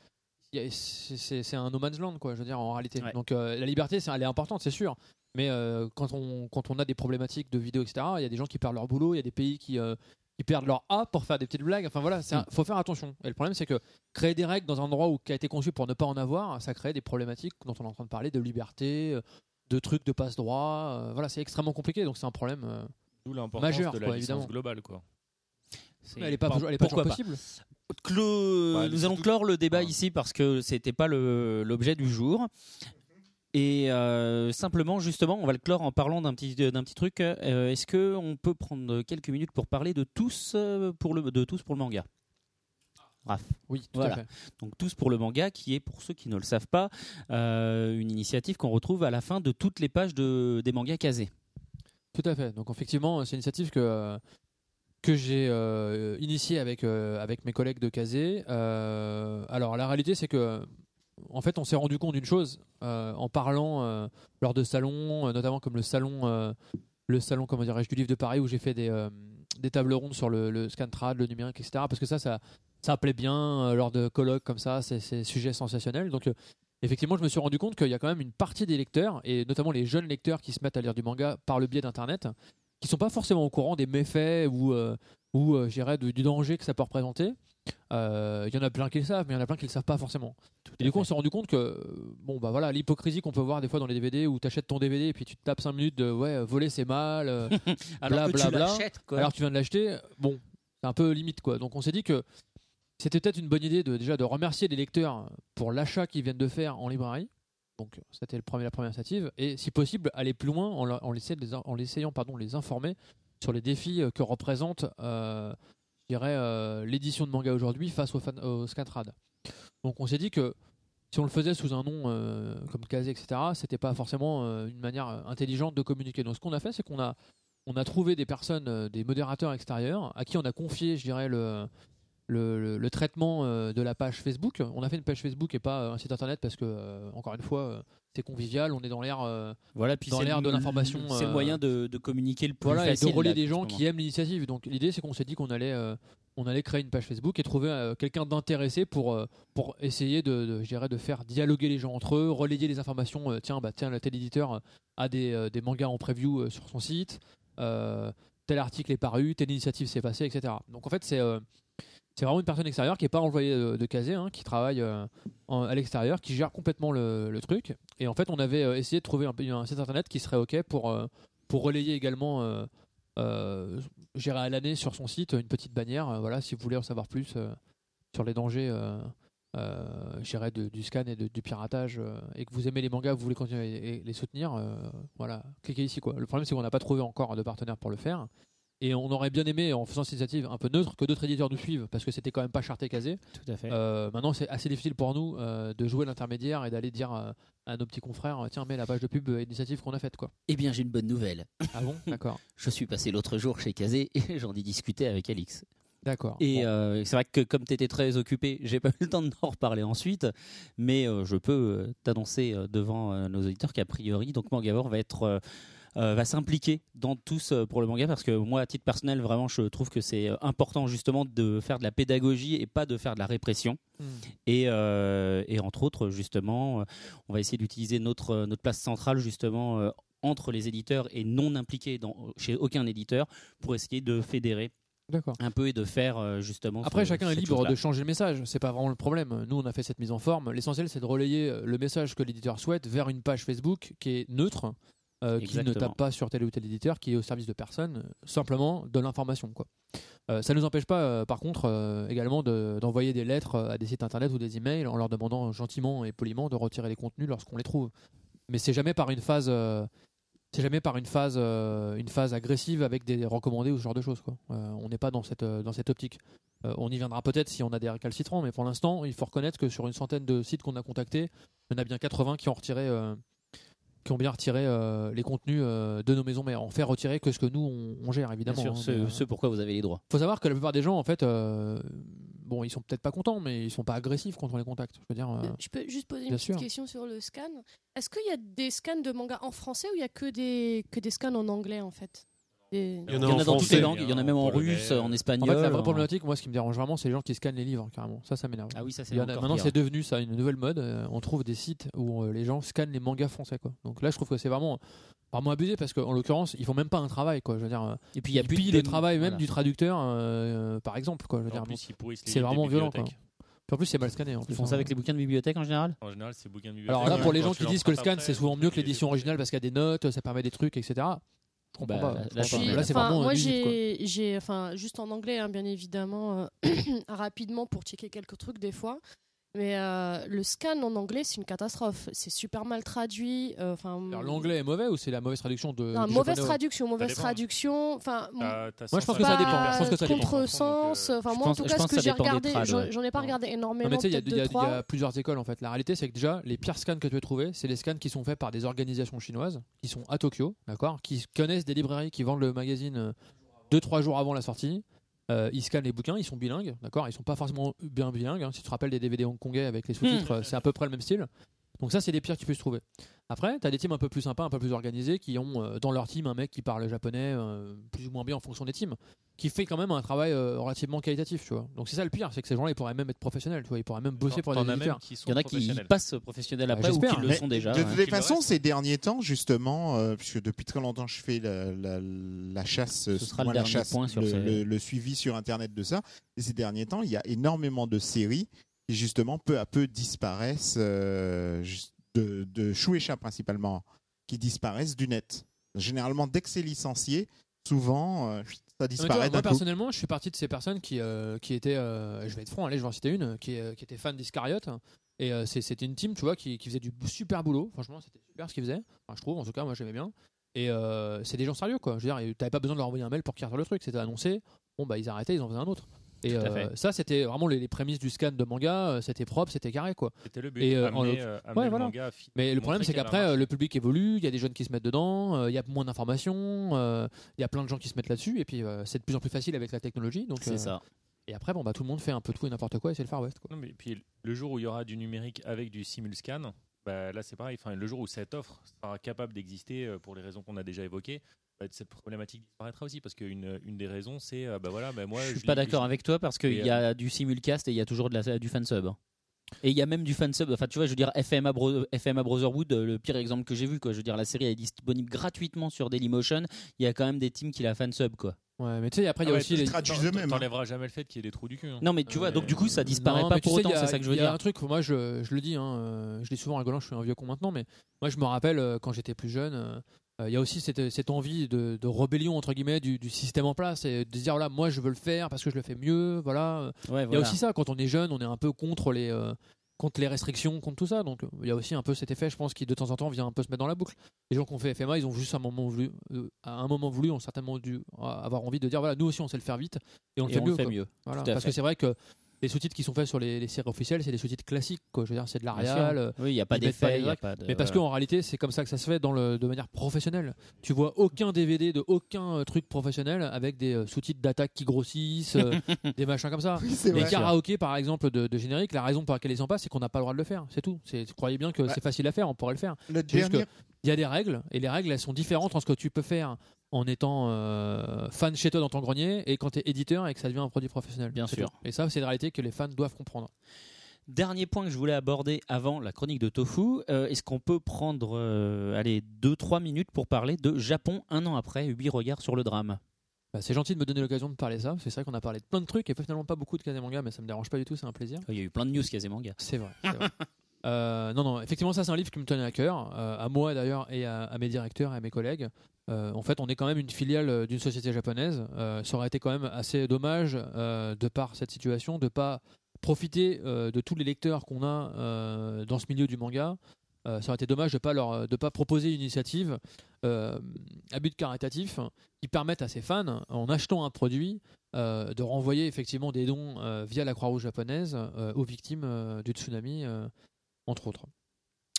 c'est un no man's land, quoi, je veux dire, en réalité. Ouais. Donc, euh, la liberté, elle est importante, c'est sûr. Mais euh, quand, on, quand on a des problématiques de vidéo, etc., il y a des gens qui perdent leur boulot, il y a des pays qui, qui perdent leur A pour faire des petites blagues. Enfin voilà, il faut faire attention. Et le problème, c'est que créer des règles dans un endroit où, qui a été conçu pour ne pas en avoir, ça crée des problématiques dont on est en train de parler, de liberté, de trucs de passe-droit. euh, voilà, c'est extrêmement compliqué, donc c'est un problème. euh, D'où l'importance Majeur, de la quoi, licence évidemment. globale, quoi. c'est- elle est pas, Bon, toujours- elle est pas toujours pourquoi pas. possible. Clo- Ouais, nous allons tout- clore le débat Ah. ici parce que c'était pas le- l'objet du jour. Et euh, simplement, justement, on va le clore en parlant d'un petit, d'un petit truc. Euh, Est-ce que on peut prendre quelques minutes pour parler de tous euh, pour le, de tous pour le manga? Raph. Oui, tout Voilà. à fait. Donc tous pour le manga, qui est pour ceux qui ne le savent pas, euh, une initiative qu'on retrouve à la fin de toutes les pages de, des mangas casés. Tout à fait. Donc effectivement, c'est une initiative que que j'ai euh, initiée avec euh, avec mes collègues de Kazé. Euh, alors la réalité, c'est que en fait, on s'est rendu compte d'une chose en parlant lors de salons, notamment comme le salon le salon comment dirais-je du livre de Paris où j'ai fait des des tables rondes sur le, le scantrad, le numérique, etc. Parce que ça, ça ça appelait bien euh, lors de colloques comme ça, c'est sujet sensationnel. Donc euh, effectivement, je me suis rendu compte qu'il y a quand même une partie des lecteurs, et notamment les jeunes lecteurs qui se mettent à lire du manga par le biais d'Internet, qui sont pas forcément au courant des méfaits ou, euh, ou euh, je dirais, du, danger que ça peut représenter. Euh, Il y en a plein qui le savent, mais il y en a plein qui le savent pas forcément. Et du coup, on s'est rendu compte que, bon, bah voilà, l'hypocrisie qu'on peut voir des fois dans les DVD où tu achètes ton DVD et puis tu te tapes 5 minutes de ouais, voler c'est mal, Alors que Bla, tu bla, bla. alors que tu viens de l'acheter, bon, c'est un peu limite quoi. Donc on s'est dit que c'était peut-être une bonne idée de déjà de remercier les lecteurs pour l'achat qu'ils viennent de faire en librairie. Donc c'était la première initiative et si possible aller plus loin en, en en pardon, les informer sur les défis euh, que représente euh, euh, l'édition de manga aujourd'hui face au, fan, au scantrad. Donc on s'est dit que si on le faisait sous un nom euh, comme Kazé, etc., c'était pas forcément euh, une manière intelligente de communiquer. Donc ce qu'on a fait, c'est qu'on a on a trouvé des personnes, des modérateurs extérieurs, à qui on a confié, je dirais, le, le, le- le traitement euh, de la page Facebook. On a fait une page Facebook et pas euh, un site internet parce que, euh, encore une fois, c'est convivial, on est dans l'air. Voilà, puis dans l'air de l'information, C'est le moyen de, de communiquer le plus voilà, facile. et de relier là, des en gens qui aiment l'initiative. Donc l'idée, c'est qu'on s'est dit qu'on allait, on allait créer une page Facebook et trouver quelqu'un d'intéressé pour, pour essayer de, de, je dirais, de faire dialoguer les gens entre eux, relayer les informations. tiens, bah, tiens, tel éditeur a des, des mangas en preview sur son site. tel article est paru, telle initiative s'est passée, etc. Donc en fait, c'est c'est vraiment une personne extérieure qui n'est pas envoyée de, de Kazé, hein, qui travaille euh, à l'extérieur, qui gère complètement le, truc. Et en fait, on avait euh, essayé de trouver un, site internet qui serait OK pour, euh, pour relayer également, gérer à l'année sur son site une petite bannière. voilà, si vous voulez en savoir plus sur les dangers. Euh, du scan et du piratage et que vous aimez les mangas, vous voulez continuer à les, soutenir, voilà, cliquez ici quoi. Le problème c'est qu'on n'a pas trouvé encore de partenaire pour le faire. Et on aurait bien aimé, en faisant cette initiative un peu neutre, que d'autres éditeurs nous suivent, parce que c'était quand même pas charté casé. Tout à fait. Euh, maintenant, c'est assez difficile pour nous euh, de jouer l'intermédiaire et d'aller dire euh, à nos petits confrères tiens, mets la page de pub euh, initiative qu'on a faite. Quoi. Eh bien, j'ai une bonne nouvelle. Ah bon? D'accord. Je suis passé l'autre jour chez Kazé et j'en ai discuté avec Alix. D'accord. Et Bon. euh, c'est vrai que comme tu étais très occupé, j'ai pas eu le temps d'en reparler ensuite, mais euh, je peux euh, t'annoncer euh, devant euh, nos auditeurs qu'a priori, donc Mangavore va être euh, euh, va s'impliquer dans tous euh, pour le manga parce que moi à titre personnel vraiment je trouve que c'est euh, important justement de faire de la pédagogie et pas de faire de la répression Hmm. et, euh, et entre autres justement euh, on va essayer d'utiliser notre euh, notre place centrale justement euh, entre les éditeurs et non impliqués dans, chez aucun éditeur pour essayer de fédérer D'accord. un peu et de faire euh, justement. Après, ce- chacun est libre de changer le message. C'est pas vraiment le problème. Nous, on a fait cette mise en forme. L'essentiel, c'est de relayer euh, le message que l'éditeur souhaite vers une page Facebook qui est neutre, euh, qui ne tape pas sur tel ou tel éditeur, qui est au service de personne, euh, simplement de l'information. Quoi. Euh, ça ne nous empêche pas, euh, par contre, également de- d'envoyer des lettres à des sites internet ou des emails en leur demandant gentiment et poliment de retirer les contenus lorsqu'on les trouve. Mais c'est jamais par une phase. c'est jamais par une phase, une phase agressive avec des recommandés ou ce genre de choses. Quoi. On n'est pas dans cette, dans cette optique. On y viendra peut-être si on a des récalcitrants, mais pour l'instant, il faut reconnaître que sur une centaine de sites qu'on a contactés, il y en a bien 80 qui ont retiré, qui ont bien retiré euh, les contenus euh, de nos maisons mères. On fait retirer que ce que nous on, on gère Bien évidemment. sûr, hein, ce, mais, euh, ce pourquoi vous avez les droits. faut savoir que la plupart des gens, en fait, euh, bon, ils sont peut-être pas contents, mais ils sont pas agressifs quand on les contacte. Je veux dire, euh, Je peux juste poser une Bien petite sûr. question sur le scan. Est-ce qu'il y a des scans de manga en français ou il y a que des, que des scans en anglais en fait? Il y en en a dans toutes les langues, il y en a même en russe, en en espagnol. fait, la vraie en- problématique, moi, ce qui me dérange vraiment, c'est les gens qui scannent les livres, carrément. Ça, ça m'énerve. Ah oui, ça c'est en maintenant, c'est devenu ça une nouvelle mode. Euh, on trouve des sites où euh, les gens scannent les mangas français, quoi. Donc là, je trouve que c'est vraiment, vraiment abusé parce qu'en l'occurrence, ils font même pas un travail, quoi. Je veux dire, euh, Et puis il y a plus de le travail même voilà. du traducteur, euh, par exemple, quoi. Je veux dire, En c'est vraiment violent, quoi. bibliothèques. puis en plus, c'est mal scanné. En Ils plus, font ça hein. avec les bouquins de bibliothèque en général? En général, c'est bouquin de bibliothèque. Alors là, pour les gens qui disent que le scan, c'est souvent mieux que l'édition originale parce qu'il y a des notes, ça permet des trucs, etc. Bah, pas. là, je comprends je pas. suis- Mais là, c'est Enfin, vraiment moi j'ai, enfin, juste en anglais, hein, bien évidemment, euh, rapidement pour checker quelques trucs des fois. Mais euh, le scan en anglais, c'est une catastrophe. C'est super mal traduit. euh, Enfin, Alors, l'anglais est mauvais ou c'est la mauvaise traduction de non, mauvaise japonais traduction, mauvaise traduction. Enfin, t'as Moi, je pense que 150 ça dépend. Je pense que ça dépend. contresens. Enfin, moi, en tout cas, ce que j'ai regardé, j'en, ai pas regardé Non, énormément. mais tu sais, il y, a- y plusieurs écoles en fait. La réalité, c'est que déjà, les pires scans que tu peux trouver, c'est les scans qui sont faits par des organisations chinoises qui sont à Tokyo, d'accord, qui connaissent des librairies qui vendent le magazine 2-3 jours avant la sortie. Euh, ils scannent les bouquins, ils sont bilingues, d'accord, ils sont pas forcément bien bilingues. hein. Si tu te rappelles des DVD hongkongais avec les sous-titres, euh, c'est à peu près le même style. Donc ça, c'est les pires que tu peux trouver. Après, tu as des teams un peu plus sympas, un peu plus organisés, qui ont euh, dans leur team un mec qui parle japonais euh, plus ou moins bien en fonction des teams, qui fait quand même un travail euh, relativement qualitatif, tu vois. Donc c'est ça le pire, c'est que ces gens-là, ils pourraient même être professionnels, tu vois, ils pourraient même bosser pour des même éditeurs. qui sont Il y en a qui passent professionnels après ou qui le Mais sont déjà. de ouais. toutes les façons, ces derniers temps, justement, euh, puisque depuis très longtemps je fais la, la- la chasse, Ce sera le la chasse, point sur le, ces- le- le suivi sur Internet de ça. Et ces derniers temps, il y a énormément de séries qui justement peu à peu disparaissent, euh, de, de Shueisha principalement, qui disparaissent du net. Généralement, dès que c'est licencié, souvent euh, ça toi, disparaît moi coup. personnellement, je suis partie de ces personnes qui, euh, qui étaient, je vais être franc, allez, je vais en citer une, qui, qui était fan d'Iscariote. Et euh, c'est- c'était une team, tu vois, qui, qui faisait du super boulot. Franchement, c'était super ce qu'ils faisaient. Enfin, je trouve, en tout cas, moi j'aimais bien. Et c'est des gens sérieux, quoi. Je veux dire, t'avais pas besoin de leur envoyer un mail pour qu'ils le truc. C'était annoncé. Bon, bah, ils arrêtaient, ils en faisaient un autre. Et euh, ça, c'était vraiment les, les prémices du scan de manga. euh, C'était propre, c'était carré, quoi. C'était le but. Et, euh, amener, euh, amener Ouais, le voilà. manga Mais le problème, c'est qu'après, le public évolue, il y a des jeunes qui se mettent dedans, euh, il y a moins d'informations, euh, il y a plein de gens qui se mettent là-dessus, et puis euh, c'est de plus en plus facile avec la technologie. Donc, C'est euh, ça. Et après, bon, bah, tout le monde fait un peu tout et n'importe quoi, et c'est le Far West. Quoi. Non, mais puis le jour où il y aura du numérique avec du simulscan, bah, là c'est pareil. Enfin, le jour où cette offre sera capable d'exister pour les raisons qu'on a déjà évoquées, cette problématique disparaîtra aussi parce qu'une une des raisons c'est euh, bah voilà, bah, moi je suis pas d'accord avec toi parce qu'il y a du simulcast et il y a toujours de la, du fansub. Et il y a même du fansub. Enfin, tu vois, je veux dire, FMA, Bro- FMA Brotherhood, euh, le pire exemple que j'ai vu, quoi. Je veux dire, la série est disponible gratuitement sur Dailymotion. Il y a quand même des teams qui la fansub, quoi. Ouais, mais tu sais, après, il y Ah a ouais, aussi ils les. traduisent t'en- eux-mêmes, hein. T'enlèveras jamais le fait qu'il y ait des trous du cul. hein. Non, mais tu vois, donc du coup, ça disparaît Non, pas pour sais, autant, c'est ça que je veux Il y a dire. un truc, moi je, je le dis, hein, euh, je dis souvent en rigolant, je suis un vieux con maintenant, mais moi je me rappelle euh, quand j'étais plus jeune, euh, euh, il y a aussi cette, cette envie de, de rébellion entre guillemets du, du système en place et de dire voilà, moi je veux le faire parce que je le fais mieux, voilà. Ouais, Il y a aussi ça, quand on est jeune, on est un peu contre les, euh, contre les restrictions, contre tout ça. Donc euh, il y a aussi un peu cet effet, je pense, qui de temps en temps vient un peu se mettre dans la boucle. Les gens qui ont fait FMA, ils ont juste à un moment voulu, euh, à un moment voulu, ont certainement dû euh, avoir envie de dire voilà, nous aussi on sait le faire vite et on le Et fait on mieux. le fait mieux. Voilà, parce fait. que c'est vrai que les sous-titres qui sont faits sur les, les séries officielles, c'est des sous-titres classiques. Quoi. Je veux dire, c'est de l'Arial. euh. Oui, il n'y a pas d'effet, les il y a vagues, pas de. mais parce qu'en réalité, c'est comme ça que ça se fait dans le, de manière professionnelle. Tu vois aucun DVD de aucun euh, truc professionnel avec des euh, sous-titres d'attaque qui grossissent, euh, des machins comme ça. Oui, Les karaokés, par exemple, de, de générique, la raison pour laquelle ils en passent, c'est qu'on n'a pas le droit de le faire. C'est tout. Croyez bien que Ouais. c'est facile à faire, on pourrait le faire. Le dernier, Il y a des règles, et les règles, elles sont différentes entre ce que tu peux faire en étant euh, fan chez toi dans ton grenier et quand tu es éditeur et que ça devient un produit professionnel. Bien sûr. tout. Et ça, c'est une réalité que les fans doivent comprendre. Dernier point que je voulais aborder avant la chronique de Tofu, euh, est-ce qu'on peut prendre euh, allez, 2-3 minutes pour parler de Japon un an après, 8 regards sur le drame? Bah, c'est gentil de me donner l'occasion de parler ça. C'est vrai qu'on a parlé de plein de trucs et finalement pas beaucoup de Kazemanga, mais ça me dérange pas du tout, c'est un plaisir. Il y a eu plein de news Kazemanga. C'est vrai. c'est vrai. Euh, non, non, effectivement, ça c'est un livre qui me tenait à cœur, euh, à moi d'ailleurs et à, mes directeurs et à mes collègues. Euh, en fait, on est quand même une filiale d'une société japonaise. Ça aurait été quand même assez dommage, de par cette situation, de pas profiter de tous les lecteurs qu'on a dans ce milieu du manga ça aurait été dommage de pas leur de pas proposer une initiative à but caritatif qui permette à ces fans, en achetant un produit, de renvoyer effectivement des dons via la Croix-Rouge japonaise aux victimes du tsunami, entre autres.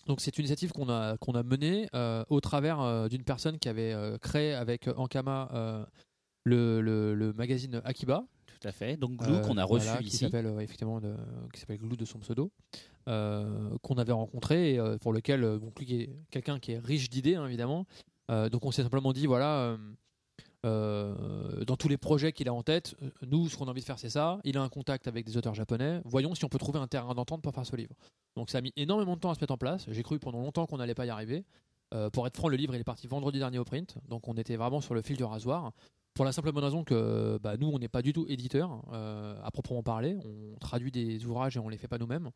Donc c'est une initiative qu'on a qu'on a menée euh, au travers euh, d'une personne qui avait euh, créé avec Ankama le, le- le magazine Akiba, Tout à fait. Donc Glou qu'on a reçu voilà, qui ici. s'appelle effectivement de, qui s'appelle Glou de son pseudo, qu'on avait rencontré et pour lequel est quelqu'un qui est riche d'idées hein, évidemment. Donc on s'est simplement dit voilà. Euh, dans tous les projets qu'il a en tête, euh, nous, ce qu'on a envie de faire, c'est ça. Il a un contact avec des auteurs japonais. Voyons si on peut trouver un terrain d'entente pour faire ce livre. Donc ça a mis énormément de temps à se mettre en place. J'ai cru pendant longtemps qu'on n'allait pas y arriver. Euh, pour être franc, le livre est parti vendredi dernier au print, donc on était vraiment sur le fil du rasoir. Pour la simple bonne raison que bah, nous, on n'est pas du tout éditeur euh, à proprement parler. On traduit des ouvrages et on les fait pas nous-mêmes.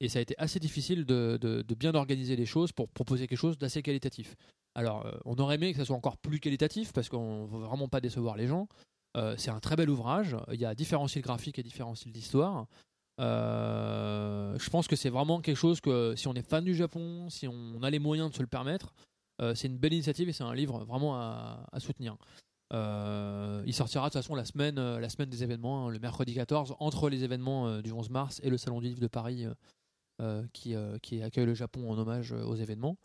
Et ça a été assez difficile de, bien organiser les choses pour proposer quelque chose d'assez qualitatif. Alors, euh, on aurait aimé que ça soit encore plus qualitatif parce qu'on veut vraiment pas décevoir les gens. Euh, c'est un très bel ouvrage. Il y a différents styles graphiques et différents styles d'histoire. Euh, je pense que c'est vraiment quelque chose que si on est fan du Japon, si on a les moyens de se le permettre, c'est une belle initiative et c'est un livre vraiment à, soutenir. Il sortira de toute façon la semaine, la semaine des événements, hein, le mercredi 14, entre les événements du 11 mars et le Salon du Livre de Paris qui, euh, qui accueille le Japon en hommage euh, aux événements.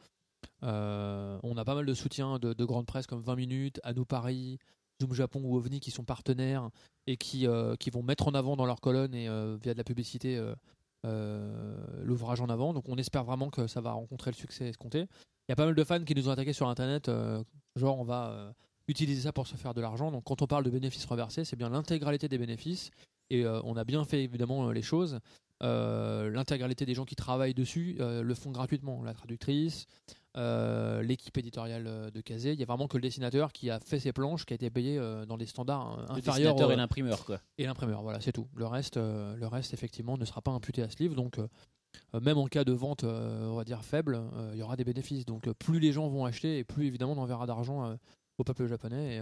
Euh, on a pas mal de soutien de, de grandes presse comme 20 minutes, À nous Paris, Zoom Japon ou OVNI qui sont partenaires et qui, euh, vont mettre en avant dans leur colonne et euh, via de la publicité euh, euh, l'ouvrage en avant. Donc on espère vraiment que ça va rencontrer le succès escompté. Il y a pas mal de fans qui nous ont attaqué sur internet, euh, genre on va euh, utiliser ça pour se faire de l'argent. Donc quand on parle de bénéfices reversés, c'est bien l'intégralité des bénéfices. Et euh, on a bien fait évidemment euh, les choses. Euh, l'intégralité des gens qui travaillent dessus euh, le font gratuitement. La traductrice, euh, l'équipe éditoriale de Kazé. Il y a vraiment que le dessinateur qui a fait ses planches, qui a été payé dans des standards Le inférieurs. dessinateur et l'imprimeur, quoi. et l'imprimeur, voilà, c'est tout. Le reste, le reste, effectivement, ne sera pas imputé à ce livre. Donc, même en cas de vente, on va dire faible, il y aura des bénéfices. Donc, plus les gens vont acheter, et plus évidemment on enverra d'argent au peuple japonais. Et,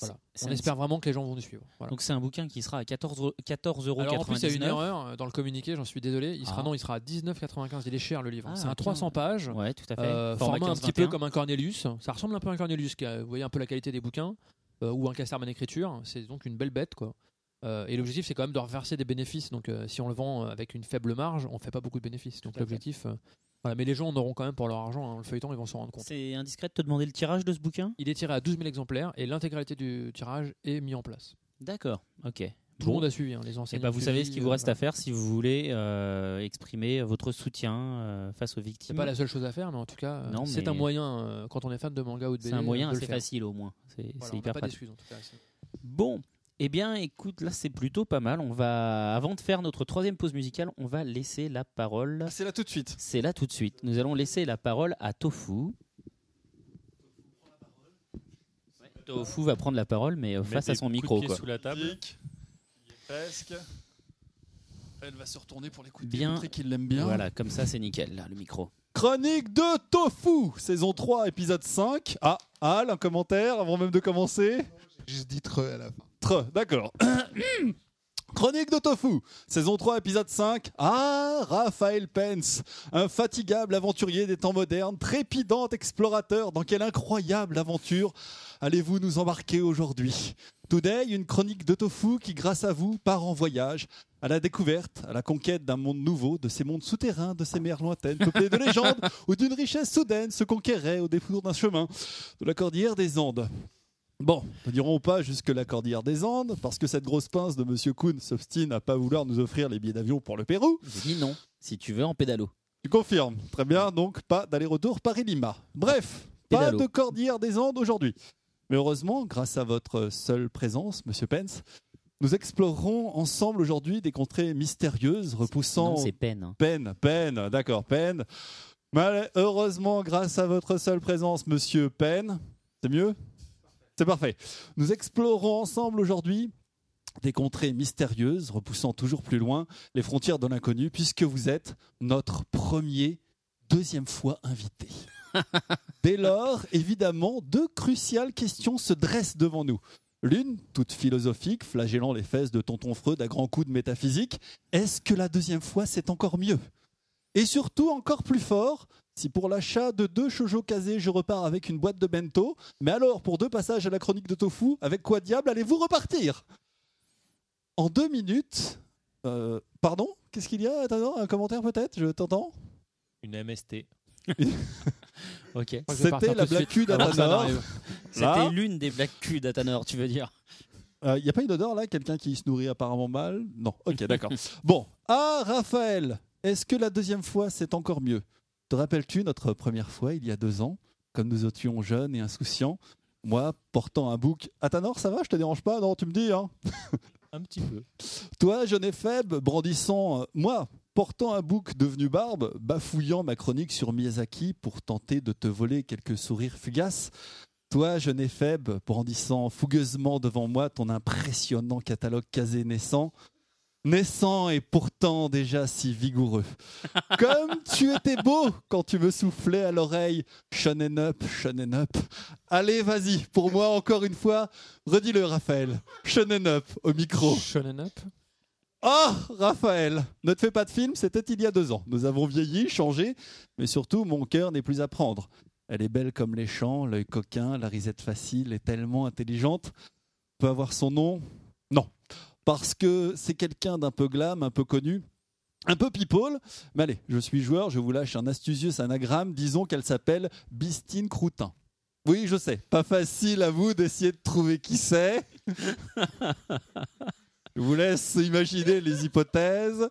voilà. On espère vraiment que les gens vont nous suivre. Voilà. Donc c'est un bouquin qui sera à 14 14,99 euros. Alors en plus, il y a une erreur euh, dans le communiqué, j'en suis désolé. Il sera Ah. non, il sera à 19,95. Il est cher le livre. Ah, c'est un ok. 300 pages. Ouais, tout à fait. Euh, Format format un petit peu 15-21. comme un Cornelius. Ça ressemble un peu à un Cornelius. qui a- Vous voyez un peu la qualité des bouquins euh, ou un Casterman écriture. C'est donc une belle bête quoi. Euh, et l'objectif c'est quand même de reverser des bénéfices. Donc euh, si on le vend avec une faible marge, on fait pas beaucoup de bénéfices. Donc l'objectif, euh, voilà. Mais les gens en auront quand même pour leur argent. hein. Le feuilleton, ils vont s'en rendre compte. C'est indiscret de te demander le tirage de ce bouquin? Il est tiré à 12 000 exemplaires et l'intégralité du tirage est mis en place. D'accord, ok. Tout Bon. le monde a suivi, hein, les Et enseignants. bah, vous savez ce qu'il vous reste à faire. si vous voulez euh, exprimer votre soutien euh, face aux C'est victimes. pas la seule chose à faire, mais en tout cas, euh, c'est un moyen euh, quand on est fan de manga ou de BD. C'est un moyen assez facile au moins. C'est Voilà, c'est hyper pas pratique. d'excuses en tout cas. c'est- Bon, eh bien, écoute, là c'est plutôt pas mal. On va, avant de faire notre troisième pause musicale, on va laisser la parole. Ah, C'est là tout de suite. C'est là tout de suite. Nous allons laisser la parole à Tofu. Ouais, Tofu va prendre la parole, mais euh, face à son micro. Quoi. sous la table. Il est presque. Elle va se retourner pour l'écouter. Bien. montrer qu'il l'aime bien. Voilà, comme ça c'est nickel, là, le micro. Chronique de Tofu, saison 3, épisode 5. Ah, Al, un commentaire avant même de commencer? Dis tre à la fin. D'accord. Chronique de Tofu, saison 3, épisode 5. Ah, Raphaël Pence, infatigable aventurier des temps modernes, trépidant explorateur, dans quelle incroyable aventure allez-vous nous embarquer aujourd'hui? Today, une chronique de Tofu qui, grâce à vous, part en voyage à la découverte, à la conquête d'un monde nouveau, de ces mondes souterrains, de ces mers lointaines, peuplés de légendes, où d'une richesse soudaine se conquérait au détour d'un chemin de la cordillère des Andes. Bon, ne dirons pas jusque la cordillère des Andes, parce que cette grosse pince de Monsieur Kuhn s'obstine à pas vouloir nous offrir les billets d'avion pour le Pérou. J'ai dit non, si tu veux en pédalo. Tu confirmes. Très bien, donc pas d'aller-retour Paris-Lima. Bref, pas de cordillère des Andes aujourd'hui. Mais heureusement, grâce à votre seule présence, Monsieur Pence, nous explorerons ensemble aujourd'hui des contrées mystérieuses, repoussant c'est peine. hein. peine, peine, d'accord, peine. Mais heureusement, grâce à votre seule présence, Monsieur Peine, c'est mieux? C'est parfait. Nous explorons ensemble aujourd'hui des contrées mystérieuses, repoussant toujours plus loin les frontières de l'inconnu, puisque vous êtes notre premier, deuxième fois invité. Dès lors, évidemment, deux cruciales questions se dressent devant nous. L'une, toute philosophique, flagellant les fesses de tonton Freud à grands coups de métaphysique. Est-ce que la deuxième fois, c'est encore mieux? Et surtout, encore plus fort, si pour l'achat de deux shoujo casés, je repars avec une boîte de bento, mais alors pour deux passages à la chronique de Tofu, avec quoi diable allez-vous repartir? En deux minutes. euh, pardon? Qu'est-ce qu'il y a Attends, un commentaire peut-être? Je t'entends? Une MST. Ok. C'était la black cul d'Atanor. C'était l'une des black cul d'Atanor, tu veux dire Il n'y a pas une odeur là? Quelqu'un qui se nourrit apparemment mal? Non. Ok, d'accord. bon. Ah, Raphaël, est-ce que la deuxième fois c'est encore mieux? Te rappelles-tu notre première fois il y a deux ans Comme nous étions jeunes et insouciants? Moi, portant un bouc. Atanor, ça va? Je te dérange pas? Non, tu me dis, hein Un petit peu. Toi, jeune et faible, brandissant. euh, moi, portant un bouc devenu barbe, bafouillant ma chronique sur Miyazaki pour tenter de te voler quelques sourires fugaces. Toi, jeune et faible, brandissant fougueusement devant moi ton impressionnant catalogue casé naissant. Naissant et pourtant déjà si vigoureux. Comme tu étais beau quand tu me soufflais à l'oreille. Shonen up, shonen up. Allez, vas-y, pour moi encore une fois, redis-le Raphaël. Shonen up au micro. Shonen Up. Oh, Raphaël, ne te fais pas de film, c'était il y a deux ans. Nous avons vieilli, changé, mais surtout, mon cœur n'est plus à prendre. Elle est belle comme les champs, l'œil coquin, la risette facile et tellement intelligente. Peut avoir son nom? Non. Parce que c'est quelqu'un d'un peu glam, un peu connu, un peu people. Mais allez, je suis joueur, je vous lâche un astucieux anagramme. Disons qu'elle s'appelle Bistine Croutin. Oui, je sais, pas facile à vous d'essayer de trouver qui c'est. Je vous laisse imaginer les hypothèses.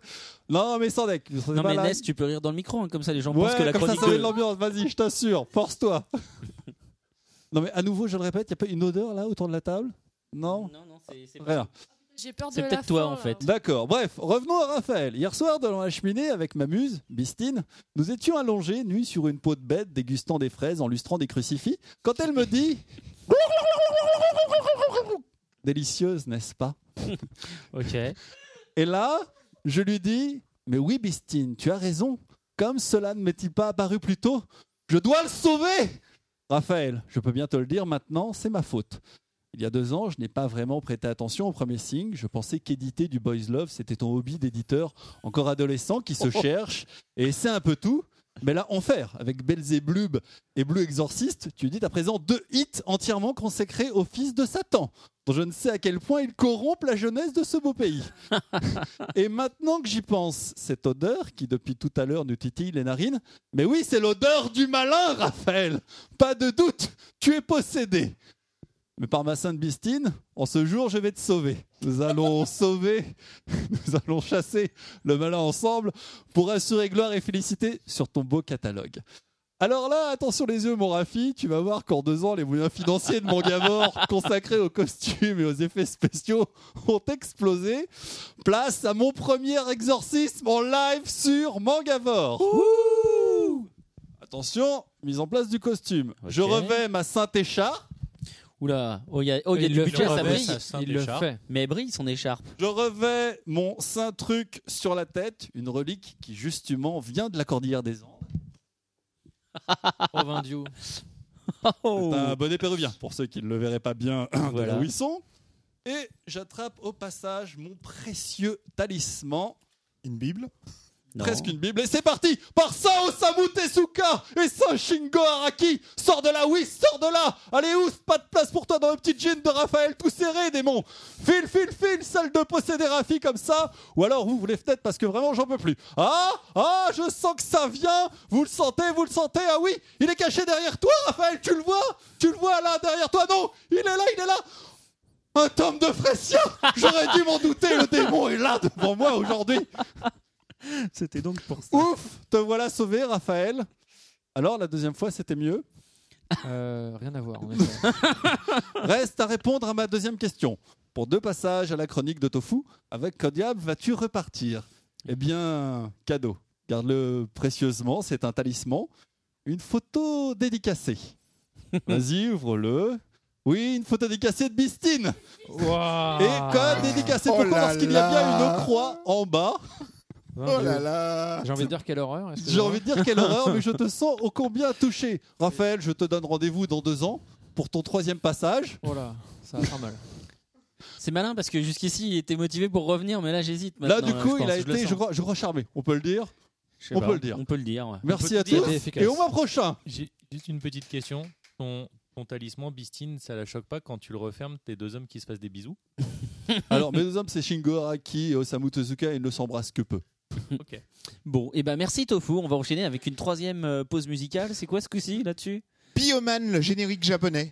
Non, mais sans deck. Non, mais Ness, tu peux rire dans le micro, hein, comme ça les gens Ouais, pensent que la comme ça, chronique ça met de- l'ambiance. Vas-y, je t'assure. Force-toi. non, mais à nouveau, je le répète, il n'y a pas une odeur là autour de la table? Non? Non, non, c'est c'est Rien. J'ai peur de C'est peut-être toi, en fait. D'accord. Bref, revenons à Raphaël. Hier soir, devant la cheminée, avec ma muse, Bistine, nous étions allongés, nus sur une peau de bête, dégustant des fraises, en lustrant des crucifix, quand elle me dit... Délicieuse, n'est-ce pas? Ok. Et là, je lui dis Mais oui, Bistine, tu as raison. Comme cela ne m'est-il pas apparu plus tôt, je dois le sauver Raphaël, je peux bien te le dire maintenant, c'est ma faute. Il y a deux ans, je n'ai pas vraiment prêté attention au premier signe. Je pensais qu'éditer du boys love, c'était ton hobby d'éditeur encore adolescent qui se cherche et c'est un peu tout. Mais là, en faire, avec Belzéblub et Blue Exorcist, tu dis à présent deux hits entièrement consacrés au fils de Satan, dont je ne sais à quel point il corrompt la jeunesse de ce beau pays. et maintenant que j'y pense, cette odeur qui depuis tout à l'heure nous titille les narines, mais oui, c'est l'odeur du malin, Raphaël Pas de doute, tu es possédé mais par ma sainte Bistine, en ce jour, je vais te sauver. Nous allons sauver, nous allons chasser le malin ensemble pour assurer gloire et félicité sur ton beau catalogue. Alors là, attention les yeux, mon Rafi, tu vas voir qu'en deux ans, les moyens financiers de Mangavore consacrés aux costumes et aux effets spéciaux ont explosé. Place à mon premier exorcisme en live sur Mangavore. Attention, mise en place du costume. Je revais ma sainte écharpe. Oula, oh, il y a, oh, il y a Il du le budget, fait, ça brille. Il le fait. Mais brille son écharpe. Je revais mon saint truc sur la tête, une relique qui justement vient de la cordillère des Andes. Oh, Vindiou. Oh. C'est un bonnet péruvien, pour ceux qui ne le verraient pas bien de Voilà. là où ils sont. Et j'attrape au passage mon précieux talisman, Une Bible Presque une Bible. Et c'est parti Par Sao Osamu Tezuka et Saint Shingo Araki. Sors de là, oui, sors de là. Allez, ouf, pas de place pour toi dans le petit jean de Raphaël tout serré, démon. File, file, file, salle de posséder Rafi comme ça. Ou alors ouvre les fenêtres parce que vraiment j'en peux plus. Ah Ah, je sens que ça vient. Vous le sentez, vous le sentez. Ah oui, il est caché derrière toi, Raphaël, tu le vois? Tu le vois là, derrière toi? Non Il est là, il est là. Un tome de Fressia J'aurais dû m'en douter, le démon est là devant moi aujourd'hui C'était donc pour ça. Ouf, te voilà sauvé, Raphaël. Alors, la deuxième fois, c'était mieux. Euh, rien à voir, en effet. Reste à répondre à ma deuxième question. Pour deux passages à la chronique de Tofu, avec Kodiab, vas-tu repartir? Eh bien, cadeau. Garde-le précieusement, c'est un talisman. Une photo dédicacée. Vas-y, ouvre-le. Oui, une photo dédicacée de Bistine. Et code dédicacé. Oh Pourquoi? là Parce qu'il y a bien une croix en bas. Oh là là J'ai envie de dire quelle horreur. J'ai envie de dire quelle horreur, mais je te sens ô combien touché. Raphaël, je te donne rendez-vous dans deux ans pour ton troisième passage. Oh là, ça va faire mal. C'est malin parce que jusqu'ici il était motivé pour revenir, mais là j'hésite. Là, du coup, il a été, je je crois, charmé, on peut le dire. On pas, peut le dire. On peut le dire. ouais. Merci à dire, tous. Et au mois prochain. J'ai juste une petite question. Ton, ton talisman, Bistine, ça la choque pas quand tu le refermes, tes deux hommes qui se fassent des bisous Alors, mes deux hommes, c'est Shingo Araki et Osamu Tezuka. Ils ne s'embrassent que peu. Ok. Bon, et ben merci Tofu. On va enchaîner avec une troisième euh, pause musicale. C'est quoi ce coup-ci là-dessus? Bioman, le générique japonais.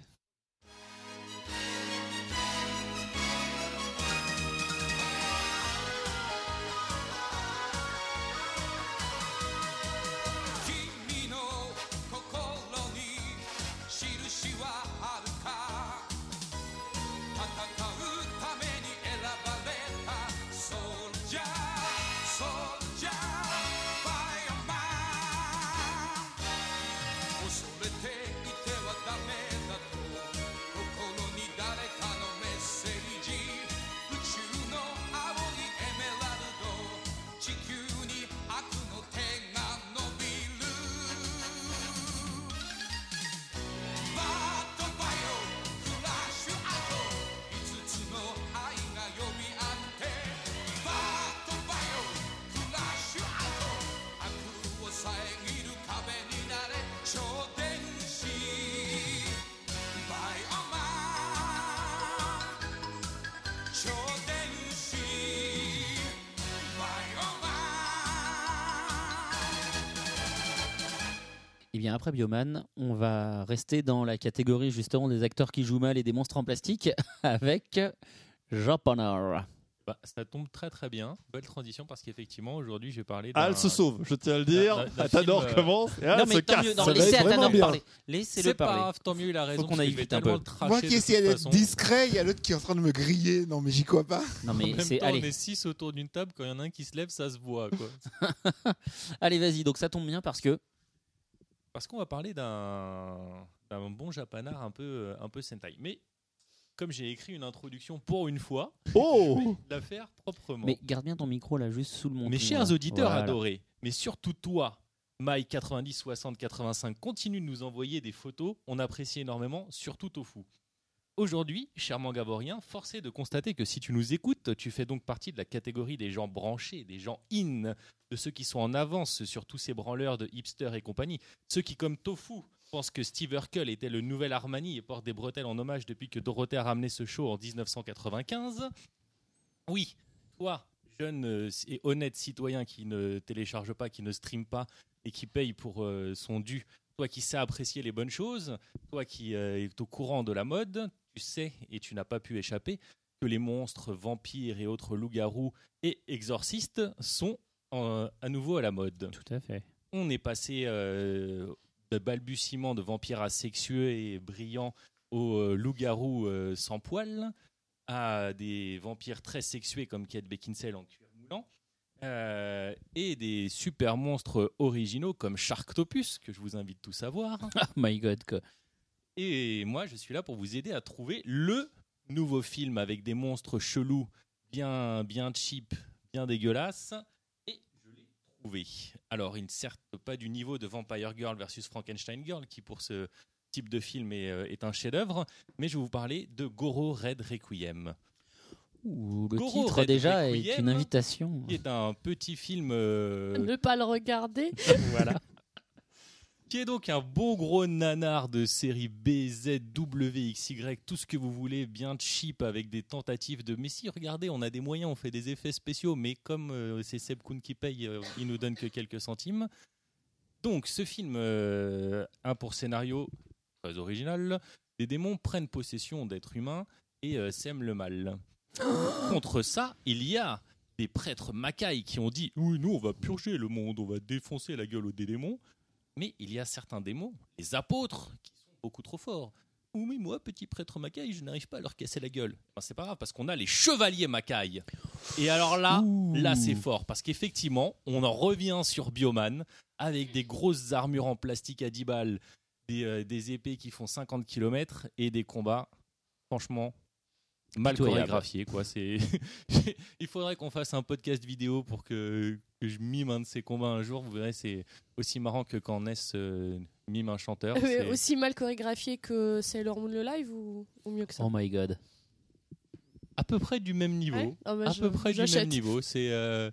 Après Bioman, on va rester dans la catégorie justement des acteurs qui jouent mal et des monstres en plastique avec Japanese. Bah, ça tombe très très bien. Belle transition parce qu'effectivement, aujourd'hui, je vais parler. Ah, se sauve, je tiens à le dire. film, euh, commence et non, elle mais se tant casse. mieux, non, laissez bien. parler. Laissez-le C'est pas parler. grave, tant mieux, il a raison. Faut qu'on aille vite un peu. Moi qui essayais d'être discret, il y a l'autre qui est en train de me griller. Non, mais j'y crois pas. Non, mais c'est. temps, on Allez, est six autour d'une table. Quand il y en a un qui se lève, ça se voit. Quoi. allez vas-y. Donc ça tombe bien parce que. Parce qu'on va parler d'un bon japanard un peu, un peu sentai. Mais comme j'ai écrit une introduction pour une fois, Oh je vais la faire proprement. Mais garde bien ton micro là, juste sous le menton. Mes chers là. auditeurs Voilà. adorés, mais surtout toi, Mike 90 60 85, continue de nous envoyer des photos. On apprécie énormément, surtout Tofu. Aujourd'hui, cher mangavorien, force est de constater que si tu nous écoutes, tu fais donc partie de la catégorie des gens branchés, des gens in, de ceux qui sont en avance sur tous ces branleurs de hipsters et compagnie, ceux qui, comme Tofu, pensent que Steve Urkel était le nouvel Armani et porte des bretelles en hommage depuis que Dorothée a ramené ce show en 1995. Oui, toi, jeune euh, et honnête citoyen qui ne télécharge pas, qui ne stream pas et qui paye pour euh, son dû, toi qui sais apprécier les bonnes choses, toi qui euh, est au courant de la mode, tu sais et tu n'as pas pu échapper que les monstres, vampires et autres loups-garous et exorcistes sont euh, à nouveau à la mode. Tout à fait. On est passé euh, de balbutiements de vampires asexueux et brillants aux euh, loups-garous sans poils, à des vampires très sexués comme Kate Beckinsale en cuir moulant, euh, et des super monstres originaux comme Sharktopus, que je vous invite tous à voir. Oh my god, quoi. Et moi, je suis là pour vous aider à trouver le nouveau film avec des monstres chelous, bien, bien cheap, bien dégueulasses. Et je l'ai trouvé. Alors, il ne certes pas du niveau de Vampire Girl versus Frankenstein Girl, qui pour ce type de film est, euh, est un chef-d'œuvre, mais je vais vous parler de Goro Red Requiem, Ouh, le Goro titre Red déjà est Requiem. une invitation. qui est un petit film. euh, Ne pas le regarder. voilà. Qui est donc un beau gros nanar de série B, Z, W, X, Y, tout ce que vous voulez, bien cheap avec des tentatives de. Mais si, regardez, on a des moyens, on fait des effets spéciaux, mais comme euh, c'est Seb Kuhn qui paye, euh, il nous donne que quelques centimes. Donc, ce film euh, a pour scénario très original des démons prennent possession d'êtres humains et euh, sèment le mal. Contre ça, il y a des prêtres macailles qui ont dit Oui, nous, on va purger le monde, on va défoncer la gueule aux des démons. Mais il y a certains démons, les apôtres, qui sont beaucoup trop forts. Ou mais moi, petit prêtre macaille, je n'arrive pas à leur casser la gueule. Ben, c'est pas grave, parce qu'on a les chevaliers macailles. Et alors là, là c'est fort, parce qu'effectivement, on en revient sur Bioman, avec des grosses armures en plastique à 10 balles, des, euh, des épées qui font 50 km, et des combats, franchement, mal Pitoyable. chorégraphiés. Quoi. C'est... Il faudrait qu'on fasse un podcast vidéo pour que, que je mime un de ces combats un jour. Vous verrez, c'est aussi marrant que quand Ness euh, mime un chanteur. Aussi mal chorégraphié que Sailor Moon le live ou, ou mieux que ça? Oh my god. à peu près du même niveau. Ouais Ah bah, à je- peu près du même niveau. C'est euh,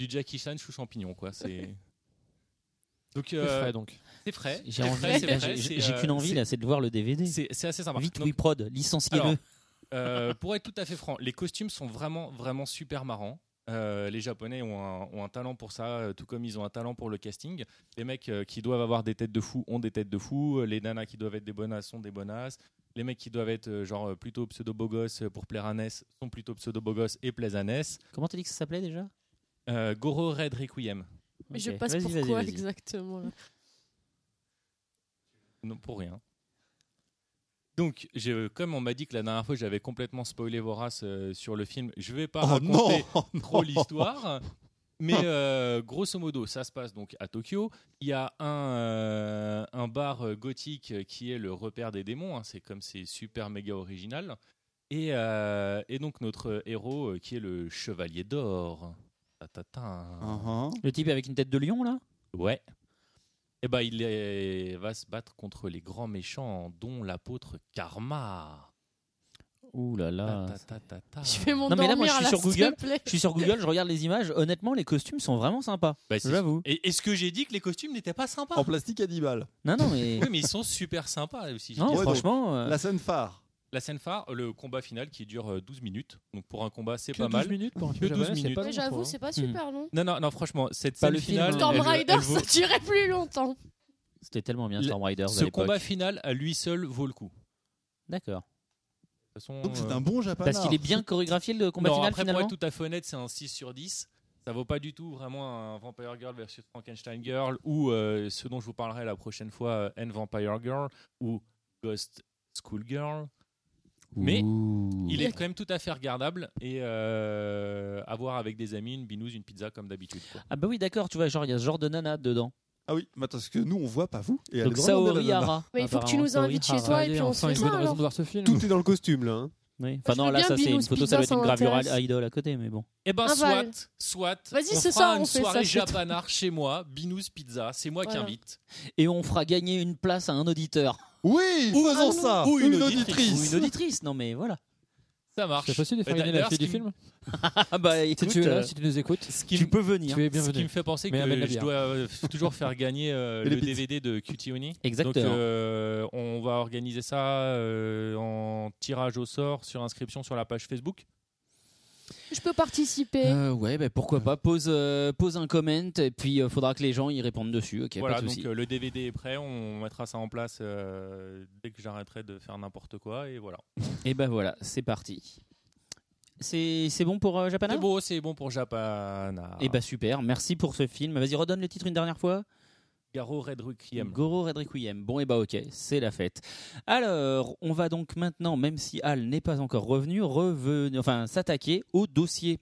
du Jackie Chan sous champignon, quoi. C'est Donc, C'est euh, frais donc. c'est frais. J'ai qu'une envie c'est- là, c'est de voir le DVD. C'est assez sympa. Vite, Donc, oui, prod, licenciez-le. Euh, pour être tout à fait franc, les costumes sont vraiment, vraiment super marrants. Euh, les Japonais ont un, ont un talent pour ça, euh, tout comme ils ont un talent pour le casting. Les mecs euh, qui doivent avoir des têtes de fou ont des têtes de fou. Les nanas qui doivent être des bonasses sont des bonasses. Les mecs qui doivent être euh, genre plutôt pseudo beau gosse pour plaire à Ness sont plutôt pseudo beau gosse et plaisent à Ness. Comment t'as dit que ça s'appelait déjà? Euh, Goro Red Requiem. Mais je passe pourquoi vas-y. exactement là? Non, pour rien. Donc, je- comme on m'a dit que la dernière fois j'avais complètement spoilé Vorace euh, sur le film, je vais pas Oh raconter non, trop l'histoire. Mais euh, grosso modo, ça se passe donc à Tokyo. Il y a un, euh, un bar gothique qui est le repère des démons. hein. C'est comme c'est super méga original. Et, euh, et donc notre héros qui est le chevalier d'or. Uh-huh. Le type avec une tête de lion là? Ouais. Et ben il est- va se battre contre les grands méchants, dont l'apôtre Karma. Ouh là là. Ta, ta, ta, ta. Je vais Non, mais là, moi, je suis là, sur s'il Google. te plaît. Je suis sur Google, je regarde les images. Honnêtement, les costumes sont vraiment sympas. Bah, c'est- J'avoue. Et est-ce que j'ai dit que les costumes n'étaient pas sympas? En plastique à 10 balles. Non, non, mais. Oui, mais ils sont super sympas aussi. Non. Ouais, franchement. euh, La scène phare. La scène phare, le combat final qui dure euh, 12 minutes. Donc pour un combat, c'est pas 12 mal. minutes pour un film 12 japonais, c'est minutes. pas Mais j'avoue, quoi, c'est hein. pas super long. Non, non, non, franchement, cette Pas scène le film, finale. hein. Storm Rider, ça durait plus longtemps. C'était tellement bien Storm Riders à Ce combat final, à lui seul, vaut le coup. D'accord. De toute façon, Donc c'est euh, un bon japonais. Parce qu'il est bien chorégraphié le combat non, final après, finalement. pour être tout à fait honnête, c'est un 6 sur 10. Ça vaut pas du tout vraiment un Vampire Girl versus Frankenstein Girl ou euh, ce dont je vous parlerai la prochaine fois, euh, N Vampire Girl ou Ghost School Girl. Mais Ouh. Il est quand même tout à fait regardable et euh, à voir avec des amis, une binouse, une pizza comme d'habitude. quoi. Ah bah oui, d'accord, tu vois, genre il y a ce genre de nana dedans. Ah oui, mais parce que nous on voit pas vous. Et elle Donc Saori. Hara. Mais il faut que tu nous invites chez toi et puis on se une fait bonne ça raison alors. de voir ce film. Tout est dans le costume là. hein. Oui. Enfin Je non, veux là bien ça c'est une Binous photo, Pizza, ça doit être ça une gravure m'intéresse. idol à côté, mais bon. Eh ben Un soit, val. soit, Vas-y, on ce fera soir, une on fait soirée ça japanard chez moi, Binous Pizza, c'est moi qui Voilà. invite. Et on fera gagner une place à un auditeur. Oui, Ou faisons un- ça. ou une Ou auditrice. une auditrice, non mais voilà. Ça marche. C'est possible de faire gagner la fille du film Ah bah Si écoute, tu es là, euh, si tu nous écoutes, Ce qui, tu peux venir. tu es ce qui me fait penser Mais que je dois euh, toujours faire gagner euh, le. DVD de Cutie Oni. Exactement. Donc euh, on va organiser ça euh, en tirage au sort sur inscription sur la page Facebook. Je peux participer. Euh, ouais, bah, pourquoi pas. Pose, euh, pose un comment et puis il faudra que les gens y répondent dessus. Ok, voilà, pas de donc souci. euh, le DVD est prêt, on mettra ça en place euh, dès que j'arrêterai de faire n'importe quoi et voilà. Et ben voilà, c'est parti. C'est c'est bon pour euh, Japana? C'est beau, c'est bon pour Japana. Et bah super, merci pour ce film. Vas-y, redonne le titre une dernière fois. Garo Red Requiem. Goro. Bon, et bah ok, c'est la fête. Alors, on va donc maintenant, même si Al n'est pas encore revenu, revenir, enfin, s'attaquer au dossier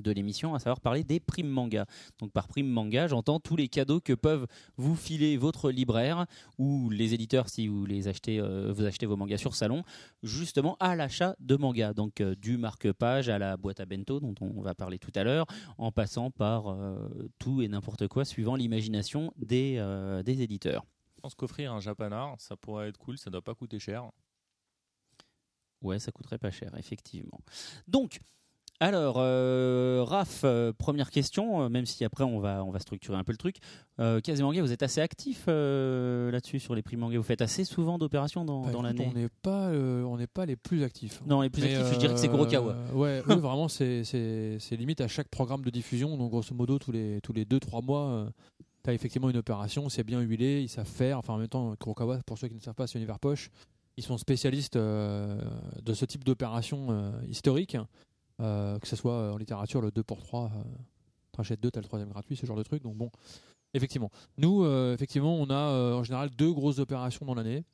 de l'émission, à savoir parler des primes manga. Donc par prime manga, j'entends tous les cadeaux que peuvent vous filer votre libraire ou les éditeurs si vous les achetez, euh, vous achetez vos mangas sur salon, justement à l'achat de mangas. Donc euh, du marque-page à la boîte à bento dont on va parler tout à l'heure, en passant par euh, tout et n'importe quoi suivant l'imagination des, des éditeurs. Je pense qu'offrir un Japanard, ça pourrait être cool, ça doit pas coûter cher. Ouais, ça coûterait pas cher, effectivement. Donc, alors, euh, Raph, euh, première question, euh, même si après on va, on va structurer un peu le truc. Euh, Kazemanga, vous êtes assez actif euh, là-dessus sur les prix manga. Vous faites assez souvent d'opérations dans, Bah, dans écoute, l'année on n'est pas, euh, on n'est pas les plus actifs. Non, les plus Mais, actifs, je dirais que c'est euh, Kurokawa. Ouais, eux, vraiment, c'est, c'est, c'est limite à chaque programme de diffusion. Donc, grosso modo, tous les, tous les 2-3 mois, tu as effectivement une opération. C'est bien huilé, ils savent faire. Enfin, en même temps, Kurokawa, pour ceux qui ne savent pas, c'est Univers Poche. Ils sont spécialistes euh, de ce type d'opération euh, historique, euh, que ce soit euh, en littérature, le 2 pour 3, euh, t'achètes 2, t'as le troisième gratuit, ce genre de truc. Donc, bon, effectivement. Nous, euh, effectivement, on a euh, en général deux grosses opérations dans l'année.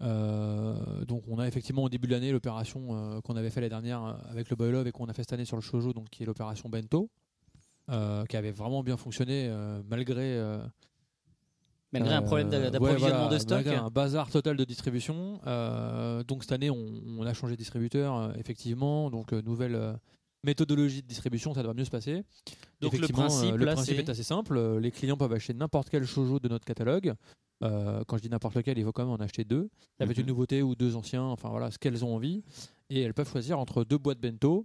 Euh, donc on a effectivement au début de l'année l'opération euh, qu'on avait fait l'année dernière euh, avec le Boy Love et qu'on a fait cette année sur le shoujo, donc qui est l'opération Bento, euh, qui avait vraiment bien fonctionné euh, malgré euh, Malgré un problème euh, d'approvisionnement ouais, voilà, de stock. malgré un bazar total de distribution. Euh, donc cette année on, on a changé de distributeur euh, effectivement, donc nouvelle méthodologie de distribution, ça devrait mieux se passer. Donc, le principe, le là, principe c'est- est assez simple. Les clients peuvent acheter n'importe quel shoujo de notre catalogue. Euh, quand je dis n'importe lequel, il faut quand même en acheter deux. Peut être Mhm. une nouveauté ou deux anciens, enfin voilà, ce qu'elles ont envie. Et elles peuvent choisir entre deux boîtes bento,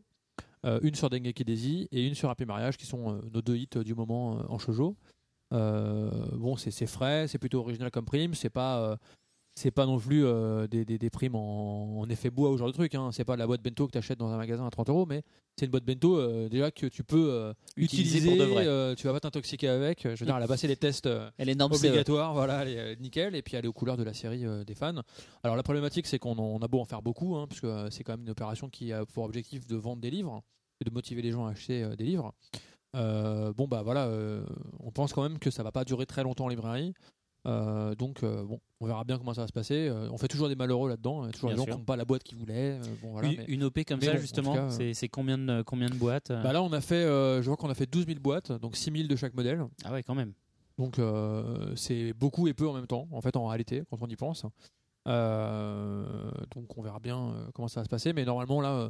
euh, une sur Dengeki Daisy et une sur Happy Mariage, qui sont euh, nos deux hits du moment en shoujo. Euh, bon, c'est frais, c'est plutôt original comme prime, c'est pas. euh, c'est pas non plus euh, des, des, des primes en, en effet bois ou ce genre de truc. Hein. C'est pas la boîte bento que tu achètes dans un magasin à 30 euros, mais c'est une boîte bento euh, déjà que tu peux euh, Utiliser utiliser. pour de vrai. tu vas pas t'intoxiquer avec. Je veux dire, elle a passé les tests Elle est norme CE. obligatoire, voilà, elle est nickel, et puis elle est aux couleurs de la série des fans. Alors la problématique, c'est qu'on a beau en faire beaucoup, hein, puisque euh, c'est quand même une opération qui a pour objectif de vendre des livres et de motiver les gens à acheter des livres. Euh, bon bah voilà, euh, on pense quand même que ça va pas durer très longtemps en librairie. Euh, donc euh, bon, on verra bien comment ça va se passer. Euh, on fait toujours des malheureux là-dedans, il y a toujours Bien des gens sûr. qui n'ont pas la boîte qu'ils voulaient. bon, voilà, une, mais- une OP comme mais ça, justement, c'est combien de, combien de boîtes bah là on a fait, je vois qu'on a fait 12 000 boîtes, donc 6 000 de chaque modèle. Ah ouais, quand même. Donc c'est beaucoup et peu en même temps, en fait, en réalité, quand on y pense. Donc on verra bien comment ça va se passer. Mais normalement, là,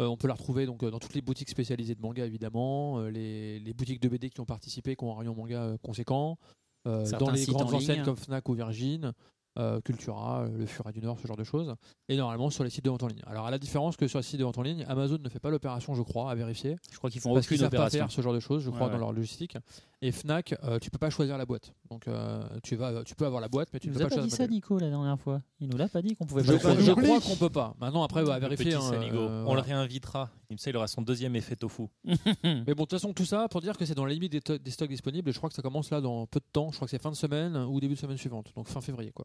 euh, on peut la retrouver donc, euh, dans toutes les boutiques spécialisées de manga, évidemment. euh, les, les boutiques de BD qui ont participé, qui ont un rayon manga conséquent. euh, dans les grandes en enseignes comme Fnac ou Virgin. Cultura, le Furet du Nord, ce genre de choses, et normalement sur les sites de vente en ligne. Alors à la différence que sur les sites de vente en ligne, Amazon ne fait pas l'opération, je crois, à vérifier. Je crois qu'ils font Parce qu'ils aucune savent pas opération. faire ce genre de choses, je crois, Ouais, dans leur logistique. Et Fnac, euh, tu peux pas choisir la boîte. Donc euh, tu vas, tu peux avoir la boîte, mais tu ne nous peux as pas pas choisir dit le ça, modèle. Nico, la dernière fois. Il nous l'a pas dit qu'on pouvait Je, pas crois- je crois qu'on peut pas. Maintenant, après, on va vérifier. petit hein, euh, On voilà. le réinvitera. Comme ça, il aura son deuxième effet tofu. Mais bon, de toute façon, tout ça pour dire que c'est dans la limite des, to- des stocks disponibles. Et je crois que ça commence là dans peu de temps. Je crois que c'est fin de semaine ou début de semaine suivante. Donc fin février, quoi.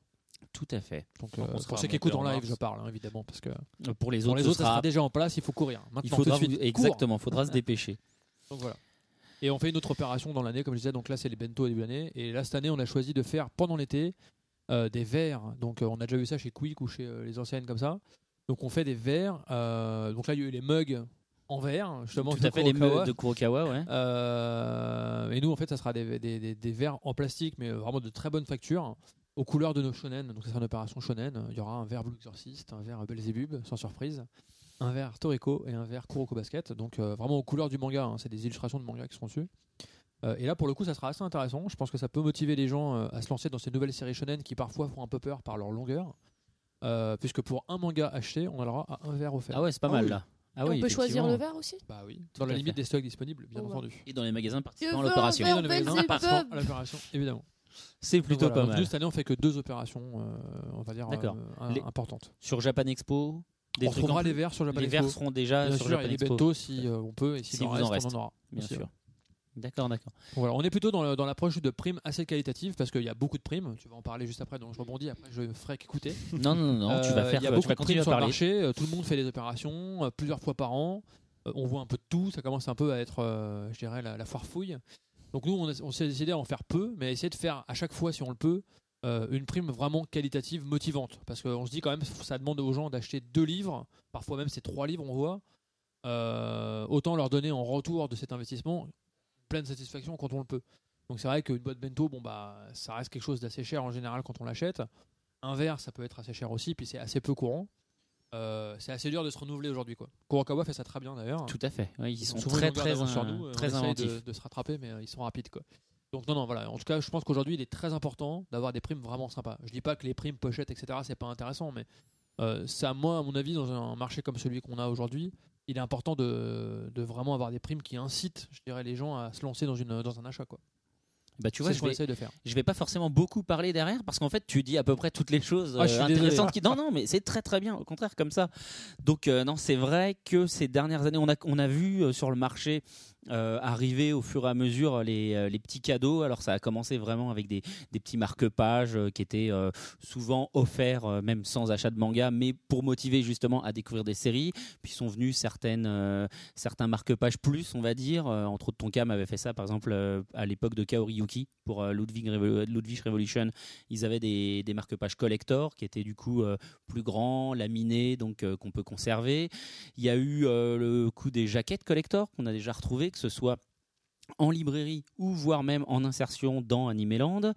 Tout à fait. Donc Donc, euh, on pour ceux qui écoutent en live, je parle hein, évidemment parce que Pour les pour autres, les autres, ça sera- sera déjà en place. Il faut courir. Maintenant, il faudra tout de vous- exactement, faudra se dépêcher. Donc voilà. Et on fait une autre opération dans l'année, comme je disais. Donc là, c'est les bento au début de l'année. Et là, cette année, on a choisi de faire pendant l'été euh, des verres. Donc euh, on a déjà vu ça chez Quick ou chez euh, les anciennes comme ça. Donc on fait des verres. donc là, il y a eu les mugs en verre, justement. Tout à fait, les meufs de Kurokawa, ouais. Et nous, en fait, ça sera des, des, des, des verres en plastique, mais vraiment de très bonne facture, aux couleurs de nos shonen. Donc, ça sera une opération shonen. Il y aura un verre Blue Exorcist, un verre Belzebub, sans surprise, un verre Toriko et un verre Kuroko Basket. Donc, euh, vraiment aux couleurs du manga. hein. C'est des illustrations de manga qui seront dessus. Euh, et là, pour le coup, ça sera assez intéressant. Je pense que ça peut motiver les gens euh, à se lancer dans ces nouvelles séries shonen qui parfois font un peu peur par leur longueur. Euh, puisque pour un manga acheté, on aura à un verre offert. Ah ouais, c'est pas Ah mal oui. là. Ah oui, on peut choisir le verre aussi? Bah oui, Tout dans la limite fait. des stocks disponibles, bien Oh, entendu. Et dans les magasins Je participants à l'opération. verre Et dans les magasins participant à l'opération, évidemment. C'est plutôt pas mal. Cette année, on fait que deux opérations, euh, on va dire, euh, importantes. Sur Japan Expo, des on retrouvera les verres sur Japan Les Expo. verres seront déjà Bien sur sûr, et Japan les bento si euh, on peut, et si, Si en vous en reste, reste. on en aura. Bien aussi. sûr. D'accord, d'accord. Voilà, on est plutôt dans, le- dans l'approche de primes assez qualitatives parce qu'il y a beaucoup de primes. Tu vas en parler juste après, donc je rebondis. Après, je ferai qu'écouter. Non, non, non, tu vas Euh, faire, Il y a beaucoup de primes sur le marché. euh, Tout le monde fait des opérations euh, plusieurs fois par an. Euh, on voit un peu de tout. Ça commence un peu à être, euh, je dirais, la, la foire fouille. Donc nous, on, a- on s'est décidé à en faire peu, mais à essayer de faire à chaque fois, si on le peut, euh, une prime vraiment qualitative, motivante. Parce qu'on se dit quand même, ça demande aux gens d'acheter deux livres. Parfois même, c'est trois livres, on voit. Euh, autant leur donner en retour de cet investissement pleine satisfaction quand on le peut. Donc c'est vrai qu'une boîte bento, bon bah ça reste quelque chose d'assez cher en général quand on l'achète. Un verre, ça peut être assez cher aussi, puis c'est assez peu courant. Euh, c'est assez dur de se renouveler aujourd'hui quoi. Kurokawa fait ça très bien d'ailleurs. Tout à fait. Ouais, ils sont Souvent, très, très, d'avance sur nous, on inventifs. De, de se rattraper, mais ils sont rapides quoi. Donc non non voilà. En tout cas, je pense qu'aujourd'hui il est très important d'avoir des primes vraiment sympas. Je dis pas que les primes pochettes etc c'est pas intéressant, mais euh, ça moi à mon avis dans un marché comme celui qu'on a aujourd'hui, il est important de, de vraiment avoir des primes qui incitent, je dirais, les gens à se lancer dans une dans un achat quoi. Bah, tu C'est vois, ce je qu'on vais, essaye de faire. je vais pas forcément beaucoup parler derrière parce qu'en fait, tu dis à peu près toutes les choses Ah, euh, intéressantes. Qui... Non, non, mais c'est très très bien. Au contraire, comme ça. Donc, euh, non, c'est vrai que ces dernières années, on a, on a vu euh, sur le marché euh, arriver au fur et à mesure les, euh, les petits cadeaux. Alors, ça a commencé vraiment avec des, des petits marque-pages euh, qui étaient euh, souvent offerts, même sans achat de manga, mais pour motiver justement à découvrir des séries. Puis sont venus certaines, certains marque-pages plus, on va dire. Entre autres, Tonkam avait fait ça, par exemple, à l'époque de Kaori Yuki pour Ludwig, Ludwig Revolution. Ils avaient des, des marque-pages collector qui étaient du coup plus grands, laminés, donc qu'on peut conserver. Il y a eu le coup des jaquettes collector qu'on a déjà retrouvé, que ce soit en librairie ou voire même en insertion dans Animeland.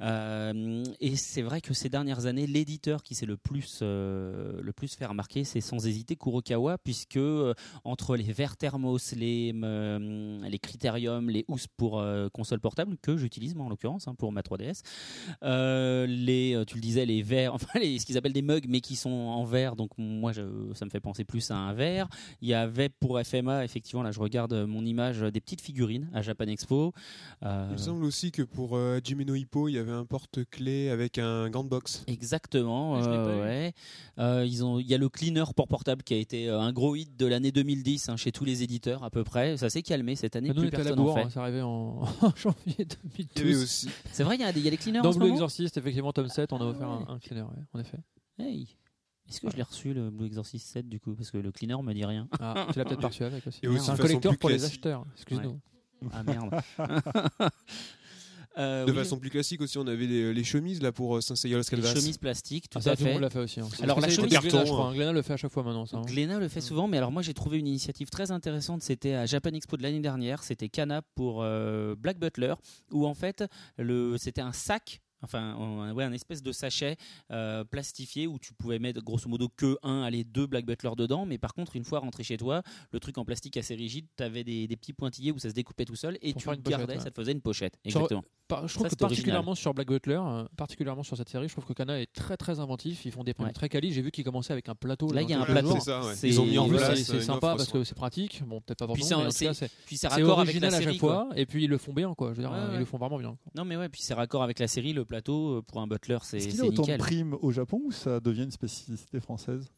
Euh, et c'est vrai que ces dernières années, l'éditeur qui s'est le plus euh, le plus fait remarquer, c'est sans hésiter Kurokawa, puisque euh, entre les verres thermos, les les critériums, les housses pour console portable que j'utilise moi en l'occurrence hein, pour ma 3DS, euh, les tu le disais les verres, enfin les, ce qu'ils appellent des mugs mais qui sont en verre, donc moi ça me fait penser plus à un verre. Il y avait pour FMA effectivement là je regarde mon image des petites figurines À Japan Expo. Euh, Il me semble aussi que pour euh, Hajime no Hippo, il y avait un porte-clés avec un gant de boxe. Exactement. Je l'ai euh, pas eu. ouais. Euh, ils ont, il y a le cleaner pour portable qui a été euh, un gros hit de l'année 2010 hein, chez tous les éditeurs à peu près. Ça s'est calmé cette année. Nous, on plus personne en fait. hein, c'est arrivé en en janvier Il y avait 2012. aussi. C'est vrai, il y, a des- il y a les cleaners Dans en Blue Exorcist, effectivement, tome 7, on a Ah offert ouais. un, un cleaner, ouais, en effet. Hey. Est-ce que je l'ai reçu le Blue Exorcist 7 du coup? Parce que le cleaner me dit rien. Ah, tu l'as peut-être reçu avec aussi. Et aussi C'est un collecteur pour les acheteurs, excuse-nous. Ah merde. Euh, De oui, façon plus classique aussi, on avait les, les chemises là pour euh, Saint les Calvas. chemises plastiques, tout Ah, ça, à tout le fait. monde l'a fait aussi. hein. Alors, la chemise- Glénat, je Carton, crois. hein. Glénat le fait à chaque fois maintenant. Ça, hein. Glénat le fait souvent, mais alors moi j'ai trouvé une initiative très intéressante. C'était à Japan Expo de l'année dernière. C'était Cana pour euh, Black Butler, où en fait le c'était un sac. Enfin, un, ouais, un espèce de sachet euh, plastifié où tu pouvais mettre grosso modo que un, allez deux Black Butler dedans. Mais par contre, une fois rentré chez toi, le truc en plastique assez rigide, tu avais des, des petits pointillés où ça se découpait tout seul et Pour tu le pochette, gardais, ouais. ça te faisait une pochette. Sur- Exactement. Par- je trouve Ça, que original. particulièrement sur Black Butler, euh, particulièrement sur cette série, je trouve que Kana est très très inventif. Ils font des primes Ouais. très quali. J'ai vu qu'ils commençaient avec un plateau. Là, il y a un plateau. Ils ont mis en place c'est- sympa offre parce que c'est pratique. Bon, peut-être pas c'est Puis c'est raccord avec la à série. chaque fois. Et puis ils le font bien, quoi. Je veux dire, ils le font vraiment bien. Non mais ouais, puis c'est raccord avec la série, le plateau euh, pour un butler, c'est Est-ce c'est qu'il y a autant nickel. de primes au Japon ou ça devient une spécificité française?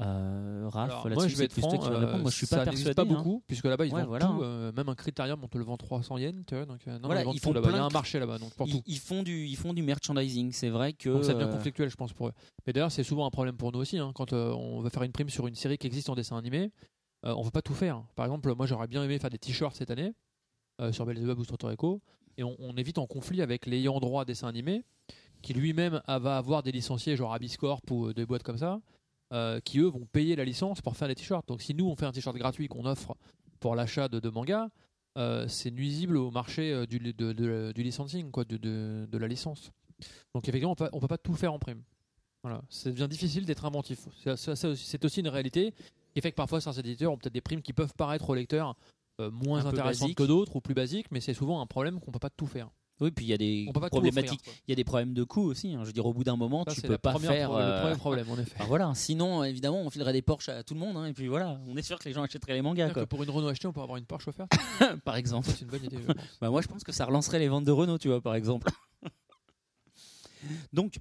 Euh, Raph, Alors, moi, je vais être franc. toi qui vas euh, répondre. Moi, je suis pas persuadé. pas hein. beaucoup, puisque là-bas ils Ouais, vendent voilà, tout. hein. euh, même un critérium, on te le vend 300 yens, tu vois. Donc, euh, non, Voilà, ils ils font là-bas. Il y a un marché là-bas, donc pour Ils, tout. ils font du, ils font du merchandising. C'est vrai que. Donc ça devient euh, conflictuel, je pense, pour eux. Mais d'ailleurs, c'est souvent un problème pour nous aussi. hein, quand euh, on veut faire une prime sur une série qui existe en dessin animé, euh, on ne veut pas tout faire. Par exemple, moi, j'aurais bien aimé faire des t-shirts cette année euh, sur Belzebub ou sur Toreko, et on, on est en conflit avec l'ayant droit dessin animé, qui lui-même va avoir des licenciés, genre Abiscorp ou euh, des boîtes comme ça, euh, qui eux vont payer la licence pour faire des t-shirts. Donc si nous, on fait un t-shirt gratuit qu'on offre pour l'achat de, de mangas, euh, c'est nuisible au marché du, de- de- licensing, de, la licence. Donc effectivement, on peut, on peut pas tout faire en prime. Voilà, ça devient difficile d'être inventif. C'est aussi une réalité qui fait que parfois certains éditeurs ont peut-être des primes qui peuvent paraître au lecteur euh, moins intéressantes que d'autres ou plus basiques, mais c'est souvent un problème qu'on peut pas tout faire. Oui, puis il y a des problématiques. Il y a des problèmes de coût aussi. hein. Je veux dire, au bout d'un moment, Ça, tu peux pas faire. pro- le euh, premier problème, en effet. enfin, voilà. Sinon, évidemment, on filerait des Porsche à tout le monde. hein, et puis voilà, on est sûr que les gens achèteraient les mangas, que pour une Renault achetée, on peut avoir une Porsche offerte. par exemple. Ça, c'est une bonne idée, je pense. Bah, moi, je pense que ça relancerait les ventes de Renault, tu vois, par exemple. Donc,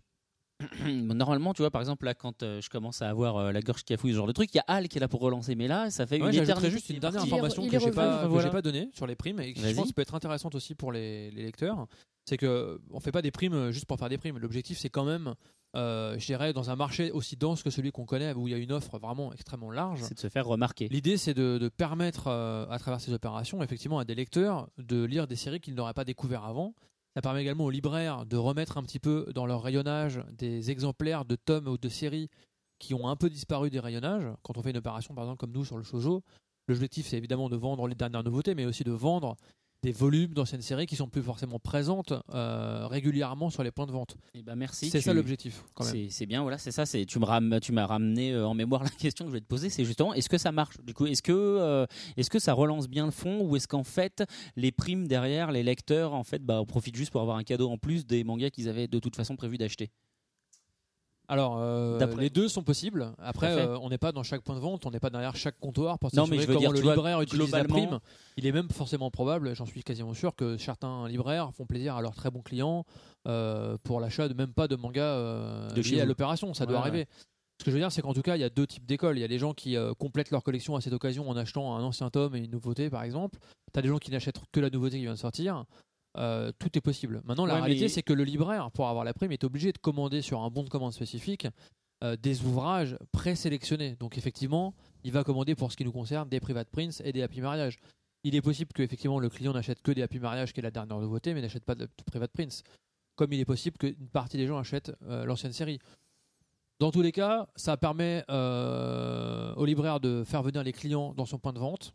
normalement, tu vois, par exemple, là, quand euh, je commence à avoir euh, la gorge qui affouille, ce genre de truc, il y a Al qui est là pour relancer. Mais là, ça fait Ouais, une éternité juste une dernière information il que j'ai pas, que Voilà. pas donnée sur les primes et que je pense peut être intéressante aussi pour les, les lecteurs. C'est que on fait pas des primes juste pour faire des primes. L'objectif, c'est quand même, euh, je dirais, dans un marché aussi dense que celui qu'on connaît, où il y a une offre vraiment extrêmement large. C'est de se faire remarquer. L'idée, c'est de, de permettre, euh, à travers ces opérations, effectivement, à des lecteurs de lire des séries qu'ils n'auraient pas découvert avant. Ça permet également aux libraires de remettre un petit peu dans leur rayonnage des exemplaires de tomes ou de séries qui ont un peu disparu des rayonnages. Quand on fait une opération, par exemple, comme nous sur le shoujo, l'objectif, c'est évidemment de vendre les dernières nouveautés, mais aussi de vendre des volumes d'anciennes séries qui sont plus forcément présentes euh, régulièrement sur les points de vente. Eh ben, merci. C'est ça l'objectif. C'est bien, voilà, c'est ça. C'est tu me ram- tu m'as ramené euh, en mémoire la question que je vais te poser, c'est justement est-ce que ça marche? Du coup, est-ce que euh, est-ce que ça relance bien le fond ou est-ce qu'en fait les primes derrière les lecteurs en fait bah on profite juste pour avoir un cadeau en plus des mangas qu'ils avaient de toute façon prévu d'acheter? Alors, euh, les deux sont possibles. Après, euh, on n'est pas dans chaque point de vente, on n'est pas derrière chaque comptoir pour Non, s'assurer comment dire, le libraire utilise la prime. Il est même forcément probable, j'en suis quasiment sûr, que certains libraires font plaisir à leurs très bons clients euh, pour l'achat de même pas de manga De liés à l'opération. Ça doit Ouais, arriver. Ce que je veux dire, c'est qu'en tout cas, il y a deux types d'écoles. Il y a les gens qui complètent leur collection à cette occasion en achetant un ancien tome et une nouveauté, par exemple. Tu as des gens qui n'achètent que la nouveauté qui vient de sortir. Euh, tout est possible. Maintenant, la Ouais, réalité, mais- c'est que le libraire, pour avoir la prime, est obligé de commander sur un bon de commande spécifique euh, des ouvrages présélectionnés. Donc, effectivement, il va commander pour ce qui nous concerne des Private Prince et des Happy Mariage. Il est possible que effectivement le client n'achète que des Happy Mariage, qui est la dernière nouveauté, mais n'achète pas de Private Prince. Comme il est possible qu'une partie des gens achètent euh, l'ancienne série. Dans tous les cas, ça permet au libraire de faire venir les clients dans son point de vente,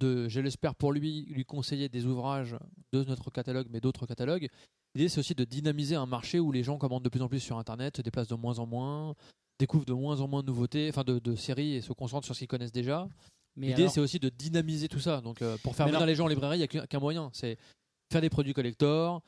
de, je l'espère pour lui, lui conseiller des ouvrages de notre catalogue, mais d'autres catalogues. L'idée, c'est aussi de dynamiser un marché où les gens commandent de plus en plus sur Internet, se déplacent de moins en moins, découvrent de moins en moins de nouveautés, enfin de, de séries et se concentrent sur ce qu'ils connaissent déjà. Mais L'idée, alors- c'est aussi de dynamiser tout ça. Donc, euh, pour faire venir alors- les gens en librairie, il n'y a qu'un qu'un moyen c'est faire des produits collector,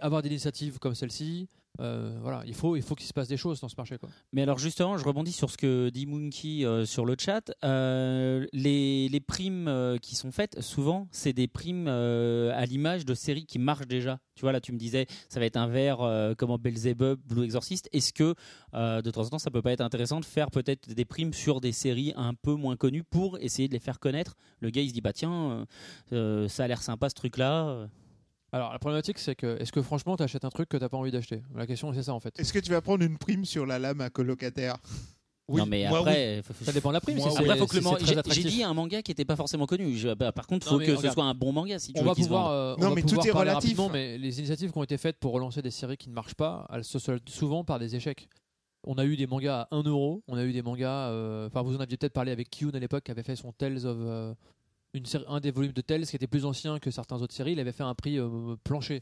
avoir des initiatives comme celle-ci, Euh, voilà, il faut, il faut qu'il se passe des choses dans ce marché. Quoi. Mais alors justement, je rebondis sur ce que dit Monkey euh, sur le chat. Euh, les, les primes qui sont faites, souvent, c'est des primes à l'image de séries qui marchent déjà. Tu vois, là, tu me disais, ça va être un verre comme en Beelzebub, Blue Exorcist. Est-ce que de temps en temps, ça peut pas être intéressant de faire peut-être des primes sur des séries un peu moins connues pour essayer de les faire connaître? Le gars, il se dit, bah tiens, ça a l'air sympa ce truc-là. Alors la problématique, c'est que est-ce que franchement, tu achètes un truc que t'as pas envie d'acheter? La question, c'est ça en fait. Est-ce que tu vas prendre une prime sur la lame à colocataire? Non, mais après, faut- Ça dépend de la prime. Après, c'est- faut que le si man- c'est très j'ai- attractif. Dit un manga qui était pas forcément connu. Je- bah, par contre, Non, faut mais que ce regarde, soit un bon manga si tu on veux va qu'il se pouvoir, vende. euh, on Non, va mais tout pouvoir est parler relatif. rapidement, mais les initiatives qui ont été faites pour relancer des séries qui ne marchent pas, elles se soldent souvent par des échecs. On a eu des mangas à 1 euro, on a eu des mangas. euh, Enfin, vous en aviez peut-être parlé avec Kyun à l'époque, qui avait fait son Tales of. euh, un des volumes de Tales qui était plus ancien que certaines autres séries. Il avait fait un prix euh, plancher.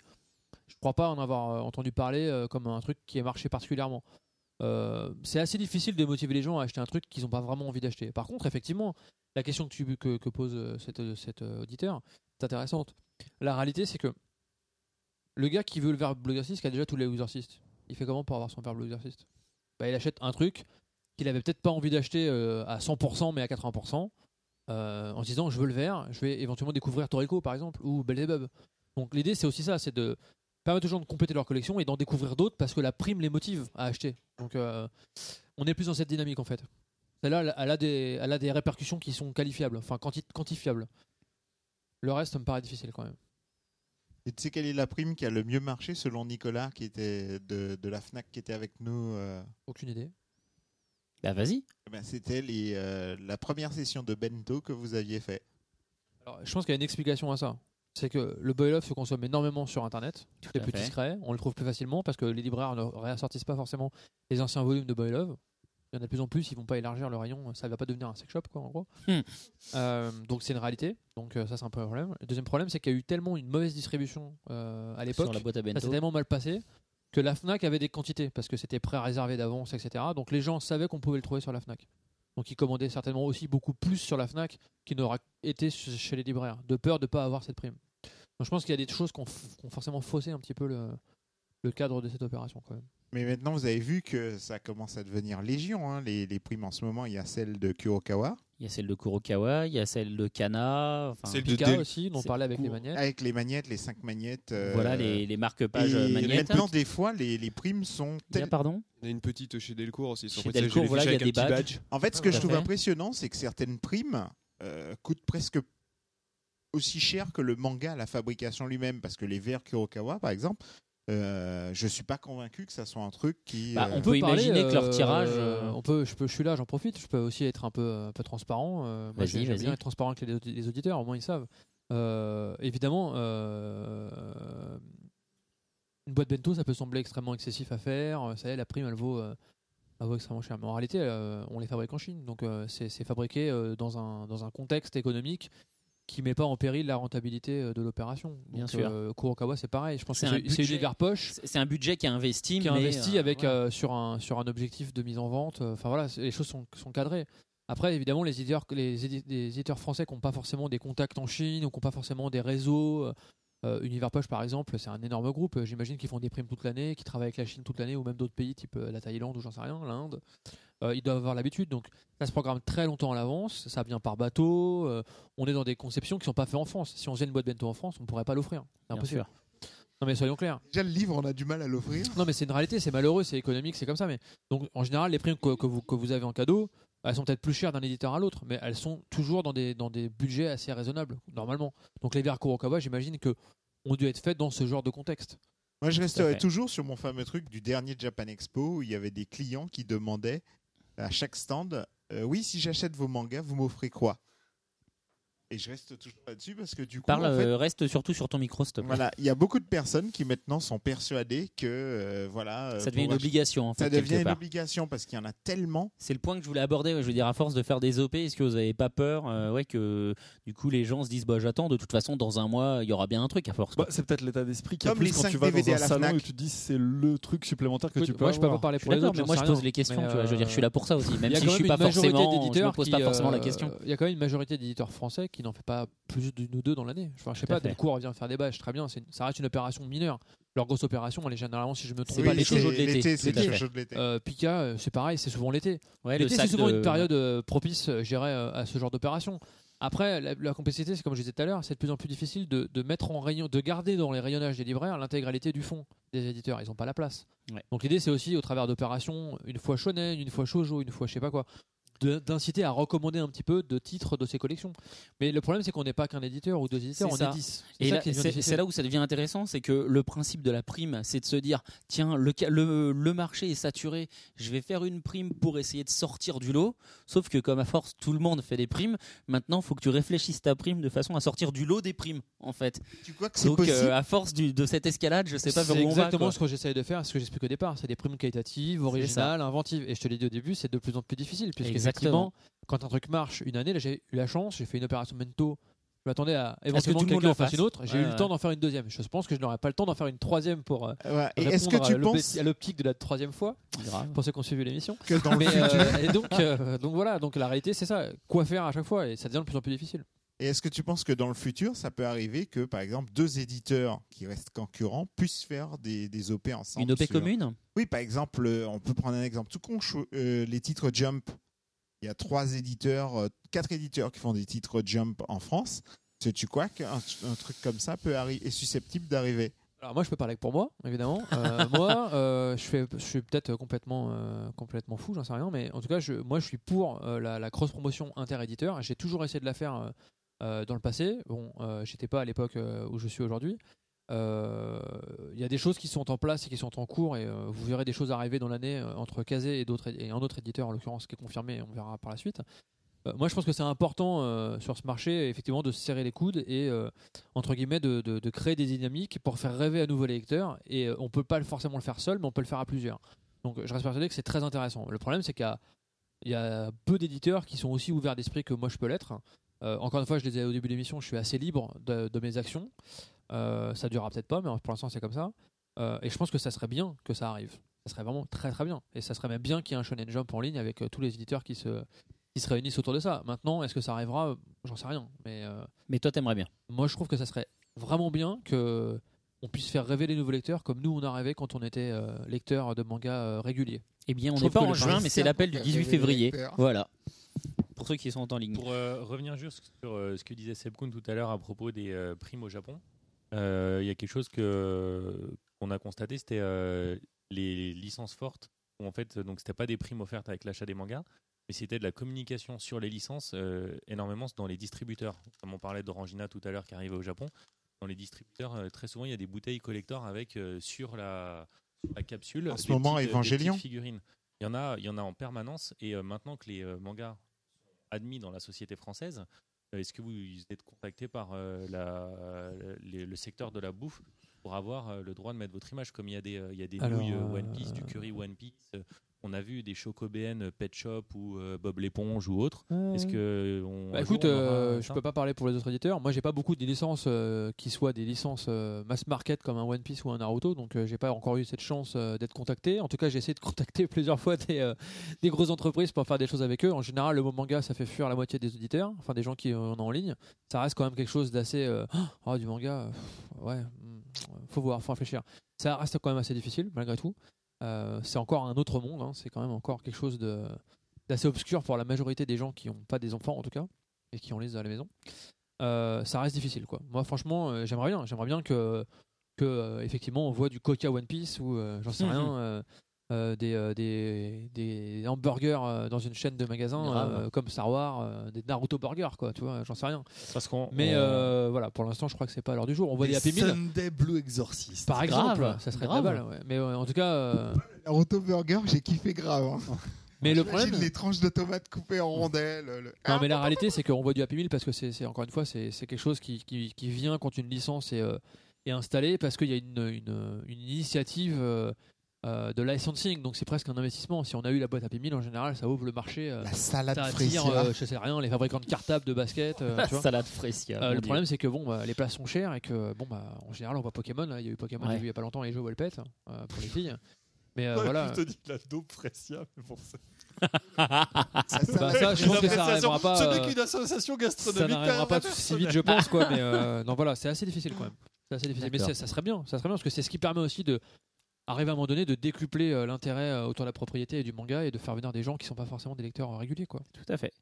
Je crois pas en avoir euh, entendu parler euh, comme un truc qui a marché particulièrement. Euh, c'est assez difficile de motiver les gens à acheter un truc qu'ils n'ont pas vraiment envie d'acheter. Par contre, effectivement, la question que, pose cet, auditeur est intéressante. La réalité, c'est que le gars qui veut le verbe Blue Exorcist, qui a déjà tous les exorcistes, il fait comment pour avoir son verbe Blue Exorcist bah, Il achète un truc qu'il avait peut-être pas envie d'acheter à 100% mais à 80%, euh, en se disant je veux le verre, je vais éventuellement découvrir Toriko par exemple, ou Belzebub. Donc l'idée c'est aussi ça, c'est de permettre aux gens de compléter leur collection et d'en découvrir d'autres parce que la prime les motive à acheter. Donc euh, on est plus dans cette dynamique en fait. Celle-là, elle- elle a, des, elle a des répercussions qui sont qualifiables, enfin quanti- quantifiables. Le reste ça me paraît difficile quand même. Et tu sais quelle est la prime qui a le mieux marché selon Nicolas, qui était de, de la Fnac, qui était avec nous euh, Aucune idée. Bah vas-y. eh ben, C'était les, euh, la première session de bento que vous aviez fait. Alors, je pense qu'il y a une explication à ça. C'est que le boil-off se consomme énormément sur Internet. Tout C'est à plus fait. discret. On le trouve plus facilement parce que les libraires ne réassortissent pas forcément les anciens volumes de boil-off. Il y en a de plus en plus. Ils vont pas élargir le rayon. Ça va pas devenir un sex shop, quoi, en gros. Hmm. Euh, donc c'est une réalité. Donc euh, ça, c'est un peu un problème. Le deuxième problème, c'est qu'il y a eu tellement une mauvaise distribution euh, à l'époque. Sur la boîte à Ça s'est tellement mal passé que la Fnac avait des quantités parce que c'était pré-réservé d'avance, etc. Donc les gens savaient qu'on pouvait le trouver sur la Fnac. Donc ils commandaient certainement aussi beaucoup plus sur la Fnac qu'il n'aura été chez les libraires, de peur de ne pas avoir cette prime. Donc je pense qu'il y a des choses qui ont, forcément faussé un petit peu le, le cadre de cette opération quand même. Mais maintenant, vous avez vu que ça commence à devenir légion. hein, les, les primes en ce moment, il y a celle de Kurokawa, Il y a celle de Kurokawa, il y a celle de Kana. enfin, Celle de Pika Del- aussi, dont on parlait avec les magnettes. avec les magnettes, les cinq magnettes. euh, Voilà les, les marque-pages et magnettes. maintenant, des fois, les, les primes sont Il y a, telles- pardon Il y a une petite chez Delcourt aussi. Chez Delcourt, voilà, il y a avec des badges. En fait, ce que je trouve fait. impressionnant, c'est que certaines primes euh, coûtent presque aussi cher que le manga à la fabrication lui-même. Parce que les verres Kurokawa, par exemple, euh, je suis pas convaincu que ça soit un truc qui. Bah, euh, on peut parler, imaginer que leur euh, tirage, euh, On peut, je, peux, je suis là, j'en profite. Je peux aussi être un peu, un peu transparent. euh, moi, Vas-y, j'aime vas-y. bien être transparent avec les, audi- les auditeurs, au moins ils savent. Euh, évidemment, euh, une boîte bento, ça peut sembler extrêmement excessif à faire. Euh, Ça y est, la prime, elle vaut, euh, elle vaut extrêmement cher. Mais en réalité, euh, on les fabrique en Chine. Donc, euh, c'est c'est fabriqué euh, dans, un, dans un contexte économique qui met pas en péril la rentabilité euh, de l'opération. Bien Donc, sûr. euh, Kurokawa, c'est pareil. Je pense C'est que une budget. hiver poche c'est un budget qui est investi, qui mais, investi euh, avec euh, sur un sur un objectif de mise en vente. euh, Enfin voilà, les choses sont, sont cadrées. Après, évidemment, les éditeurs, les, édi- les éditeurs français qui n'ont pas forcément des contacts en Chine ou qui n'ont pas forcément des réseaux. Euh, Univers Poche, par exemple, c'est un énorme groupe. euh, J'imagine qu'ils font des primes toute l'année, qui travaillent avec la Chine toute l'année ou même d'autres pays, type euh, la Thaïlande ou j'en sais rien, l'Inde. Euh, ils doivent avoir l'habitude. Donc, ça se programme très longtemps à l'avance. Ça vient par bateau. euh, on est dans des conceptions qui sont pas faites en France. Si on faisait une boîte bento en France, on pourrait pas l'offrir. C'est Bien impossible. sûr. Non, mais soyons clairs. Déjà, le livre, on a du mal à l'offrir. Non, mais c'est une réalité, c'est malheureux, c'est économique, c'est comme ça. Mais donc, en général, les primes que, que vous, que vous avez en cadeau, elles sont peut-être plus chères d'un éditeur à l'autre, mais elles sont toujours dans des, dans des budgets assez raisonnables, normalement. Donc, les verres Kurokawa, j'imagine que ont dû être faits dans ce genre de contexte. Moi, je resterai toujours sur mon fameux truc du dernier Japan Expo où il y avait des clients qui demandaient à chaque stand euh, Oui, si j'achète vos mangas, vous m'offrez quoi? Et je reste toujours là-dessus parce que du coup, Parle, en fait, euh, reste surtout sur ton micro, s'il te plaît. voilà, il y a beaucoup de personnes qui maintenant sont persuadées que euh, voilà, euh, Ça devient une obligation, en fait. Ça devient une part. obligation parce qu'il y en a tellement. C'est le point que je voulais aborder. ouais, Je veux dire, à force de faire des OP, est-ce que vous n'avez pas peur euh, ouais, que du coup les gens se disent bah, j'attends, de toute façon, dans un mois, il y aura bien un truc à force. Bah, c'est peut-être l'état d'esprit qu'il y a Comme plus les quand tu vas DVD dans à un salon Fnac. et tu te dis c'est le truc supplémentaire que Écoute, tu peux moi, je peux pas parler suis pour les autres. mais moi je pose les questions. Je veux dire, je suis là pour ça aussi. Même il y a si quand je suis même pas une majorité forcément, je pose qui, pas forcément la question. Il y a quand même une majorité d'éditeurs français qui n'en fait pas plus d'une ou deux dans l'année. Enfin, je sais pas. Delcourt vient faire des bâches, très bien, une- ça reste une opération mineure. Leur grosse opération, elle est généralement, si je me trompe Oui, pas, les l'été. l'été. c'est de l'été. Euh, Pika, euh, c'est pareil, c'est souvent l'été. Ouais, L'été, c'est souvent de- une période euh, propice, je dirais, à ce genre d'opération. Après, la, la complexité, c'est comme je disais tout à l'heure, c'est de plus en plus difficile de, de mettre en rayon, de garder dans les rayonnages des libraires l'intégralité du fond des éditeurs. Ils n'ont pas la place. Ouais. Donc l'idée, c'est aussi au travers d'opérations, une fois shonen, une fois shoujo, une fois je sais pas quoi, d'inciter à recommander un petit peu de titres de ces collections. Mais le problème, c'est qu'on n'est pas qu'un éditeur ou deux éditeurs, C'est on ça. est 10. C'est Et c'est c'est là où ça devient intéressant, c'est que le principe de la prime, c'est de se dire, tiens, le, le, le marché est saturé, je vais faire une prime pour essayer de sortir du lot, sauf que comme à force tout le monde fait des primes, maintenant il faut que tu réfléchisses ta prime de façon à sortir du lot des primes, en fait. Tu crois que c'est Donc possible? euh, à force du- de cette escalade, je sais pas C'est vers où on va. exactement quoi. ce que j'essaye de faire, ce que j'explique au départ. C'est des primes qualitatives, originales, inventives. Et je te l'ai dit au début, c'est de plus en plus difficile. Exactement. Quand un truc marche une année, là j'ai eu la chance, j'ai fait une opération Mento. Je m'attendais à que éventuellement tout le monde quelqu'un en fasse une autre. J'ai Ouais, eu le temps d'en faire une deuxième. Je pense que je n'aurai pas le temps d'en faire une troisième pour euh, Ouais. Et répondre est-ce que à tu l'opti- penses à l'optique de la troisième fois, Grave. pour ceux qui ont suivi l'émission. que dans Mais, euh, et donc, euh, donc voilà, donc la réalité c'est ça. Quoi faire à chaque fois Et ça devient de plus en plus difficile. et est-ce que tu penses que dans le futur, ça peut arriver que, par exemple, deux éditeurs qui restent concurrents puissent faire des, des OP ensemble Une OP sur- commune? Oui, par exemple, euh, on peut prendre un exemple tout con. euh, les titres Jump. Il y a trois éditeurs, euh, quatre éditeurs qui font des titres Jump en France. Tu quoi qu'un un truc comme ça peut est susceptible d'arriver? Alors moi je peux parler que pour moi évidemment. Euh, moi euh, je fais je suis peut-être complètement euh, complètement fou, j'en sais rien mais en tout cas je moi je suis pour la, la cross promotion inter-éditeur. J'ai toujours essayé de la faire dans le passé. Bon, j'étais pas à l'époque où je suis aujourd'hui. Euh, Il y a des choses qui sont en place et qui sont en cours et euh, vous verrez des choses arriver dans l'année euh, entre Kazé et d'autres et un autre éditeur en l'occurrence qui est confirmé. On verra par la suite. Moi, je pense que c'est important sur ce marché, effectivement, de se serrer les coudes et entre guillemets de, créer des dynamiques pour faire rêver à nouveau les lecteurs. Et euh, on peut pas forcément le faire seul, mais on peut le faire à plusieurs. Donc, je reste persuadé que c'est très intéressant. Le problème, c'est qu'il y a, peu d'éditeurs qui sont aussi ouverts d'esprit que moi je peux l'être. Encore une fois, je le disais au début de l'émission, je suis assez libre de mes actions. Euh, ça durera peut-être pas, mais pour l'instant, c'est comme ça. Euh, et je pense que ça serait bien que ça arrive. Ça serait vraiment très très bien. Et ça serait même bien qu'il y ait un Shonen Jump en ligne avec euh, tous les éditeurs qui se, qui se réunissent autour de ça. Maintenant, est-ce que ça arrivera? J'en sais rien. Mais euh, Mais toi, t'aimerais bien. moi, je trouve que ça serait vraiment bien que on puisse faire rêver les nouveaux lecteurs comme nous on a rêvé quand on était euh, lecteur de manga euh, régulier. Eh bien, on n'est pas en juin, mais c'est l'appel du 18 février. Voilà. Pour ceux qui sont en ligne. Pour euh, revenir juste sur euh, ce que disait Seb Kuhn tout à l'heure à propos des euh, primes au Japon, il y a quelque chose que qu'on a constaté, c'était euh, les licences fortes. Où en fait, donc c'était pas des primes offertes avec l'achat des mangas, mais c'était de la communication sur les licences euh, énormément dans les distributeurs. Comme on parlait d'Orangina tout à l'heure qui arrivait au Japon, dans les distributeurs, euh, très souvent il y a des bouteilles collector avec euh, sur la, la capsule. En ce moment, Evangelion. figurines. Il y en a, il y en a en permanence et euh, maintenant que les euh, mangas sont admis dans la société française, euh, est-ce que vous êtes contacté par euh, la- les- le secteur de la bouffe pour avoir euh, le droit de mettre votre image Comme il y a des, euh, il y a des Alors, nouilles euh, euh, One Piece, du curry One Piece, euh, on a vu des chocobéennes euh, Pet Shop ou euh, Bob l'éponge ou autre. Est-ce que on, Bah écoute, jour, on aura euh, je peux pas parler pour les autres éditeurs. Moi, j'ai pas beaucoup de licences euh, qui soient des licences euh, mass market comme un One Piece ou un Naruto, donc euh, j'ai pas encore eu cette chance euh, d'être contacté. En tout cas, j'ai essayé de contacter plusieurs fois des, euh, des grosses entreprises pour faire des choses avec eux. En général, le mot manga, ça fait fuir la moitié des auditeurs, enfin des gens qui euh, en ont en ligne. Ça reste quand même quelque chose d'assez. euh, oh, du manga, euh, pff, ouais, hmm, faut voir, faut réfléchir. Ça reste quand même assez difficile malgré tout. Euh, c'est encore un autre monde, hein. c'est quand même encore quelque chose d'assez obscur pour la majorité des gens qui n'ont pas des enfants en tout cas et qui en lisent à la maison. Euh, ça reste difficile quoi. Moi franchement euh, j'aimerais bien, j'aimerais bien que que effectivement on voit du Coca One Piece ou j'en sais rien euh, des, euh, des des hamburgers euh, dans une chaîne de magasins euh, comme Star Wars, euh, des Naruto burgers quoi, tu vois, j'en sais rien. Parce qu'on Mais on- euh, voilà, pour l'instant je crois que c'est pas à l'heure du jour. On voit des Happy Meal Sunday Blue Exorcist. par exemple, Grave, ça serait grave. balle, ouais. Mais euh, en tout cas euh, Naruto Burger, j'ai kiffé grave. hein. mais le problème les tranches de tomates coupées en rondelles. le- Non, mais la réalité, c'est qu'on voit du Happy Meal parce que c'est c'est- encore une fois, c'est c'est quelque chose qui, qui, qui vient quand une licence est, euh, est installée parce qu'il y a une, une, une initiative euh, de licensing, donc c'est presque un investissement. Si on a eu la boîte Happy Meal, en général, ça ouvre le marché. euh, La salade ça fraîcheur. euh, je sais rien, les fabricants de cartables, de baskets. euh, tu vois. Salade. Euh, mon le problème, c'est que bon, bah, les places sont chères et que bon, bah, en général, on voit Pokémon. là, Il y a eu Pokémon, Ouais. j'ai vu il y a pas longtemps les jeux Wellpet euh, pour les filles. Mais euh, Ouais, voilà. Je te dis la dope mais bon, c'est- Bah, ça, je pense que ça arrivera pas. Ce n'est qu'une association ça gastronomique. n'arrivera pas si vite, je pense, quoi. Mais euh, non, voilà, c'est assez difficile quand même. C'est assez difficile. Mais ça serait bien, ça serait bien parce que c'est ce qui permet aussi de arriver à un moment donné de décupler euh, l'intérêt euh, autour de la propriété et du manga et de faire venir des gens qui sont pas forcément des lecteurs euh, réguliers, quoi. Tout à fait.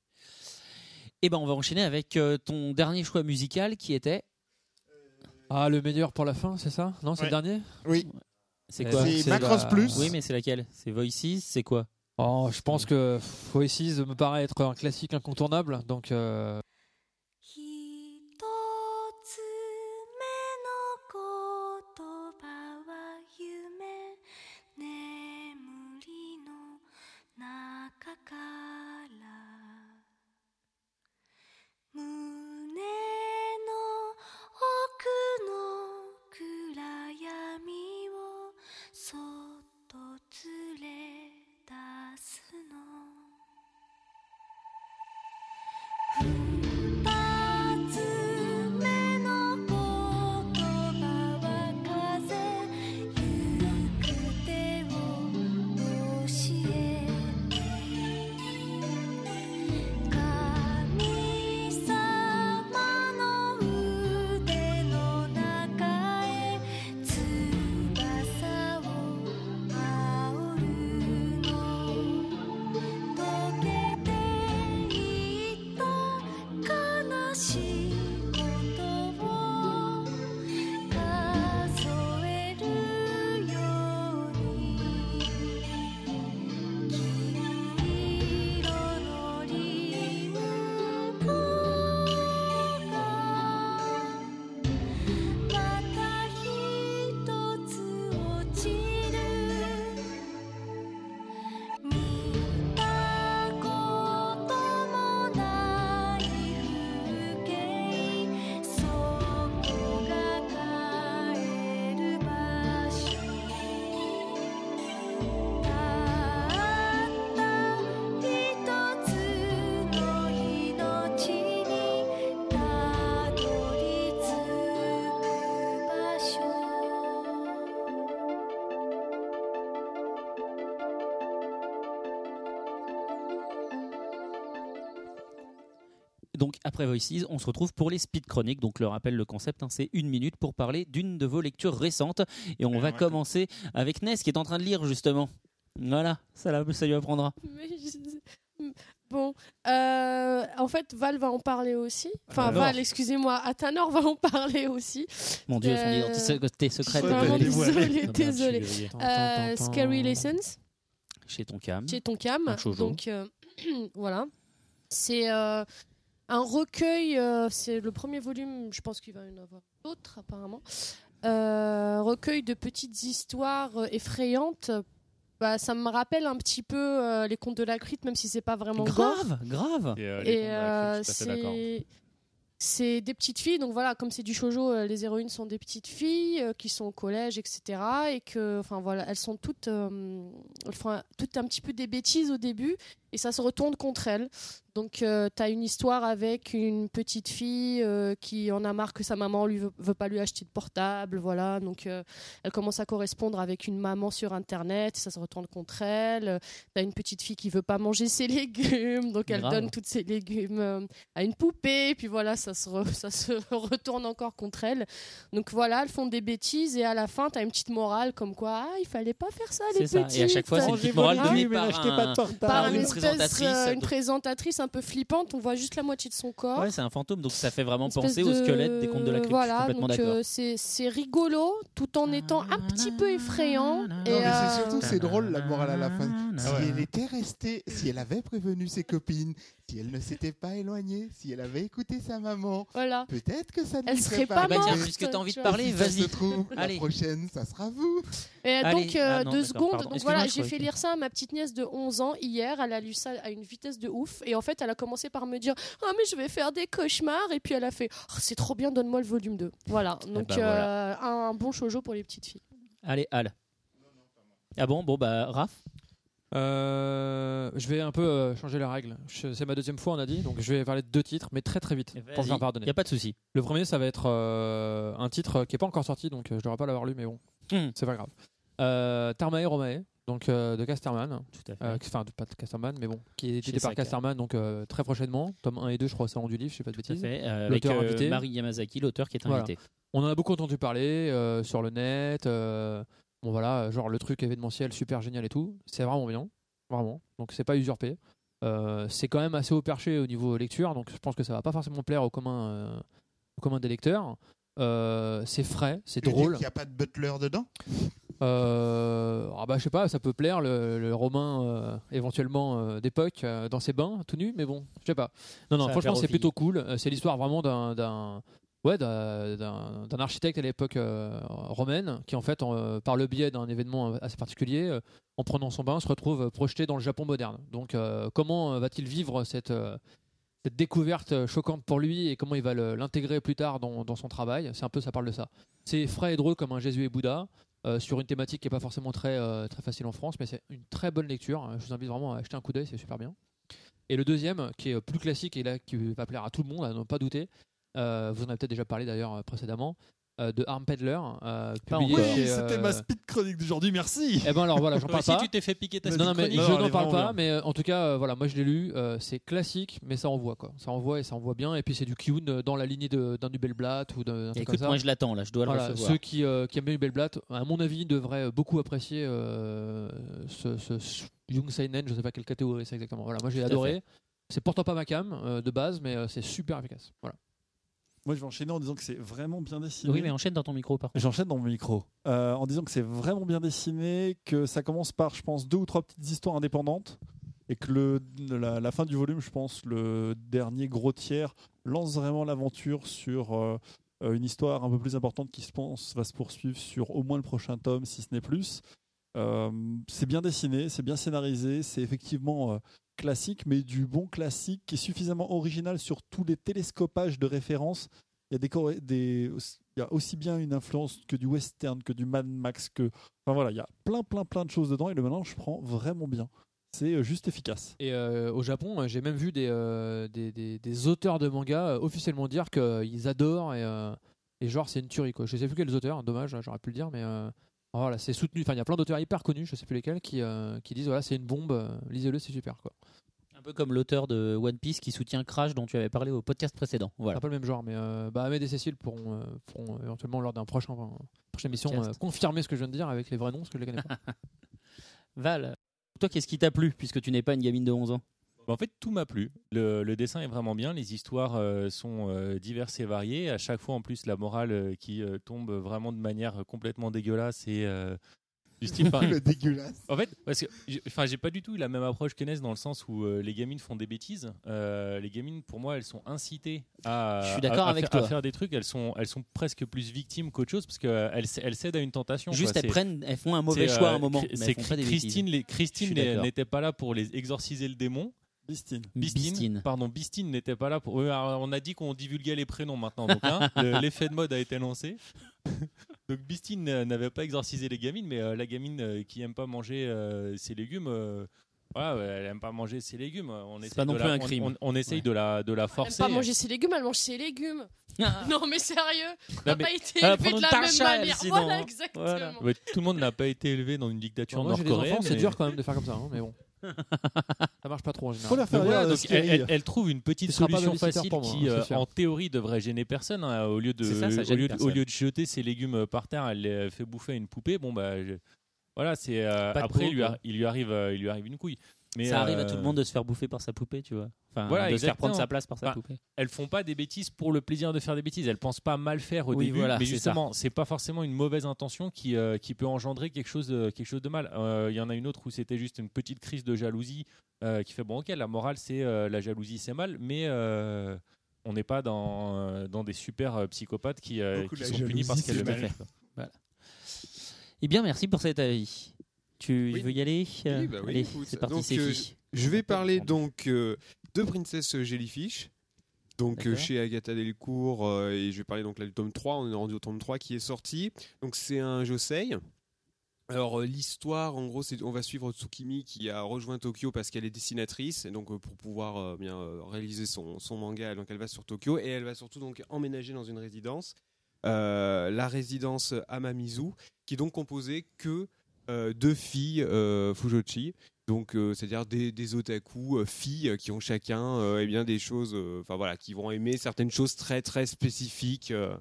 Et ben on va enchaîner avec euh, ton dernier choix musical qui était. Ah, le meilleur pour la fin, c'est ça? Non, c'est Ouais. le dernier? Oui, C'est Eh quoi ben, c'est c'est Macross la- Plus. Oui, mais c'est laquelle? C'est Voices C'est quoi? Oh, je pense que Voices me paraît être un classique incontournable, donc euh, après Voices, on se retrouve pour les speed chroniques. Donc le rappel, le concept, hein, c'est une minute pour parler d'une de vos lectures récentes. Et on va commencer avec Ness qui est en train de lire justement. Voilà, ça, la- ça lui apprendra. Bon, euh, en fait, Val va en parler aussi. Enfin, Alors. Val, excusez-moi, Athanor va en parler aussi. Mon Dieu, son Euh, identité secrète. vraiment Ah, suis grillé. Euh, Scary Lessons, Chez ton cam. chez Tonkam. Donc, euh, voilà. C'est euh, un recueil, euh, c'est le premier volume, je pense qu'il va y en avoir d'autres apparemment. Euh, recueil de petites histoires euh, effrayantes. Bah, ça me rappelle un petit peu euh, les contes de la crypte, même si c'est pas vraiment gore. Grave, grave. Et, c'est des petites filles, donc voilà, comme c'est du shojo, euh, les héroïnes sont des petites filles euh, qui sont au collège, etc. Et que, enfin voilà, elles sont toutes, euh, elles font un- toutes un petit peu des bêtises au début, et ça se retourne contre elles. Donc tu as une histoire avec une petite fille euh, qui en a marre que sa maman lui veut, veut pas lui acheter de portable, voilà. Donc euh, elle commence à correspondre avec une maman sur internet, ça se retourne contre elle. Tu as une petite fille qui veut pas manger ses légumes, donc elle Grave. donne tous ses légumes euh, à une poupée, puis voilà, ça se, re- ça se retourne encore contre elle. Donc voilà, elles font des bêtises et à la fin, tu as une petite morale comme quoi ah, il fallait pas faire ça, les petites. Et à chaque fois, c'est une petite morale donnée par, un- par par une, une espèce, présentatrice. euh, une présentatrice un peu flippante, on voit juste la moitié de son corps. Ouais, c'est un fantôme, donc ça fait vraiment penser au squelette des contes de la crypte. Voilà, je suis complètement donc d'accord. euh, c'est c'est rigolo tout en étant un petit peu effrayant. Non, et, mais c'est euh, surtout, c'est drôle la morale à la fin. Si Ah ouais. elle était restée, si elle avait prévenu ses copines, si elle ne s'était pas éloignée, si elle avait écouté sa maman, Voilà. peut-être que ça ne Elle lui serait serait pas Ah bah morte, puisque t'as envie de parler, Si vas-y. la prochaine, ça sera vous. Et Allez. donc, euh, Ah non, deux secondes. Donc voilà, j'ai fait lire ça à ma petite nièce de 11 ans hier. Elle a lu ça à une vitesse de ouf. Et en fait, elle a commencé par me dire Ah, mais je vais faire des cauchemars. Et puis elle a fait Oh, C'est trop bien, donne-moi le volume 2. Voilà. Donc, ben voilà. euh, un bon shoujo pour les petites filles. Allez, Al. Ah bon, bon, bah, Raph. Euh, je vais un peu euh, changer les règles. Je- C'est ma deuxième fois, on a dit, donc je vais parler de deux titres, mais très très vite, pour me faire pardonner. Y a pas de souci. Le premier, ça va être euh, un titre qui est pas encore sorti, donc je devrais pas l'avoir lu, mais bon, Hmm. c'est pas grave. Euh, Tarmae Romae, donc euh, de Casterman. Tout à fait. Euh, Enfin, de- pas de Casterman, mais bon, qui est édité par Saka. Casterman, donc euh, très prochainement. Tome 1 et 2, je crois, au salon du livre, je sais pas de Tout à bêtises. fait. euh, avec L'auteur euh, invité. Mari Yamazaki, l'auteur qui est Voilà. invité. On en a beaucoup entendu parler euh, sur le net. euh, bon voilà, genre le truc événementiel super génial et tout. C'est vraiment bien, vraiment. Donc c'est pas usurpé. Euh, c'est quand même assez haut perché au niveau lecture, donc je pense que ça va pas forcément plaire au commun, euh, au commun des lecteurs. Euh, c'est frais, c'est Tu veux dire drôle. qu'il n'y a pas de butler dedans? Euh, ah bah je sais pas, ça peut plaire le, le romain euh, éventuellement euh, d'époque euh, dans ses bains tout nu, mais bon, je sais pas. Non non, Ça franchement c'est plutôt cool. C'est l'histoire vraiment d'un ouais d'un- architecte à l'époque romaine qui en fait en, par le biais d'un événement assez particulier, en prenant son bain, se retrouve projeté dans le Japon moderne. Donc comment va-t-il vivre cette cette découverte choquante pour lui et comment il va l'intégrer plus tard dans, dans son travail? C'est un peu, ça parle de ça. C'est frais et drôle comme un Jésus et Bouddha, euh, sur une thématique qui n'est pas forcément très, euh, très facile en France, mais c'est une très bonne lecture. Je vous invite vraiment à acheter un coup d'œil, c'est super bien. Et le deuxième, qui est plus classique et là qui va plaire à tout le monde, à ne pas douter, euh, vous en avez peut-être déjà parlé d'ailleurs précédemment, euh, de Arm Peddler, euh, publié. Oui, chez, c'était euh, ma speed chronique d'aujourd'hui, merci. Eh ben alors voilà, j'en parle pas. tu t'es fait piquer ta Non, Non, mais Non, je n'en parle pas, bien. mais euh, en tout cas, euh, voilà, moi je l'ai lu, euh, c'est classique, mais ça envoie quoi. Ça envoie et ça envoie bien, et puis c'est du Kyun euh, dans la lignée de- d'un Nubelblatt ou d'un truc comme Écoute, ça. moi je l'attends là, je dois le Voilà, recevoir. ceux qui, euh, qui aiment bien Nubelblatt, à mon avis, devraient beaucoup apprécier euh, ce, ce, ce Young Seinen, je sais pas quelle catégorie c'est exactement. Voilà, moi j'ai adoré. C'est pourtant pas ma cam euh, de base, mais euh, c'est super efficace. Voilà. Moi, je vais enchaîner en disant que c'est vraiment bien dessiné. Oui, mais enchaîne dans ton micro par contre. J'enchaîne dans mon micro euh, en disant que c'est vraiment bien dessiné, que ça commence par, je pense, deux ou trois petites histoires indépendantes, et que le, la, la fin du volume, je pense, le dernier gros tiers, lance vraiment l'aventure sur euh, euh, une histoire un peu plus importante qui, je pense, va se poursuivre sur au moins le prochain tome, si ce n'est plus. Euh, c'est bien dessiné, c'est bien scénarisé, c'est effectivement classique, mais du bon classique qui est suffisamment original sur tous les télescopages de référence. Il y a aussi bien une influence que du western, que du Mad Max, que enfin voilà, il y a plein plein plein de choses dedans et le mélange prend vraiment bien. C'est euh, juste efficace. Et euh, au Japon, euh, j'ai même vu des, des, auteurs de manga officiellement dire qu'ils adorent et, et genre c'est une tuerie quoi. Je sais plus quels auteurs, dommage, j'aurais pu le dire, mais voilà, c'est soutenu. Enfin, il y a plein d'auteurs hyper connus, je sais plus lesquels, qui, euh, qui disent voilà, c'est une bombe, euh, lisez-le, c'est super quoi. Un peu comme l'auteur de One Piece qui soutient Crash dont tu avais parlé au podcast précédent. Voilà. C'est pas le même genre, mais euh, bah, Ahmed et Cécile pourront, euh, pourront éventuellement lors d'un prochain enfin, prochaine émission confirmer ce que je viens de dire avec les vrais noms, parce que je les connais pas. Val, toi qu'est-ce qui t'a plu puisque tu n'es pas une gamine de 11 ans? En fait, tout m'a plu. Le, le dessin est vraiment bien. Les histoires euh, sont euh, diverses et variées. À chaque fois, en plus, la morale euh, qui euh, tombe vraiment de manière complètement dégueulasse et euh, du style. Le dégueulasse. En fait, parce que j'ai- enfin, j'ai pas du tout eu la même approche qu'Enes dans le sens où euh, les gamines font des bêtises. Euh, les gamines, pour moi, elles sont incitées à, Je suis d'accord à- à avec faire, à toi. faire des trucs. Elles sont, elles sont presque plus victimes qu'autre chose parce qu'elles elles cèdent à une tentation. Juste quoi. elles prennent, elles font un mauvais choix à un moment. Mais C'est elles font pas des Christine, les, Christine n'était pas là pour les exorciser le démon. Bistine. Bistine, Bistine. pardon, Bistine n'était pas là pour. Alors, on a dit qu'on divulguait les prénoms maintenant, donc hein, le- l'effet de mode a été lancé. donc Bistine euh, n'avait pas exorcisé les gamines, mais euh, la gamine euh, qui aime pas manger euh, ses légumes, euh, voilà, ouais, elle aime pas manger ses légumes. On essaye pas non de plus la- un on- crime. On, on essaye Ouais. de la de la Elle aime forcer. pas manger ses légumes, elle mange ses légumes. non mais sérieux, Non, n'a pas été Ah, élevé de la même manière. sinon, Voilà hein. exactement. Voilà. Tout le monde n'a pas été élevé dans une dictature nord-coréenne. c'est mais- dur quand même de faire comme ça, hein, mais bon. Ça marche pas trop en Faut général. la faire Donc voilà, lire, donc Scary. elle, elle- elle trouve une petite solution facile moi, qui, hein, euh, en théorie, devrait gêner personne. hein. Au lieu de, C'est ça, ça au lieu de, au personne. lieu de jeter ses légumes euh, par terre, elle les fait bouffer à une poupée. Bon bah, je- voilà, c'est euh, après peau, il lui, a- quoi. il lui arrive, euh, il lui arrive une couille. Mais ça arrive à euh, tout le monde de se faire bouffer par sa poupée, tu vois. Enfin, Voilà, de se faire prendre sa place par sa Enfin, poupée. Elles font pas des bêtises pour le plaisir de faire des bêtises. Elles pensent pas mal faire au Oui, début, voilà, mais c'est justement, c'est pas forcément une mauvaise intention qui, euh, qui peut engendrer quelque chose de, quelque chose de mal. Euh, Il y en a une autre où c'était juste une petite crise de jalousie euh, qui fait bon, ok, la morale c'est euh, la jalousie c'est mal, mais euh, on n'est pas dans, euh, dans des super euh, psychopathes qui, euh, qui sont punis parce qu'elles le mal. Voilà. Eh bien, merci pour cet avis. Tu Oui. veux y aller Oui, bah oui, Allez, écoute. c'est parti, Donc, c'est euh, Je vais parler donc euh, de Princess Jellyfish. Donc euh, chez Agatha Delcourt euh, et je vais parler donc là du tome 3, on est rendu au tome 3 qui est sorti. Donc c'est un Josei. Alors euh, l'histoire en gros c'est on va suivre Tsukimi qui a rejoint Tokyo parce qu'elle est dessinatrice et donc euh, pour pouvoir euh, bien euh, réaliser son, son manga donc elle va sur Tokyo et elle va surtout donc emménager dans une résidence euh, la résidence Amamizu qui est donc composée que euh, deux filles euh, Fujoshi. Donc, euh, c'est-à-dire des, des otaku euh, filles euh, qui ont chacun euh, eh bien des choses, euh, enfin voilà, qui vont aimer certaines choses très très spécifiques euh,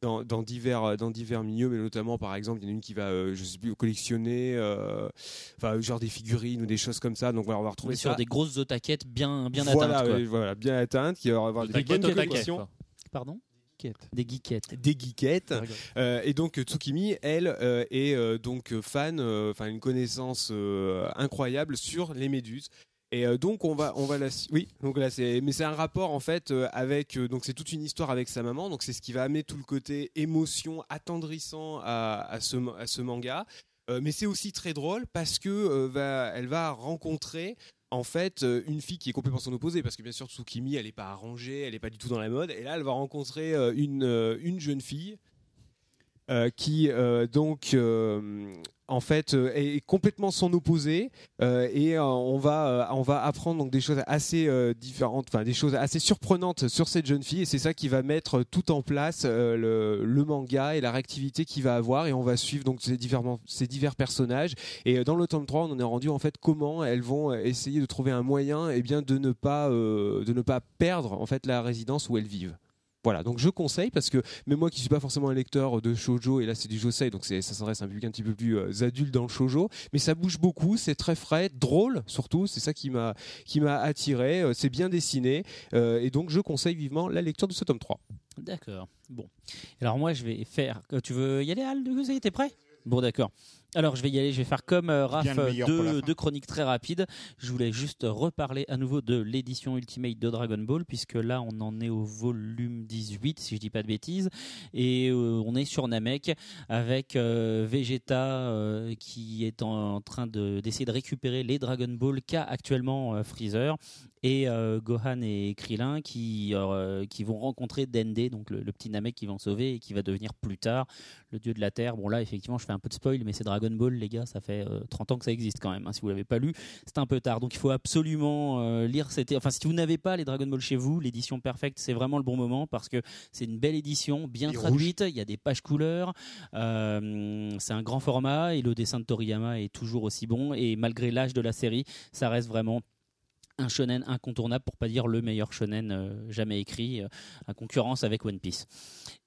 dans, dans divers euh, dans divers milieux, mais notamment par exemple, il y en a une qui va, euh, je sais plus, collectionner, euh, enfin genre des figurines ou des choses comme ça. Donc voilà, on va retrouver est sur ça. des grosses otaquettes bien, bien voilà, atteintes. quoi. voilà, bien atteintes, qui va avoir des bonnes collections. quoi. Des geekettes. des geekettes. Euh, et donc Tsukimi, elle, euh, est euh, donc fan, euh, enfin une connaissance euh, incroyable sur les méduses. Et euh, donc on va, on va la, oui, donc là c'est, mais c'est un rapport en fait euh, avec, euh, donc c'est toute une histoire avec sa maman, donc c'est ce qui va amener tout le côté émotion attendrissant à, à ce, à ce manga. Euh, mais c'est aussi très drôle parce que euh, va, elle va rencontrer en fait euh, une fille qui est complètement son opposé parce que bien sûr Tsukimi elle est pas arrangée, elle est pas du tout dans la mode et là elle va rencontrer euh, euh, une jeune fille euh, qui euh, donc euh, en fait est complètement son opposé et on va on va apprendre donc des choses assez différentes enfin des choses assez surprenantes sur cette jeune fille et c'est ça qui va mettre tout en place le, manga et la réactivité qu'il va avoir et on va suivre donc ces divers ces divers personnages. Et dans le tome 3 on en est rendu en fait comment elles vont essayer de trouver un moyen et bien de ne pas de ne pas perdre en fait la résidence où elles vivent voilà, donc je conseille parce que même moi qui suis pas forcément un lecteur de shojo et là c'est du josei donc ça s'adresse à un public un petit peu plus euh, adulte dans le shojo, mais ça bouge beaucoup, c'est très frais, drôle surtout, c'est ça qui m'a qui m'a attiré, euh, c'est bien dessiné euh, et donc je conseille vivement la lecture de ce tome 3. D'accord. Bon. Alors moi, je vais faire. Tu veux y aller, Al t'es prêt? Bon, d'accord. Alors, je vais y aller. Je vais faire comme euh, Raph, euh, deux, chroniques très rapides. Je voulais juste reparler à nouveau de l'édition Ultimate de Dragon Ball, puisque là, on en est au volume 18, si je dis pas de bêtises. Et euh, on est sur Namek avec euh, Vegeta qui est en, en train de- d'essayer de, récupérer les Dragon Ball qu'a actuellement Freezer et Gohan et Krillin qui, qui vont rencontrer Dende, donc le, le petit Namek qui va en sauver et qui va devenir plus tard le dieu de la Terre. Bon là, effectivement, je fais un peu de spoil, mais c'est Dragon Ball, les gars, ça fait euh, 30 ans que ça existe quand même. hein. Si vous l'avez pas lu, c'est un peu tard. Donc il faut absolument euh, lire. C'était, enfin, si vous n'avez pas les Dragon Ball chez vous, l'édition perfecte, c'est vraiment le bon moment parce que c'est une belle édition, bien traduite. Il y a des pages couleurs. Euh, c'est un grand format et le dessin de Toriyama est toujours aussi bon. Et malgré l'âge de la série, ça reste vraiment un shonen incontournable pour pas dire le meilleur shonen euh, jamais écrit euh, à concurrence avec One Piece.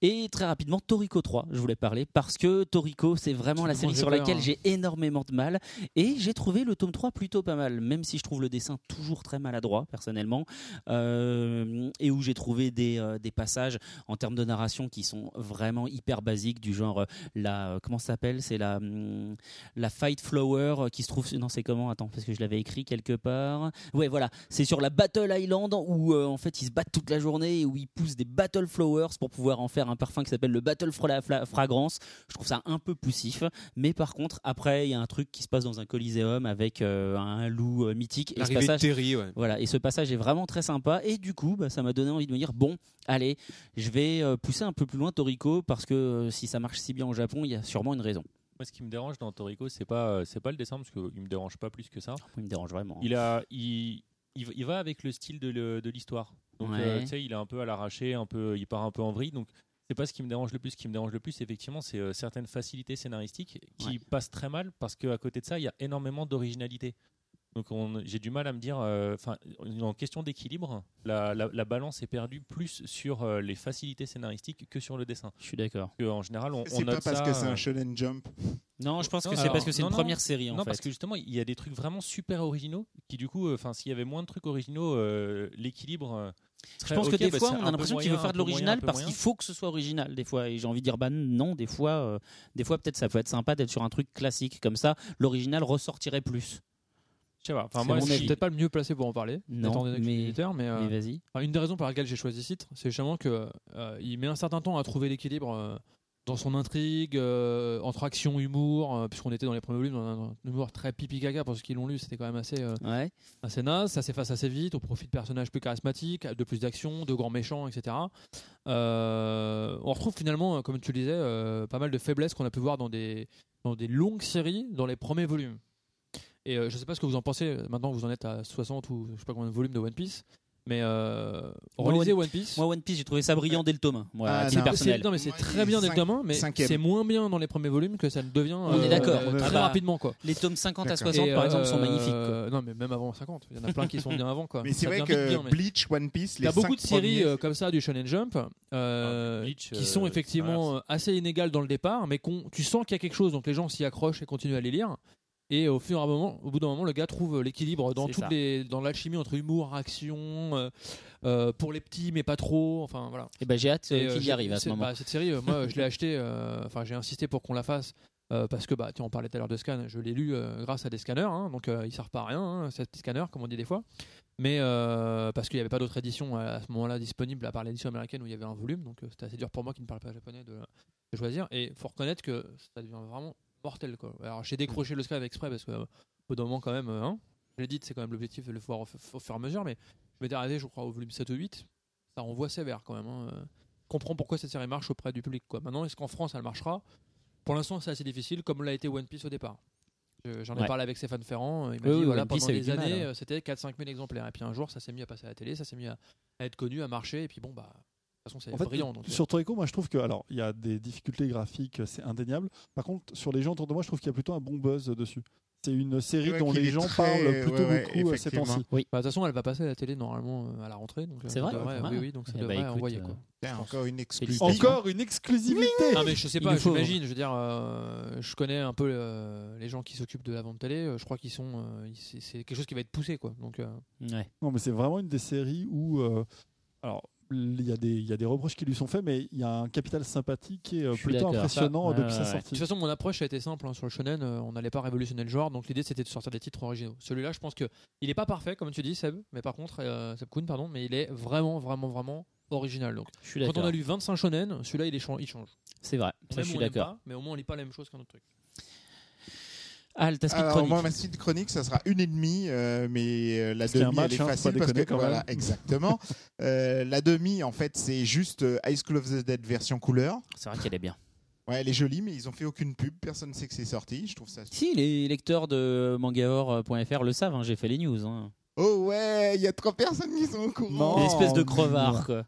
Et très rapidement Toriko 3, je voulais parler parce que Toriko c'est vraiment la série sur laquelle hein. j'ai énormément de mal et j'ai trouvé le tome 3 plutôt pas mal même si je trouve le dessin toujours très maladroit personnellement euh, et où j'ai trouvé des, euh, des passages en termes de narration qui sont vraiment hyper basiques du genre la comment ça s'appelle c'est la hum, la fight flower qui se trouve non c'est comment attends parce que je l'avais écrit quelque part ouais voilà c'est sur la Battle Island où euh, en fait ils se battent toute la journée et où ils poussent des Battle Flowers pour pouvoir en faire un parfum qui s'appelle le Battle Fra- Fragrance je trouve ça un peu poussif mais par contre après il y a un truc qui se passe dans un coliséum avec euh, un loup euh, mythique et ce L'arrivée de passage Terry, ouais. voilà, et ce passage est vraiment très sympa. Et du coup, bah, ça m'a donné envie de me dire bon, allez, je vais euh, pousser un peu plus loin Toriko parce que euh, si ça marche si bien au Japon, il y a sûrement une raison. Moi, ce qui me dérange dans Toriko, c'est pas, c'est pas le dessin, parce qu'il me dérange pas plus que ça. Il me dérange vraiment. Il, a, il, il, va- il va avec le style de, l'histoire. Donc, Ouais. euh, tu sais, il est un peu à l'arraché, un peu, il part un peu en vrille. Donc, c'est pas ce qui me dérange le plus. Ce qui me dérange le plus, effectivement, c'est euh, certaines facilités scénaristiques qui Ouais. passent très mal parce qu'à côté de ça, il y a énormément d'originalité. Donc, on- j'ai du mal à me dire, euh, en question d'équilibre, la, la- la balance est perdue plus sur euh, les facilités scénaristiques que sur le dessin. Je suis d'accord. En général, on, on C'est note pas parce ça, que c'est euh, un shonen jump. Non, je pense que c'est parce que c'est une non. première série en non, fait. parce que justement, il y a des trucs vraiment super originaux qui, du coup, euh, enfin, s'il y avait moins de trucs originaux, euh, l'équilibre. euh, Je pense que des bah, fois, on a l'impression qu'il veut faire de l'original parce qu'il faut que ce soit original des fois. Et j'ai envie de dire, bah non, des fois, euh, des fois peut-être ça peut être sympa d'être sur un truc classique comme ça. L'original ressortirait plus. Je sais pas. Enfin, C'est moi, je suis peut-être pas le mieux placé pour en parler, Non, étant donné que je suis mais- éditeur, mais, euh, Mais vas-y. enfin, une des raisons pour laquelle j'ai choisi ce titre, c'est justement que euh, il met un certain temps à trouver l'équilibre euh, dans son intrigue, euh, entre action, humour, puisqu'on était dans les premiers volumes dans un, un humour très pipi caca pour ceux qui l'ont lu, c'était quand même assez Ouais. assez naze, ça s'efface assez vite au profit de personnages plus charismatiques, de plus d'action, de grands méchants, etc. On retrouve finalement, comme tu le disais, pas mal de faiblesses qu'on a pu voir dans des, dans des longues séries dans les premiers volumes. Et euh, je sais pas ce que vous en pensez, maintenant vous en êtes à 60 ou je sais pas combien de volumes de One Piece, Mais euh, Moi, relisez One- One Piece. Moi, One Piece, j'ai trouvé ça brillant dès le tome 1. Moi, Ah, non. titre C'est- personnel. non mais c'est très bien dès le tome 1, mais c'est moins bien dans les premiers volumes que ça ne devient On est euh, d'accord. euh, Ah très bah, rapidement quoi. Les tomes 50 à D'accord. 60, Et, par exemple, sont euh, magnifiques. quoi. Non mais même avant 50, il y en a plein qui sont bien avant quoi. Mais c'est vrai que bien, mais- Bleach, One Piece, les T'as beaucoup de séries premiers, euh, comme ça du Shonen Jump euh, Ah, Bleach, qui euh, sont effectivement euh, assez inégales dans le départ, mais qu'on- tu sens qu'il y a quelque chose, donc les gens s'y accrochent et continuent à les lire. Et au fur et à moment, au bout d'un moment, le gars trouve l'équilibre dans toutes les, dans l'alchimie entre humour, action, euh, euh, pour les petits mais pas trop. Enfin voilà. Et ben j'ai hâte euh, euh, qu'il y arrive à ce moment. bah, cette série, euh, moi, je l'ai acheté. euh, Enfin, j'ai insisté pour qu'on la fasse. euh, parce que bah tiens, on parlait tout à l'heure de scan, je l'ai lu euh, grâce à des scanners, hein, donc euh, il sert pas à rien, hein, ces scanners comme on dit des fois. Mais euh, parce qu'il n'y avait pas d'autre édition à, ce moment-là disponible à part l'édition américaine où il y avait un volume, donc euh, c'était assez dur pour moi qui ne parle pas japonais de, de choisir. Et faut reconnaître que ça devient vraiment mortel quoi. Alors j'ai décroché le avec exprès parce que euh, au bout d'un moment quand même, euh, hein, je l'ai dit, c'est quand même l'objectif de le voir au, fur et à mesure, mais je m'étais arrêté, je crois, au volume 7 ou 8. Ça renvoie sévère quand même. Hein. euh. Je comprends pourquoi cette série marche auprès du public. Quoi. Maintenant, est-ce qu'en France elle marchera? Pour l'instant, c'est assez difficile, comme l'a été One Piece au départ. Je- J'en ai Ouais. parlé avec Stéphane Ferrand. Il m'a Oui, dit voilà, pendant des années, hein. c'était 4-5 000 exemplaires. Et puis un jour, ça s'est mis à passer à la télé, ça s'est mis à, à être connu, à marcher. Et puis bon, bah, de toute façon, c'est En fait, brillant. Donc, euh, sur Toriko, moi je trouve que alors il y a des difficultés graphiques, c'est indéniable. Par contre, sur les gens autour de moi, je trouve qu'il y a plutôt un bon buzz dessus. C'est une série dont les gens très- parlent plutôt ouais, ouais, beaucoup euh, ces temps-ci. bah, de toute façon, elle va passer à la télé normalement euh, à la rentrée. euh, C'est vrai devrait-. Oui, oui, donc ça Eh bah, devrait écoute, envoyer euh, quoi. Encore une exclusivité. Encore une exclusivité Non mais je sais pas, j'imagine, je veux dire, euh, je connais un peu euh, les gens qui s'occupent de la vente télé, euh, je crois qu'ils sont, euh, c'est c'est quelque chose qui va être poussé quoi. Donc euh, Ouais. Non, mais c'est vraiment une des séries où. euh, alors, il y, a des, il y a des reproches qui lui sont faits, mais il y a un capital sympathique qui est euh, plutôt impressionnant depuis ouais, sa ouais. de sortie. toute façon, mon approche a été simple hein, sur le shonen, euh, on n'allait pas révolutionner le genre, donc l'idée c'était de sortir des titres originaux. Celui-là, je pense que il est pas parfait comme tu dis Seb, mais par contre euh, Seb Kuhn, pardon, mais il est vraiment vraiment vraiment original. Donc Je suis quand on a lu 25 shonen, celui-là il, est il change. C'est vrai. Ça, je suis d'accord. pas, mais au moins on lit pas la même chose qu'un autre truc. Ah, ta speed Alors, chronique. moi, ma suite chronique, ça sera une et demie, euh, mais euh, la Parce demi, match, elle est hein, facile parce que quand voilà, même. exactement. Euh, la demi, en fait, c'est juste euh, High School of the Dead version couleur. C'est vrai qu'elle est bien. Ouais, elle est jolie, mais ils ont fait aucune pub, personne ne sait que c'est sorti. Je trouve ça. Si, les lecteurs de mangaor.fr le savent, hein, j'ai fait les news. Hein. Oh ouais, il y a trois personnes qui sont au courant. Non. Une espèce de Oh, crevard, quoi.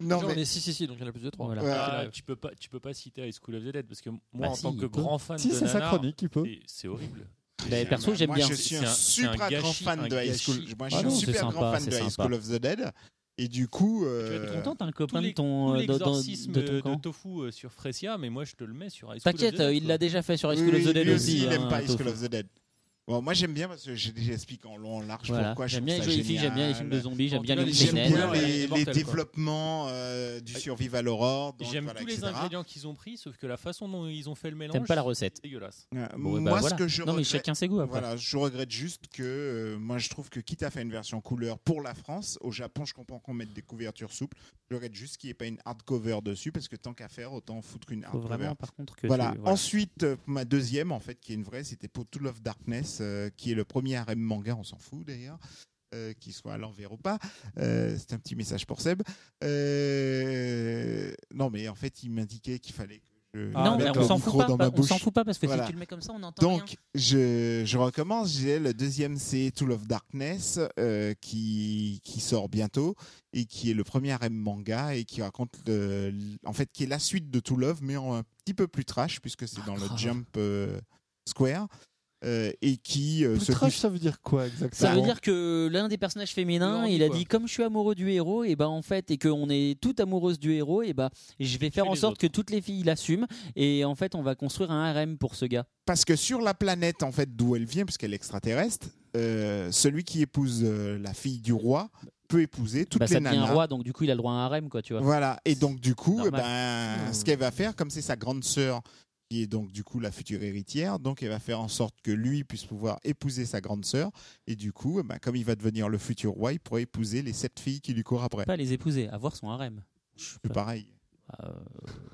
Non, mais on est 6 ici, donc il y en a plus de 3. Voilà. Ouais. Ah, tu peux pas, tu peux pas citer High School of the Dead parce que moi, Bah en si, tant que peut. grand fan Si, de c'est sa nanar, chronique, il peut. c'est- horrible. Bah, perso, j'aime moi, bien. Je suis un, un- c'est un super grand gâchis, fan de High School. gâchis. Moi, je Ah suis un non, super sympa, grand fan de High. School of the Dead. Et du coup, Tu euh, vas être content, t'as un copain de les- ton, tout euh, de, dans- de ton de. Tofu euh, sur Fresia, mais moi je te le mets sur High School of the T'inquiète, Dead, euh, il l'a déjà fait sur High oui, School of the Dead lui aussi. il hein, aime pas High. School of the Dead. Bon, moi j'aime bien parce que j'ai- j'explique en long, en large Voilà. pourquoi je J'aime bien les filles, j'aime bien les films de zombies, j'aime En bien les J'aime bien développements euh, du Survival Horror. J'aime voilà, tous les etc. ingrédients qu'ils ont pris, sauf que la façon dont ils ont fait le mélange, T'aimes pas la recette dégueulasse. Ouais, Bon, bah, moi, voilà. ce que je Non, mais regrette, chacun ses goûts après. voilà, je regrette juste que euh, moi je trouve que quitte à faire une version couleur pour la France, au Japon je comprends qu'on mette des couvertures souples. Je regrette juste qu'il n'y ait pas une hardcover dessus parce que tant qu'à faire, autant foutre une Faut hardcover. vraiment, par contre, que Voilà. tu- voilà. Ensuite, euh, ma deuxième, en fait, qui est une vraie, c'était pour Tool of Darkness, euh, qui est le premier harem manga, on s'en fout d'ailleurs, euh, qu'il soit à l'envers ou pas. Euh, c'est un petit message pour Seb. Euh, non, mais en fait, il m'indiquait qu'il fallait que je Ah, non, mais mette on s'en fout pas. On fout parce que Voilà. si tu le mets comme ça, on n'entend rien. Donc, je, je recommence. J'ai le deuxième, c'est Tool of Darkness, qui, qui sort bientôt et qui est le premier harem manga et qui raconte, le- en fait, qui est la suite de Tool Love, mais en un petit peu plus trash puisque c'est dans le. Jump Square euh, et qui euh, se trash, ça veut dire quoi exactement Ça veut dire que l'un des personnages féminins, il a quoi. dit comme je suis amoureux du héros, et ben en fait, et qu'on est toutes amoureuses du héros, et ben je vais faire en sorte autres. que toutes les filles l'assument, et en fait, on va construire un harem pour ce gars. parce que sur la planète en fait d'où elle vient, puisqu'elle est extraterrestre, euh, celui qui épouse euh, la fille du roi peut épouser toutes Bah, les ça devient un nanas. roi, donc du coup, il a le droit à un harem, quoi, tu vois. Voilà. Et donc, du coup, eh ben, Mmh. ce qu'elle va faire, comme c'est sa grande sœur, qui est donc du coup la future héritière, donc elle va faire en sorte que lui puisse pouvoir épouser sa grande sœur. Et du coup, eh ben, comme il va devenir le futur roi, il pourra épouser les sept filles qui lui courent après. Pas les épouser, avoir son harem. C'est pareil. Euh,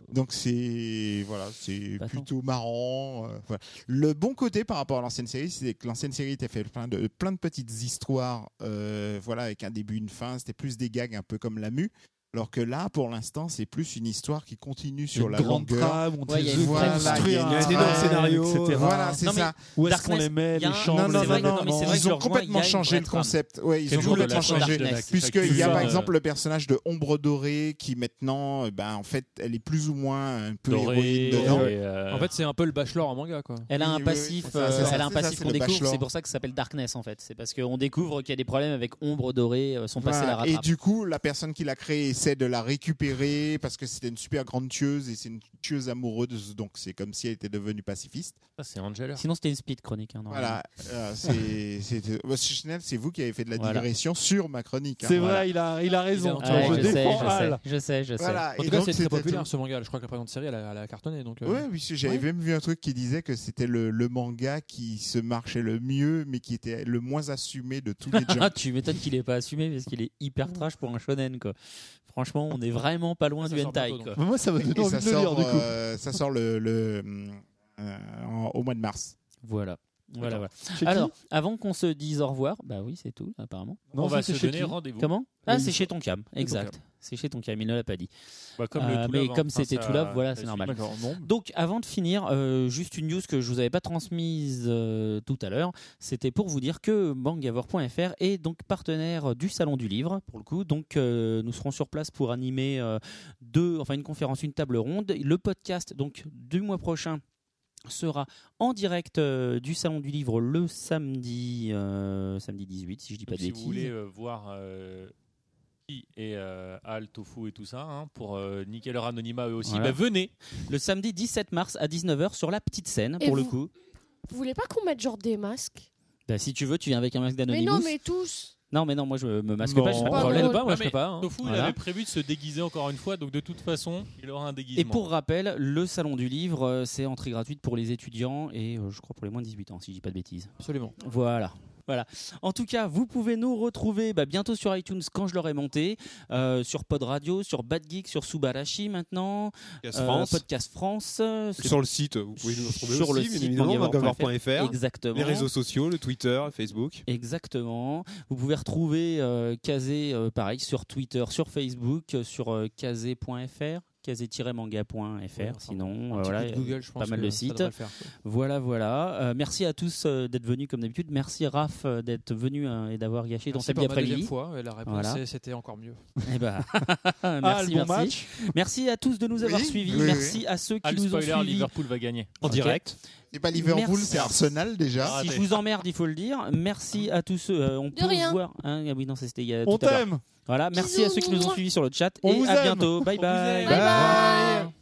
Donc c'est voilà, c'est plutôt marrant. euh, voilà. Le bon côté par rapport à l'ancienne série, c'est que l'ancienne série était fait plein de plein de petites histoires, euh, voilà, avec un début, une fin. C'était plus des gags un peu comme la mue. Alors que là, pour l'instant, c'est plus une histoire qui continue sur Une la grande longueur. trame, on Ouais, y a une Voilà, il y a un énorme scénario, etc. Voilà, c'est ça. Où est-ce qu'on Darkness, les met, les chambres Non, non, non, ils ont complètement changé le concept. Ils ont complètement changé. Puisqu'il y a par Euh, exemple le personnage de Ombre Dorée qui maintenant, euh, ben, en fait, elle est plus ou moins un peu Doré, héroïne dedans. euh, En fait, c'est un peu le bachelor en manga, quoi. Elle a un passif, elle a un passif qu'on découvre. C'est pour ça que ça s'appelle Darkness en fait. C'est parce qu'on découvre qu'il y a des problèmes avec Ombre Dorée, son passé la rattrape. Et du coup, la personne qui l'a créée essaie de la récupérer parce que c'était une super grande tueuse et c'est une tueuse amoureuse, donc c'est comme si elle était devenue pacifiste. ça, c'est Angela. Sinon c'était une speed chronique. hein. Voilà, euh, c'est c'est- Chanel, c'est vous qui avez fait de la Voilà. digression sur ma chronique. hein. C'est Voilà. vrai, il a, il a raison. Ouais, je je, sais, je sais, je sais, je sais. Voilà. En Et tout cas, donc, c'est très populaire ce manga. Je crois que la présente série, elle a, elle a cartonné. Donc, euh, Ouais, oui, j'avais même vu un truc qui disait que c'était le, le manga qui se marchait le mieux, mais qui était le moins assumé de tous les gens. Ah, tu m'étonnes qu'il est pas assumé parce qu'il est hyper trash pour un shonen quoi. Franchement, on est vraiment pas loin Ça du hentai quoi. Moi, ça m'a donné Et envie ça de le lire, sort, du coup. euh, ça sort le, le, euh, en- au mois de mars. Voilà. Voilà, Alors, avant qu'on se dise au revoir, bah oui, c'est tout, apparemment. Non, on va se donner rendez-vous. Comment? Ah, c'est chez ton cam, ton exact. C'est chez ton ne l'a pas dit. Bah, comme Euh, mais hein. comme c'était tout love, voilà, c'est normal. Donc, avant de finir, euh, juste une news que je vous avais pas transmise euh, tout à l'heure. C'était pour vous dire que Bangavor.fr est donc partenaire du Salon du Livre, pour le coup. Donc, euh, nous serons sur place pour animer deux, enfin une conférence, une table ronde. Le podcast, donc du mois prochain sera en direct euh, du salon du livre le samedi euh, samedi 18 si je dis pas Donc, de si bêtises vous voulez euh, voir et euh, Al, Tofu et tout ça, hein, pour euh, niquer leur anonymat eux aussi, Voilà. bah, venez. le samedi 17 mars à 19h sur la petite scène Et pour le vous coup Vous voulez pas qu'on mette genre des masques? Bah, si tu veux tu viens avec un masque Mais d'Anonymous non, mais tous. Non, mais non, moi je me masque Non. pas, pas de Pas problème. drôle. pas, moi je mais sais pas. hein. Tofu, il Voilà. avait prévu de se déguiser encore une fois, donc de toute façon, il aura un déguisement. Et pour rappel, le salon du livre, euh, c'est entrée gratuite pour les étudiants et euh, je crois pour les moins de 18 ans, si je dis pas de bêtises. Absolument. Voilà. Voilà. En tout cas, vous pouvez nous retrouver bah, bientôt sur iTunes quand je l'aurai monté, euh, sur Pod Radio, sur Bad Geek, sur Subarashi maintenant, Podcast euh, France. Podcast France, euh, Sur le site, vous pouvez nous retrouver sur aussi, le site. Exactement. Les réseaux sociaux, le Twitter, Facebook. Exactement. Vous pouvez retrouver euh, Kazé, pareil, sur Twitter, sur Facebook, sur kazé.fr, kazé-manga.fr. Sinon, euh, voilà, Google, je pense pas mal de sites. faire. Voilà, voilà. Euh, merci à tous euh, d'être venus comme d'habitude. Merci Raph euh, d'être venu euh, et d'avoir gâché dans Merci ma deuxième après-midi. fois, et la réponse Voilà. c'était encore mieux. Eh ben, Ah, merci, le bon merci. match. Merci à tous de nous avoir Oui, suivis. oui, merci à ceux qui nous ont spoiler, suivis. Liverpool va gagner. En Ok. direct. C'est pas Liverpool, c'est Arsenal déjà. Si je vous emmerde, il faut le dire. Merci à tous ceux. euh, on peut rien. voir. hein, ah oui, non, ça, c'était il y a On tout à l'heure. t'aime. Voilà. Merci à ceux qui nous ont suivis sur le chat On et vous à aime. bientôt. Bye. Bye bye.